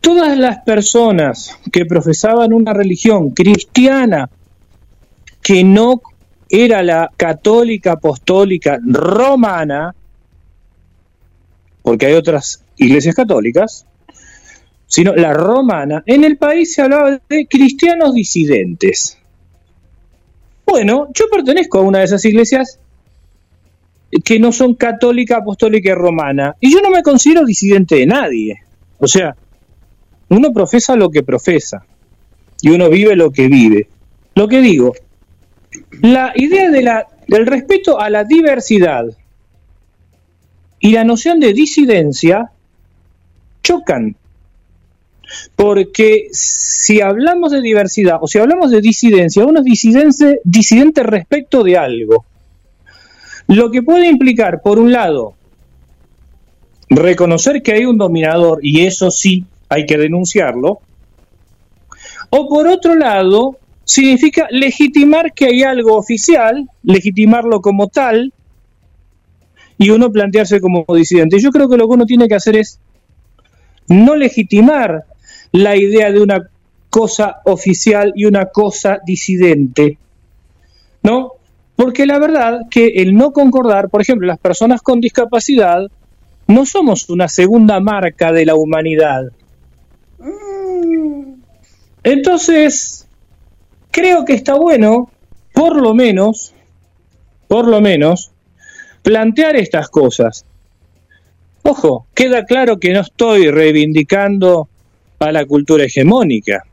todas las personas que profesaban una religión cristiana que no era la católica apostólica romana, porque hay otras iglesias católicas, sino la romana, en el país se hablaba de cristianos disidentes. Bueno, yo pertenezco a una de esas iglesias que no son católica, apostólica romana. Y yo no me considero disidente de nadie. O sea, uno profesa lo que profesa y uno vive lo que vive. Lo que digo, la idea de la, del respeto a la diversidad y la noción de disidencia chocan. Porque si hablamos de diversidad o si hablamos de disidencia, uno es disidente, disidente respecto de algo. Lo que puede implicar, por un lado, reconocer que hay un dominador, y eso sí hay que denunciarlo, o por otro lado, significa legitimar que hay algo oficial, legitimarlo como tal, y uno plantearse como disidente. Yo creo que lo que uno tiene que hacer es no legitimar la idea de una cosa oficial y una cosa disidente, ¿no? Porque la verdad que el no concordar, por ejemplo, las personas con discapacidad, no somos una segunda marca de la humanidad. Entonces, creo que está bueno, por lo menos, por lo menos, plantear estas cosas. Ojo, queda claro que no estoy reivindicando a la cultura hegemónica.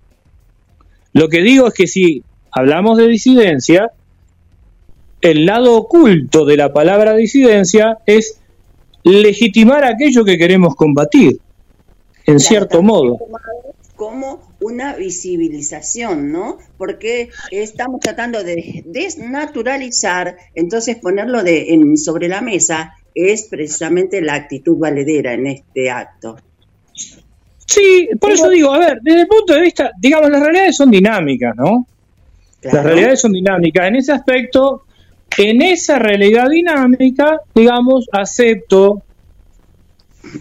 Lo que digo es que si hablamos de disidencia, el lado oculto de la palabra disidencia es legitimar aquello que queremos combatir, en cierto modo. Como una visibilización, ¿no? Porque estamos tratando de desnaturalizar, entonces ponerlo de, en, sobre la mesa es precisamente la actitud valedera en este acto. Sí, por eso digo, a ver, desde el punto de vista, digamos, las realidades son dinámicas, ¿no? Las realidades son dinámicas. En ese aspecto, en esa realidad dinámica, digamos, acepto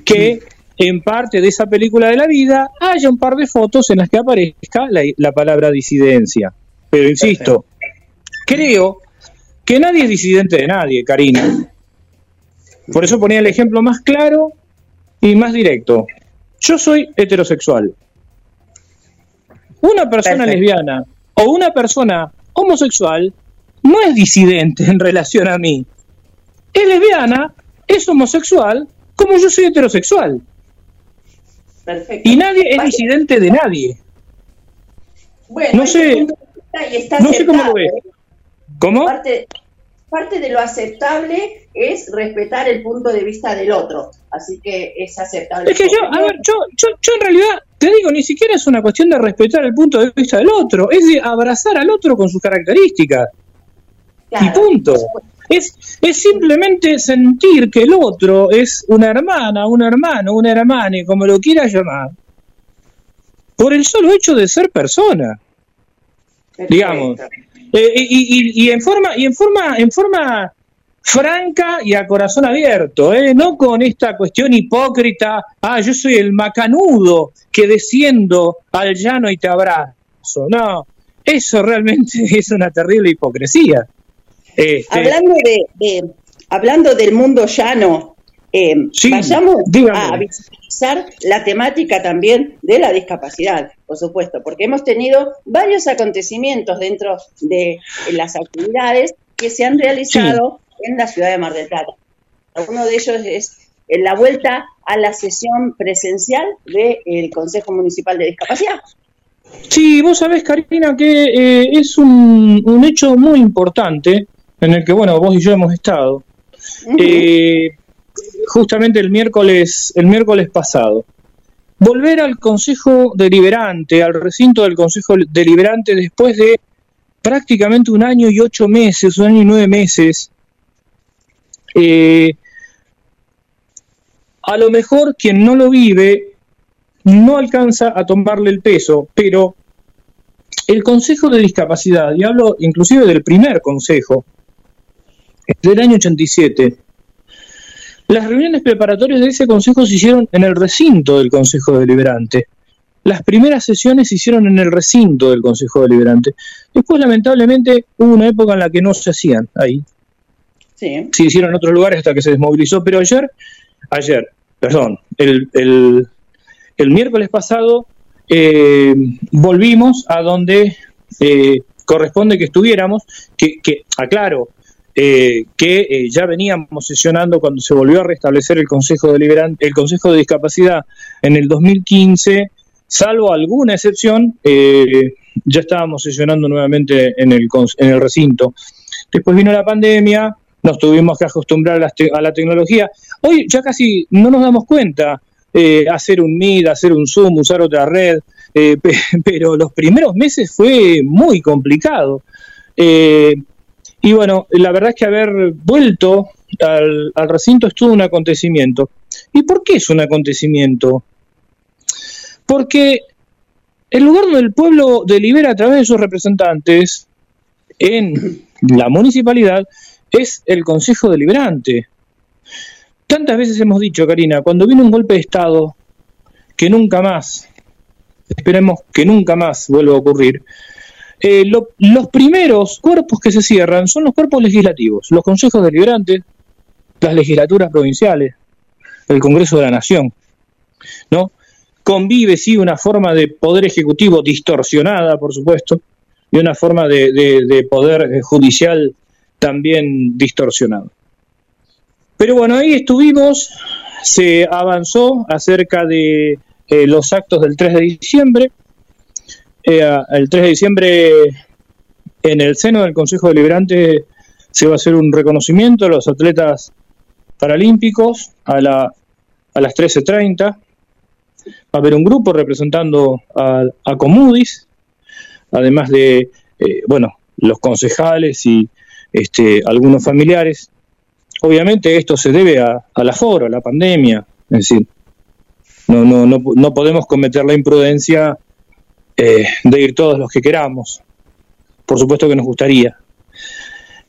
que en parte de esa película de la vida haya un par de fotos en las que aparezca la, la palabra disidencia. Pero insisto, creo que nadie es disidente de nadie, Karina. Por eso ponía el ejemplo más claro y más directo. Yo soy heterosexual. Una persona Perfecto. lesbiana o una persona homosexual no es disidente en relación a mí. Es lesbiana, es homosexual, como yo soy heterosexual. Perfecto. Y nadie es disidente de nadie. Bueno, no sé- está no sé cómo lo ves. ¿Cómo? Parte, parte de lo aceptable es respetar el punto de vista del otro, así que es aceptable. Es que yo, a ver, yo, yo, yo en realidad te digo, ni siquiera es una cuestión de respetar el punto de vista del otro, es de abrazar al otro con sus características. y punto. Es, es simplemente sentir que el otro es una hermana, un hermano, una hermana, como lo quieras llamar, por el solo hecho de ser persona. Digamos. Eh, y, y- y en forma, y en forma, en forma franca y a corazón abierto, ¿eh? no con esta cuestión hipócrita, ah, yo soy el macanudo que desciendo al llano y te abrazo. No, eso realmente es una terrible hipocresía. Este, Hablando de, de- hablando del mundo llano, eh, vayamos a visibilizar la temática también de la discapacidad, por supuesto, porque hemos tenido varios acontecimientos dentro de las actividades que se han realizado en la ciudad de Mar del Plata. Uno de ellos es eh, la vuelta a la sesión presencial del Consejo Municipal de Discapacidad. Sí, vos sabés, Karina, que eh, es un, un hecho muy importante en el que, bueno, vos y yo hemos estado. Eh, justamente el miércoles, el miércoles pasado. Volver al Consejo Deliberante, al recinto del Consejo Deliberante después de prácticamente un año y ocho meses, un año y nueve meses. Eh, a lo mejor quien no lo vive no alcanza a tomarle el peso, pero el Consejo de Discapacidad, y hablo inclusive del primer Consejo, del año 87, las reuniones preparatorias de ese Consejo se hicieron en el recinto del Consejo Deliberante. Las primeras sesiones se hicieron en el recinto del Consejo Deliberante. Después, lamentablemente, hubo una época en la que no se hacían ahí. Sí. Se hicieron en otros lugares hasta que se desmovilizó, pero ayer, ayer, perdón, el, el, el miércoles pasado eh, volvimos a donde eh, corresponde que estuviéramos, que, que aclaro, eh, que eh, ya veníamos sesionando cuando se volvió a restablecer el Consejo Deliberante, el Consejo de Discapacidad en el 2015, salvo alguna excepción, eh, ya estábamos sesionando nuevamente en el, en el recinto. Después vino la pandemia, nos tuvimos que acostumbrar a la, te- a la tecnología. Hoy ya casi no nos damos cuenta hacer un Meet, hacer un Zoom, usar otra red, pe- pero los primeros meses fue muy complicado. Y bueno, la verdad es que haber vuelto al, recinto es todo un acontecimiento. ¿Y por qué es un acontecimiento? Porque el lugar donde el pueblo delibera a través de sus representantes en la municipalidad es el Consejo Deliberante. Tantas veces hemos dicho, Karina, cuando viene un golpe de Estado, que nunca más, esperemos que nunca más vuelva a ocurrir, eh, lo- los primeros cuerpos que se cierran son los cuerpos legislativos, los consejos deliberantes, las legislaturas provinciales, el Congreso de la Nación, ¿no? Convive, sí, una forma de poder ejecutivo distorsionada, por supuesto, y una forma de, de- de poder judicial también distorsionado. Pero bueno, ahí estuvimos, se avanzó acerca de eh, los actos del 3 de diciembre, el 3 de diciembre, en el seno del Consejo Deliberante, se va a hacer un reconocimiento a los atletas paralímpicos a, la, a las 13.30. Va a haber un grupo representando a, Comudis, además de, eh, bueno, los concejales y este, algunos familiares. Obviamente esto se debe a, al aforo, a la pandemia, es decir, no, no, no, no podemos cometer la imprudencia eh, de ir todos los que queramos. Por supuesto que nos gustaría.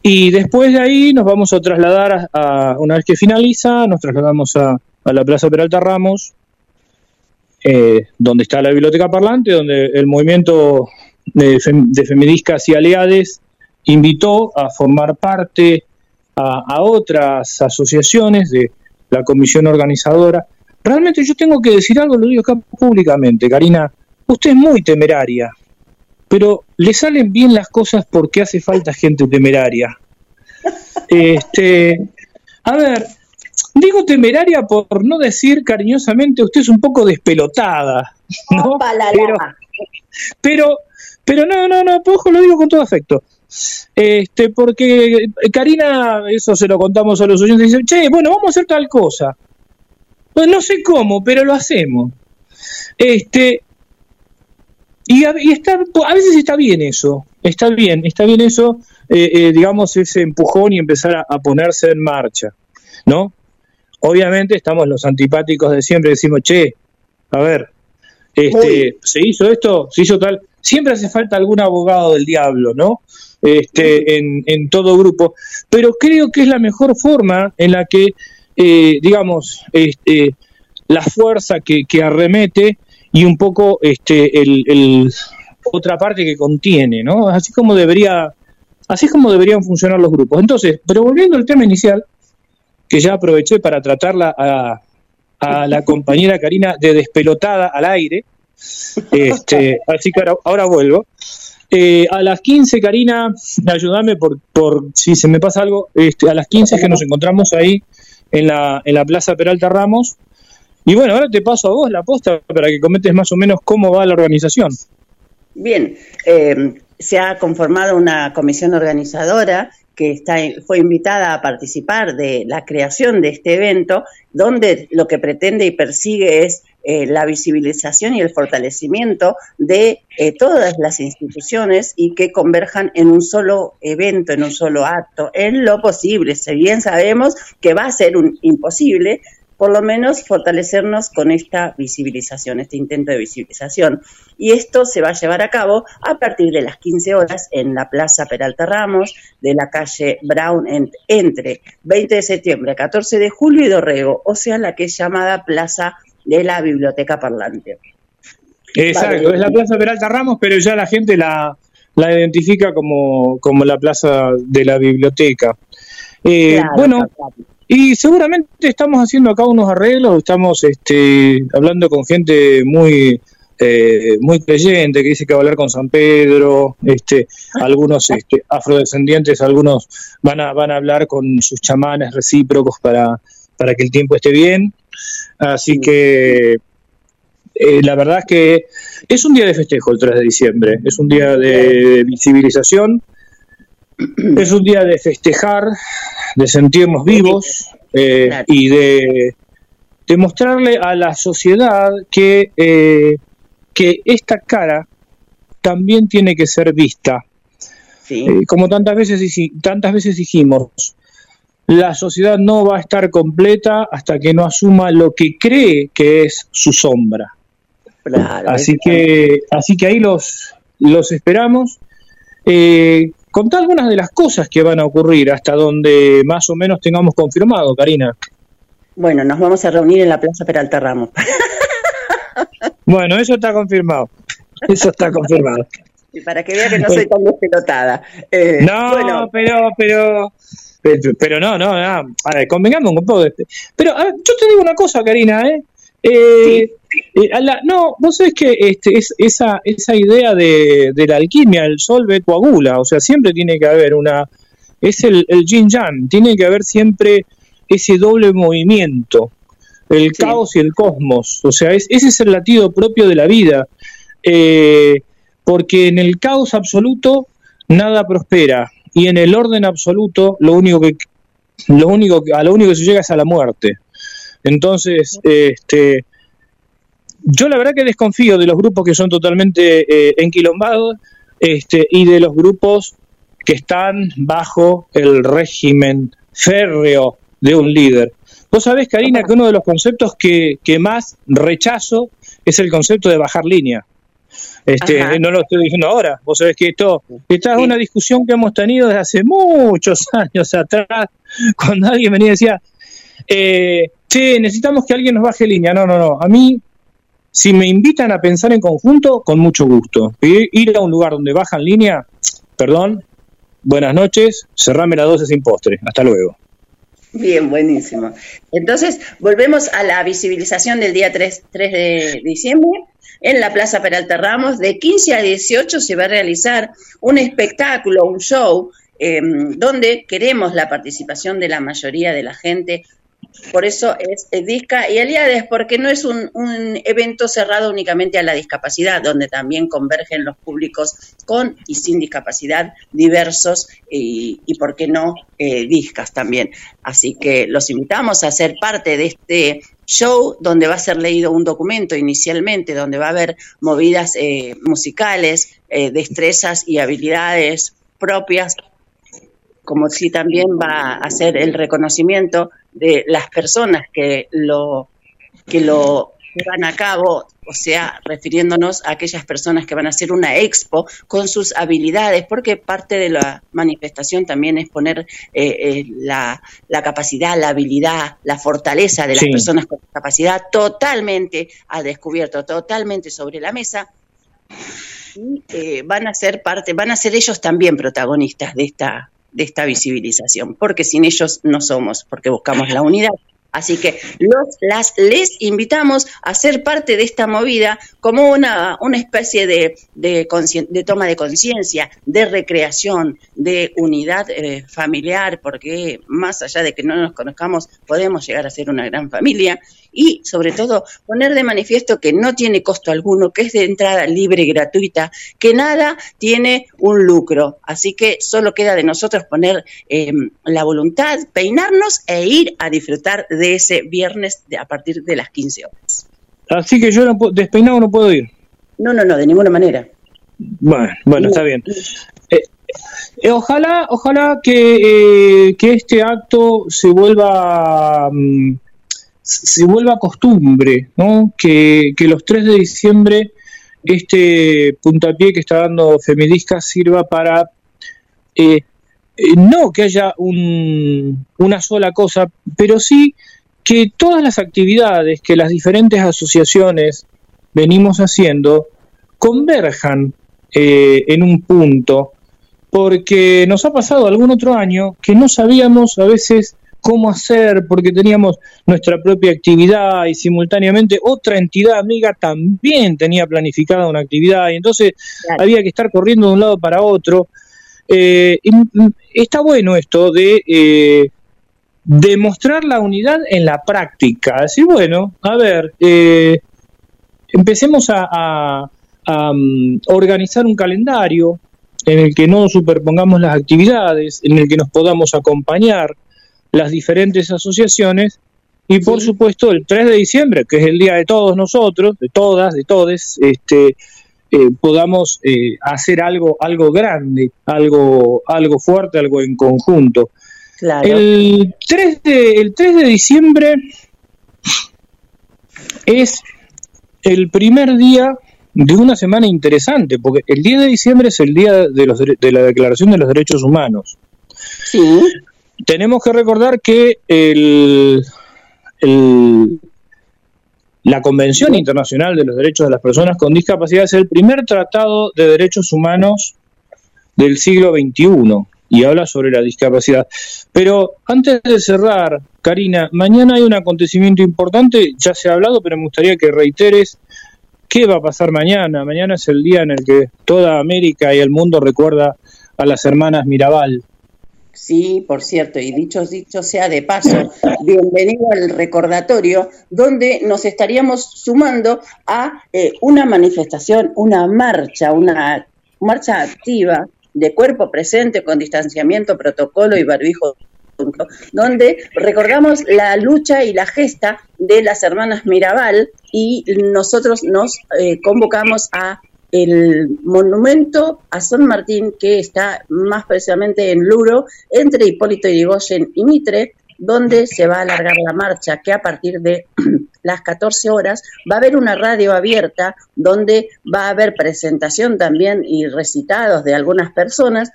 Y después de ahí nos vamos a trasladar a, una vez que finaliza, nos trasladamos a, a la Plaza Peralta Ramos, eh, donde está la biblioteca parlante, donde el movimiento de, fem- feministas y aliades invitó a formar parte a, a otras asociaciones de la comisión organizadora. Realmente yo tengo que decir algo, lo digo acá públicamente, Karina, usted es muy temeraria, pero le salen bien las cosas porque hace falta gente temeraria. Este, a ver, digo temeraria por no decir cariñosamente, usted es un poco despelotada, ¿no? Pero, pero, pero no, no, no, ojo, lo digo con todo afecto. Este, porque Karina, eso se lo contamos a los oyentes, dice, che, bueno, vamos a hacer tal cosa. Pues no sé cómo, pero lo hacemos. Este, y a, y está, a veces está bien eso, está bien, está bien eso, eh, eh, digamos, ese empujón y empezar a, a ponerse en marcha, ¿no? Obviamente estamos los antipáticos de siempre, decimos, che, a ver, este, se hizo esto, se hizo tal, siempre hace falta algún abogado del diablo, ¿no? Este, en, en todo grupo, pero creo que es la mejor forma en la que, eh, digamos, este, la fuerza que, que arremete y un poco este, el, el- otra parte que contiene, ¿no? Así como debería, así es como deberían funcionar los grupos. Entonces, pero volviendo al tema inicial, que ya aproveché para tratarla a, a la compañera Karina de despelotada al aire, este, así que ahora, ahora vuelvo. Eh, a las 15, Karina, ayúdame por, por si se me pasa algo, este, a las 15 es que nos encontramos ahí en la, en la Plaza Peralta Ramos. Y bueno, ahora te paso a vos la posta para que comentes más o menos cómo va la organización. Bien, eh, se ha conformado una comisión organizadora que está, fue invitada a participar de la creación de este evento, donde lo que pretende y persigue es eh, la visibilización y el fortalecimiento de eh, todas las instituciones y que converjan en un solo evento, en un solo acto, en lo posible. Si bien sabemos que va a ser un imposible, por lo menos fortalecernos con esta visibilización, este intento de visibilización. Y esto se va a llevar a cabo a partir de las 15 horas en la Plaza Peralta Ramos, de la calle Brown, en- entre 20 de septiembre, 14 de julio y Dorrego, o sea, la que es llamada Plaza de la Biblioteca Parlante. Exacto, Vale. es la Plaza Peralta Ramos, pero ya la gente la, la identifica como, como la Plaza de la Biblioteca. Eh, Claro, bueno, y seguramente estamos haciendo acá unos arreglos, estamos este, hablando con gente muy eh, muy creyente, que dice que va a hablar con San Pedro, este, algunos este, afrodescendientes, algunos van a, van a hablar con sus chamanes recíprocos para, para que el tiempo esté bien. Así que eh, la verdad es que es un día de festejo el 3 de diciembre, es un día de visibilización, es un día de festejar, de sentirnos vivos eh, y de, de mostrarle a la sociedad que, eh, que esta cara también tiene que ser vista. Eh, como tantas veces, tantas veces dijimos, la sociedad no va a estar completa hasta que no asuma lo que cree que es su sombra. así que, así que ahí los, los esperamos. Eh, contá algunas de las cosas que van a ocurrir hasta donde más o menos tengamos confirmado, Karina. Bueno, nos vamos a reunir en la Plaza Peralta Ramos. Bueno, eso está confirmado. Eso está confirmado. Y para que vea que no soy tan despelotada. Eh, no, bueno, pero, pero, pero, pero no, no, no. A ver, convengamos un poco. Pero a ver, yo te digo una cosa, Karina, ¿eh? Eh, eh, a la- no, vos sabés que este, es, esa, esa idea de, de la alquimia, el sol ve coagula, o sea, siempre tiene que haber una, es el, el yin yang, tiene que haber siempre ese doble movimiento, el caos y el cosmos, o sea, es- ese es el latido propio de la vida, eh, porque en el caos absoluto nada prospera y en el orden absoluto lo único que lo único a lo único que se llega es a la muerte. Entonces, este, yo la verdad que desconfío de los grupos que son totalmente eh, enquilombados este, y de los grupos que están bajo el régimen férreo de un líder. Vos sabés, Karina, que uno de los conceptos que, que más rechazo es el concepto de bajar línea. Este, Ajá. no lo estoy diciendo ahora. Vos sabés que esto, esta es una discusión que hemos tenido desde hace muchos años atrás, cuando alguien venía y decía, eh, che, necesitamos que alguien nos baje línea. No, no, no. A mí, si me invitan a pensar en conjunto, con mucho gusto. Ir, a un lugar donde bajan línea, perdón, buenas noches, cerrame la 12 sin postre. Hasta luego. Bien, buenísimo. Entonces, volvemos a la visibilización del día 3, 3 de diciembre. En la Plaza Peralta Ramos, de 15 a 18 se va a realizar un espectáculo, un show, eh, donde queremos la participación de la mayoría de la gente. Por eso es eh, Disca y Aliades, porque no es un, un evento cerrado únicamente a la discapacidad, donde también convergen los públicos con y sin discapacidad diversos y, y por qué no, eh, discas también. Así que los invitamos a ser parte de este show donde va a ser leído un documento inicialmente, donde va a haber movidas eh, musicales, eh, destrezas y habilidades propias como si también va a hacer el reconocimiento de las personas que lo que lo llevan a cabo, o sea, refiriéndonos a aquellas personas que van a hacer una expo con sus habilidades, porque parte de la manifestación también es poner eh, eh, la, la capacidad, la habilidad, la fortaleza de las Sí. personas con discapacidad totalmente al descubierto, totalmente sobre la mesa y eh, van a ser parte, van a ser ellos también protagonistas de esta, de esta visibilización, porque sin ellos no somos, porque buscamos la unidad. Así que los, las, les invitamos a ser parte de esta movida como una, una especie de, de, de toma de conciencia, de recreación, de unidad eh, familiar, porque más allá de que no nos conozcamos, podemos llegar a ser una gran familia y sobre todo poner de manifiesto que no tiene costo alguno, que es de entrada libre y gratuita, que nada tiene un lucro. Así que solo queda de nosotros poner eh, la voluntad, peinarnos e ir a disfrutar de ese viernes de, a partir de las 15 horas. Así que yo no puedo- despeinado no puedo ir. No, no, no, de ninguna manera. Bueno, bueno, está bien. Eh, eh, ojalá, ojalá que, eh, que este acto se vuelva mm, se vuelva costumbre, ¿no? Que, los 3 de diciembre este puntapié que está dando Femidisca sirva para eh, eh, no que haya un- una sola cosa, pero sí que todas las actividades que las diferentes asociaciones venimos haciendo converjan eh, en un punto, porque nos ha pasado algún otro año que no sabíamos a veces cómo hacer, porque teníamos nuestra propia actividad y simultáneamente otra entidad amiga también tenía planificada una actividad y entonces había que estar corriendo de un lado para otro. Eh, y, mm, está bueno esto de eh, demostrar la unidad en la práctica. Decir, bueno, a ver, eh, empecemos a, a- a, mm, organizar un calendario en el que no superpongamos las actividades, en el que nos podamos acompañar las diferentes asociaciones y por supuesto el 3 de diciembre, que es el día de todos nosotros, de todas, de todes, este, eh, podamos eh, hacer algo, algo grande, algo, algo fuerte, algo en conjunto. Claro. El 3 de, el 3 de diciembre es el primer día de una semana interesante, porque el 10 de diciembre es el día de, los, de la Declaración de los Derechos Humanos. Sí. Tenemos que recordar que el, la Convención Internacional de los Derechos de las Personas con Discapacidad es el primer tratado de derechos humanos del siglo XXI y habla sobre la discapacidad. Pero antes de cerrar, Karina, mañana hay un acontecimiento importante, ya se ha hablado, pero me gustaría que reiteres qué va a pasar mañana. Mañana es el día en el que toda América y el mundo recuerda a las hermanas Mirabal. Sí, por cierto, y dicho, dicho sea de paso, bienvenido al recordatorio, donde nos estaríamos sumando a eh, una manifestación, una marcha, una marcha activa de cuerpo presente con distanciamiento, protocolo y barbijo donde recordamos la lucha y la gesta de las hermanas Mirabal y nosotros nos eh, convocamos a el monumento a San Martín que está más precisamente en Luro, entre Hipólito Yrigoyen y Mitre, donde se va a alargar la marcha, que a partir de las 14 horas va a haber una radio abierta donde va a haber presentación también y recitados de algunas personas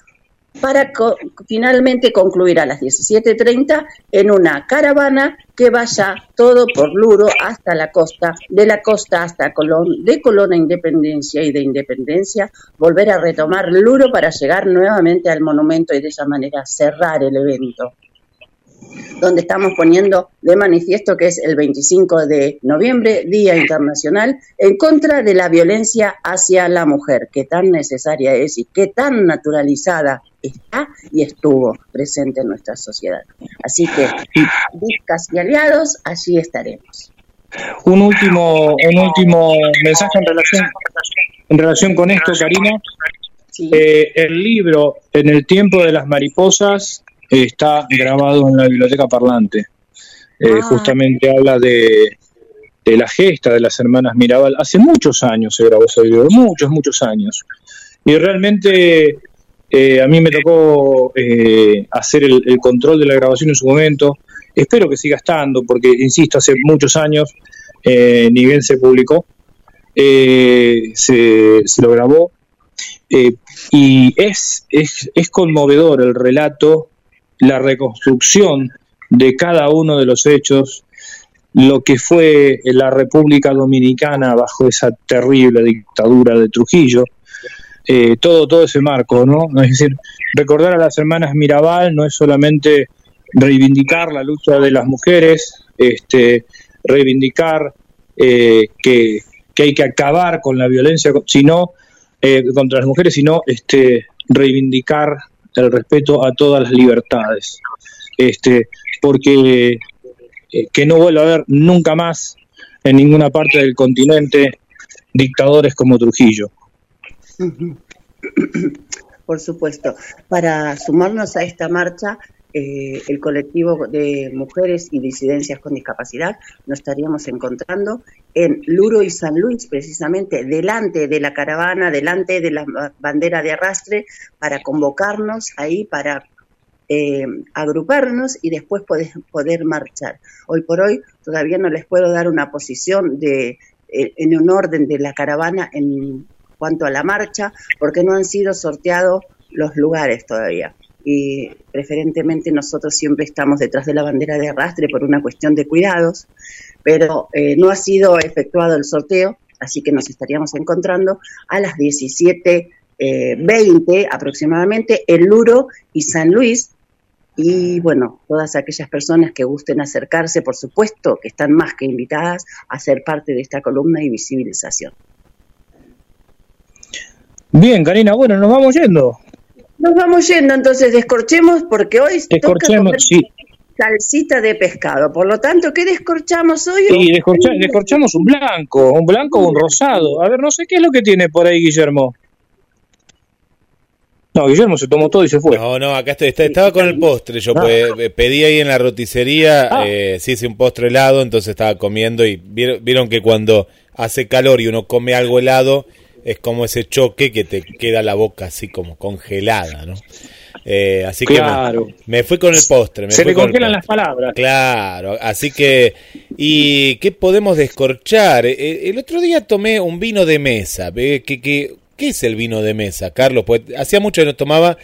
para co- finalmente concluir a las 17.30 en una caravana que vaya todo por Luro hasta la costa, de la costa hasta Colón, de Colón a Independencia y de Independencia volver a retomar Luro para llegar nuevamente al monumento y de esa manera cerrar el evento donde estamos poniendo de manifiesto que es el 25 de noviembre, Día Internacional, en contra de la violencia hacia la mujer, que tan necesaria es y que tan naturalizada está y estuvo presente en nuestra sociedad. Así que, discas y aliados, allí estaremos. Un último, un último mensaje en relación, en relación con esto, Karina. Eh, el libro En el tiempo de las mariposas está grabado en la biblioteca parlante. Eh, Justamente habla de, de la gesta de las hermanas Mirabal. Hace muchos años se grabó ese libro, muchos, muchos años. Y realmente eh, a mí me tocó eh, hacer el, control de la grabación en su momento. Espero que siga estando, porque, insisto, hace muchos años, eh, ni bien se publicó, eh, se, se lo grabó. Eh, y es, es, es conmovedor el relato, la reconstrucción de cada uno de los hechos, lo que fue la República Dominicana bajo esa terrible dictadura de Trujillo, eh, todo, todo ese marco, ¿no? Es decir, recordar a las hermanas Mirabal no es solamente reivindicar la lucha de las mujeres, este, reivindicar eh, que, que hay que acabar con la violencia, sino eh, contra las mujeres, sino este, reivindicar el respeto a todas las libertades, este, porque eh, que no vuelva a haber nunca más en ninguna parte del continente dictadores como Trujillo. Por supuesto. Para sumarnos a esta marcha, eh, el colectivo de mujeres y disidencias con discapacidad nos estaríamos encontrando en Luro y San Luis, precisamente delante de la caravana, delante de la ba- bandera de arrastre, para convocarnos ahí, para eh, agruparnos y después poder, poder marchar. Hoy por hoy todavía no les puedo dar una posición de, eh, en un orden de la caravana en cuanto a la marcha, porque no han sido sorteados los lugares todavía. Y preferentemente nosotros siempre estamos detrás de la bandera de arrastre por una cuestión de cuidados, pero eh, no ha sido efectuado el sorteo, así que nos estaríamos encontrando a las 17.20 aproximadamente en Luro y San Luis, Y bueno, todas aquellas personas que gusten acercarse, por supuesto, que están más que invitadas a ser parte de esta columna y visibilización. Bien, Karina, bueno, nos vamos yendo. Nos vamos yendo, entonces descorchemos porque hoy toca Descorchemos, comer sí. salsita de pescado. Por lo tanto, ¿qué descorchamos hoy? Y descorcha- descorchamos un blanco, un blanco o un rosado. A ver, no sé qué es lo que tiene por ahí Guillermo. No, Guillermo se tomó todo y se fue. No, no, acá estoy, está- estaba con el postre. Yo Ah. pues, eh, pedí ahí en la roticería, eh, sí hice un postre helado, entonces estaba comiendo y vieron, vieron que cuando hace calor y uno come algo helado, es como ese choque que te queda la boca así como congelada, ¿no? Eh, así Claro. que me, me fui con el postre. Me Se le con el congelan las palabras. Claro, así que, ¿y qué podemos descorchar? Eh, El otro día tomé un vino de mesa. ¿Qué, qué, qué es el vino de mesa, Carlos? Pues hacía mucho que no tomaba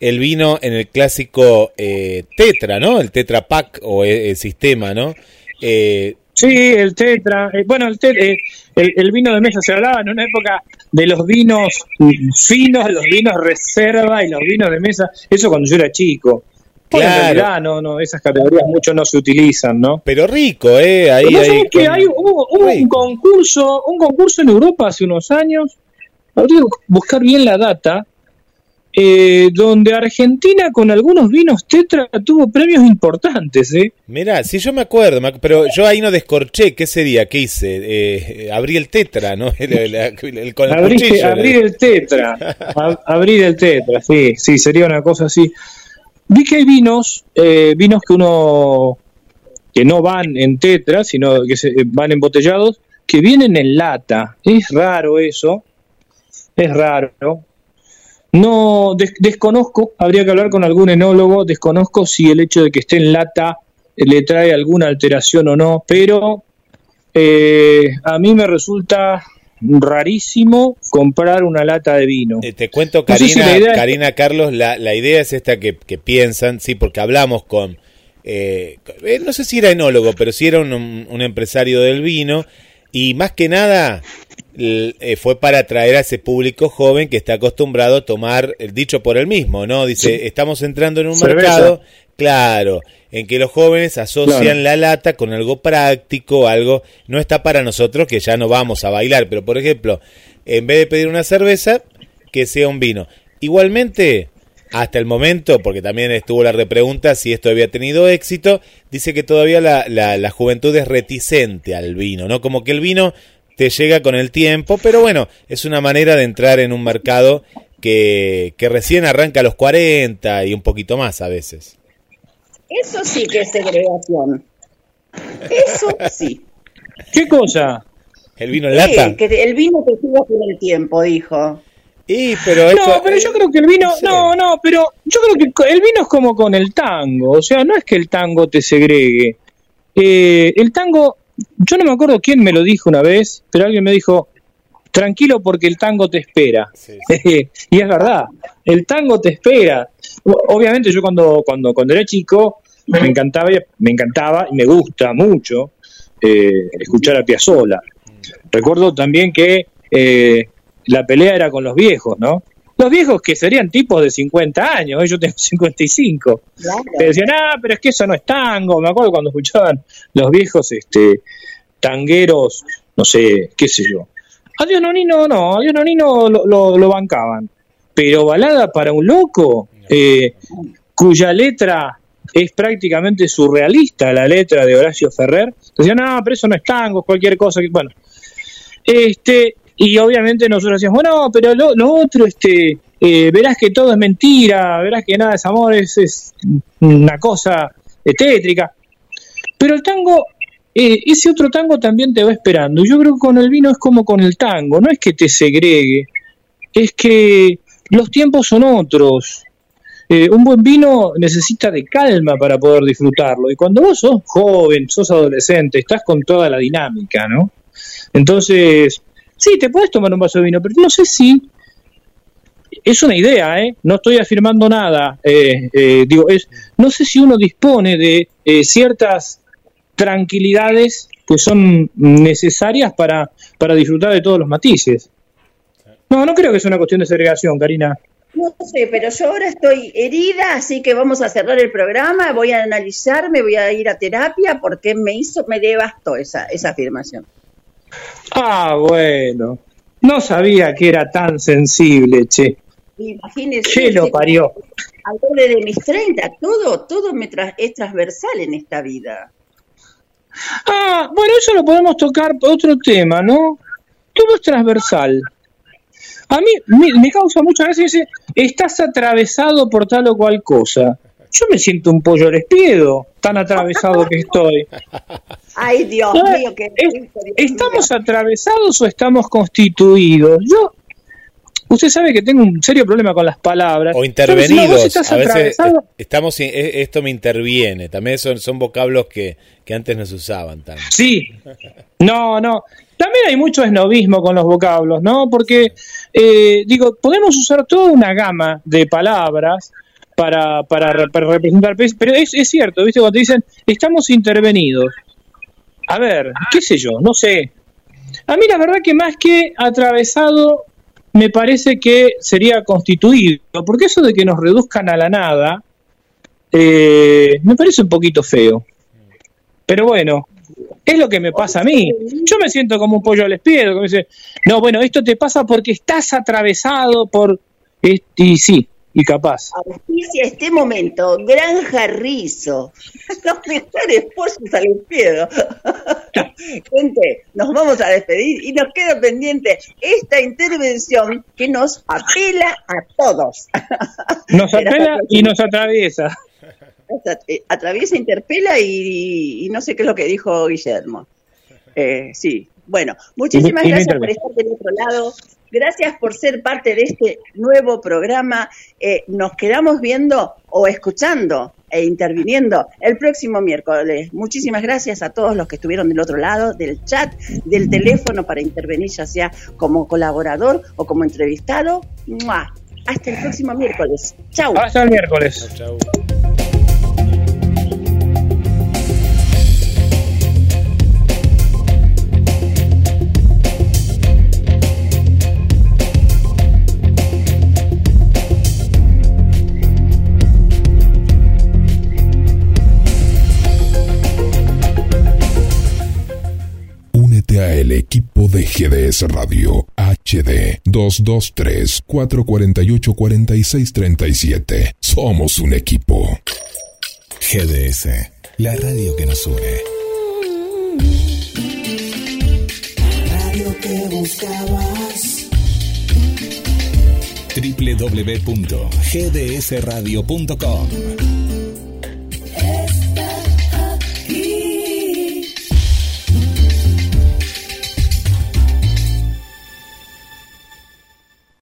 el vino en el clásico eh, Tetra, ¿no? El Tetra Pack o el, el sistema, ¿no? Eh, Sí, el tetra. eh, bueno, el, te- eh, el, el vino de mesa se hablaba en una época de los vinos finos, los vinos reserva y los vinos de mesa. Eso cuando yo era chico. Hoy en Claro. realidad no, no, esas categorías mucho no se utilizan, ¿no? pero rico, ¿eh? Ahí, ¿no ahí que con- hay, hubo, hubo un concurso, un concurso en Europa hace unos años, habría que buscar bien la data, eh, donde Argentina con algunos vinos Tetra tuvo premios importantes, ¿eh? Mira, sí yo me acuerdo, pero yo ahí no descorché. ¿Qué sería? ¿Qué hice? Eh, eh, abrí el Tetra, ¿no? El, el- el- el- con el Abriste- cuchillo. abrir el tetra, ab- abrir el tetra, sí, sí, sería una cosa así. Vi que hay vinos, eh, vinos que uno, que no van en tetra, sino que se, van embotellados, que vienen en lata. Es raro eso, es raro. No, des- desconozco, habría que hablar con algún enólogo, desconozco si el hecho de que esté en lata eh, le trae alguna alteración o no, pero eh, a mí me resulta rarísimo comprar una lata de vino. Eh, te cuento, No sé Karina, si es- Karina Carlos, la, la idea es esta que, que piensan, sí, porque hablamos con, eh, eh, no sé si era enólogo, pero sí era un, un empresario del vino, y más que nada fue para atraer a ese público joven que está acostumbrado a tomar, el dicho por él mismo, ¿no? Dice, Sí. estamos entrando en un Cerveza. mercado, claro, en que los jóvenes asocian Claro. la lata con algo práctico, algo, no está para nosotros que ya no vamos a bailar, pero por ejemplo, en vez de pedir una cerveza, que sea un vino. Igualmente, hasta el momento, porque también estuvo la repregunta si esto había tenido éxito, dice que todavía la, la, la juventud es reticente al vino, ¿no? Como que el vino te llega con el tiempo, pero bueno, es una manera de entrar en un mercado que, que recién arranca a los 40 y un poquito más a veces. Eso sí que es segregación. Eso sí. ¿Qué cosa? ¿El vino en lata? Sí, que el vino te siga por el tiempo, dijo. Y, pero No, pero yo creo que el vino, no, no, pero yo creo que el vino es como con el tango, o sea, no es que el tango te segregue. Eh, el tango, yo no me acuerdo quién me lo dijo una vez, pero alguien me dijo, tranquilo porque el tango te espera. y es verdad, el tango te espera. Obviamente yo cuando, cuando, cuando era chico me encantaba, y- me encantaba y me gusta mucho eh, escuchar a Piazzolla. Recuerdo también que eh, la pelea era con los viejos, ¿no? Los viejos que serían tipos de 50 años, yo tengo 55. Te decían, ah, pero es que eso no es tango. Me acuerdo cuando escuchaban los viejos este, tangueros, no sé, qué sé yo. Adiós Nonino, no, Adiós Nonino lo, lo, lo bancaban. Pero balada para un loco, eh, cuya letra es prácticamente surrealista, la letra de Horacio Ferrer. Decían, no, pero eso no es tango, cualquier cosa. que Bueno, este, y obviamente nosotros decíamos, bueno, pero lo, lo otro, este, eh, verás que todo es mentira, verás que nada es amor, es, es una cosa tétrica. Pero el tango, eh, ese otro tango también te va esperando. Yo creo que con el vino es como con el tango, no es que te segregue, es que los tiempos son otros. Eh, un buen vino necesita de calma para poder disfrutarlo. Y cuando vos sos joven, sos adolescente, estás con toda la dinámica, ¿no? Entonces, sí, te puedes tomar un vaso de vino, pero no sé si es una idea, ¿eh? No estoy afirmando nada. eh, eh, digo, es, no sé si uno dispone de eh, ciertas tranquilidades que son necesarias para, para disfrutar de todos los matices. No, no creo que sea una cuestión de segregación, Karina. No sé, pero yo ahora estoy herida, así que vamos a cerrar el programa, voy a analizarme, voy a ir a terapia porque me hizo, me devastó esa, esa afirmación. Ah, bueno. No sabía que era tan sensible, che. Imagínese. ¿Qué lo parió? Al doble de mis 30, todo, todo me tra- es transversal en esta vida. Ah, bueno, eso lo podemos tocar otro tema, ¿no? Todo es transversal. A mí me, me causa mucha gracia dice, estás atravesado por tal o cual cosa. Yo me siento un pollo lespiedo, tan atravesado que estoy. Ay, Dios No, mío, que ¿Estamos atravesados o estamos constituidos? Yo, usted sabe que tengo un serio problema con las palabras. O si no, intervenidos. A veces eh, estamos, eh, esto me interviene. También son, son vocablos que, que antes no se usaban tanto. Sí. No, no. También hay mucho esnovismo con los vocablos, ¿no? Porque, eh, digo, podemos usar toda una gama de palabras para, para, para representar, pe- pero es, es cierto, ¿viste? Cuando te dicen, estamos intervenidos. A ver, qué sé yo, no sé. A mí la verdad que más que atravesado, me parece que sería constituido, porque eso de que nos reduzcan a la nada, eh, me parece un poquito feo. Pero bueno, es lo que me pasa a mí. Yo me siento como un pollo al espiedo, que me dice, no, bueno, esto te pasa porque estás atravesado por... est- Y sí, y capaz. Auspicia este momento, Granja Rizo, los mejores pollos al espiedo. Gente, nos vamos a despedir y nos queda pendiente esta intervención que nos apela a todos. Nos apela y nos atraviesa. eh, atraviesa, interpela y, y no sé qué es lo que dijo Guillermo. Eh, sí, bueno, muchísimas Y gracias por estar del otro lado. Gracias por ser parte de este nuevo programa. Eh, nos quedamos viendo o escuchando e interviniendo el próximo miércoles. Muchísimas gracias a todos los que estuvieron del otro lado, del chat, del teléfono para intervenir, ya sea como colaborador o como entrevistado. ¡Mua! Hasta el próximo miércoles. Chau. Hasta el miércoles. Únete a el equipo de GDS Radio HD 223 448 4637. Somos un equipo. GDS, la radio que nos une. Radio que buscabas. www.gdsradio.com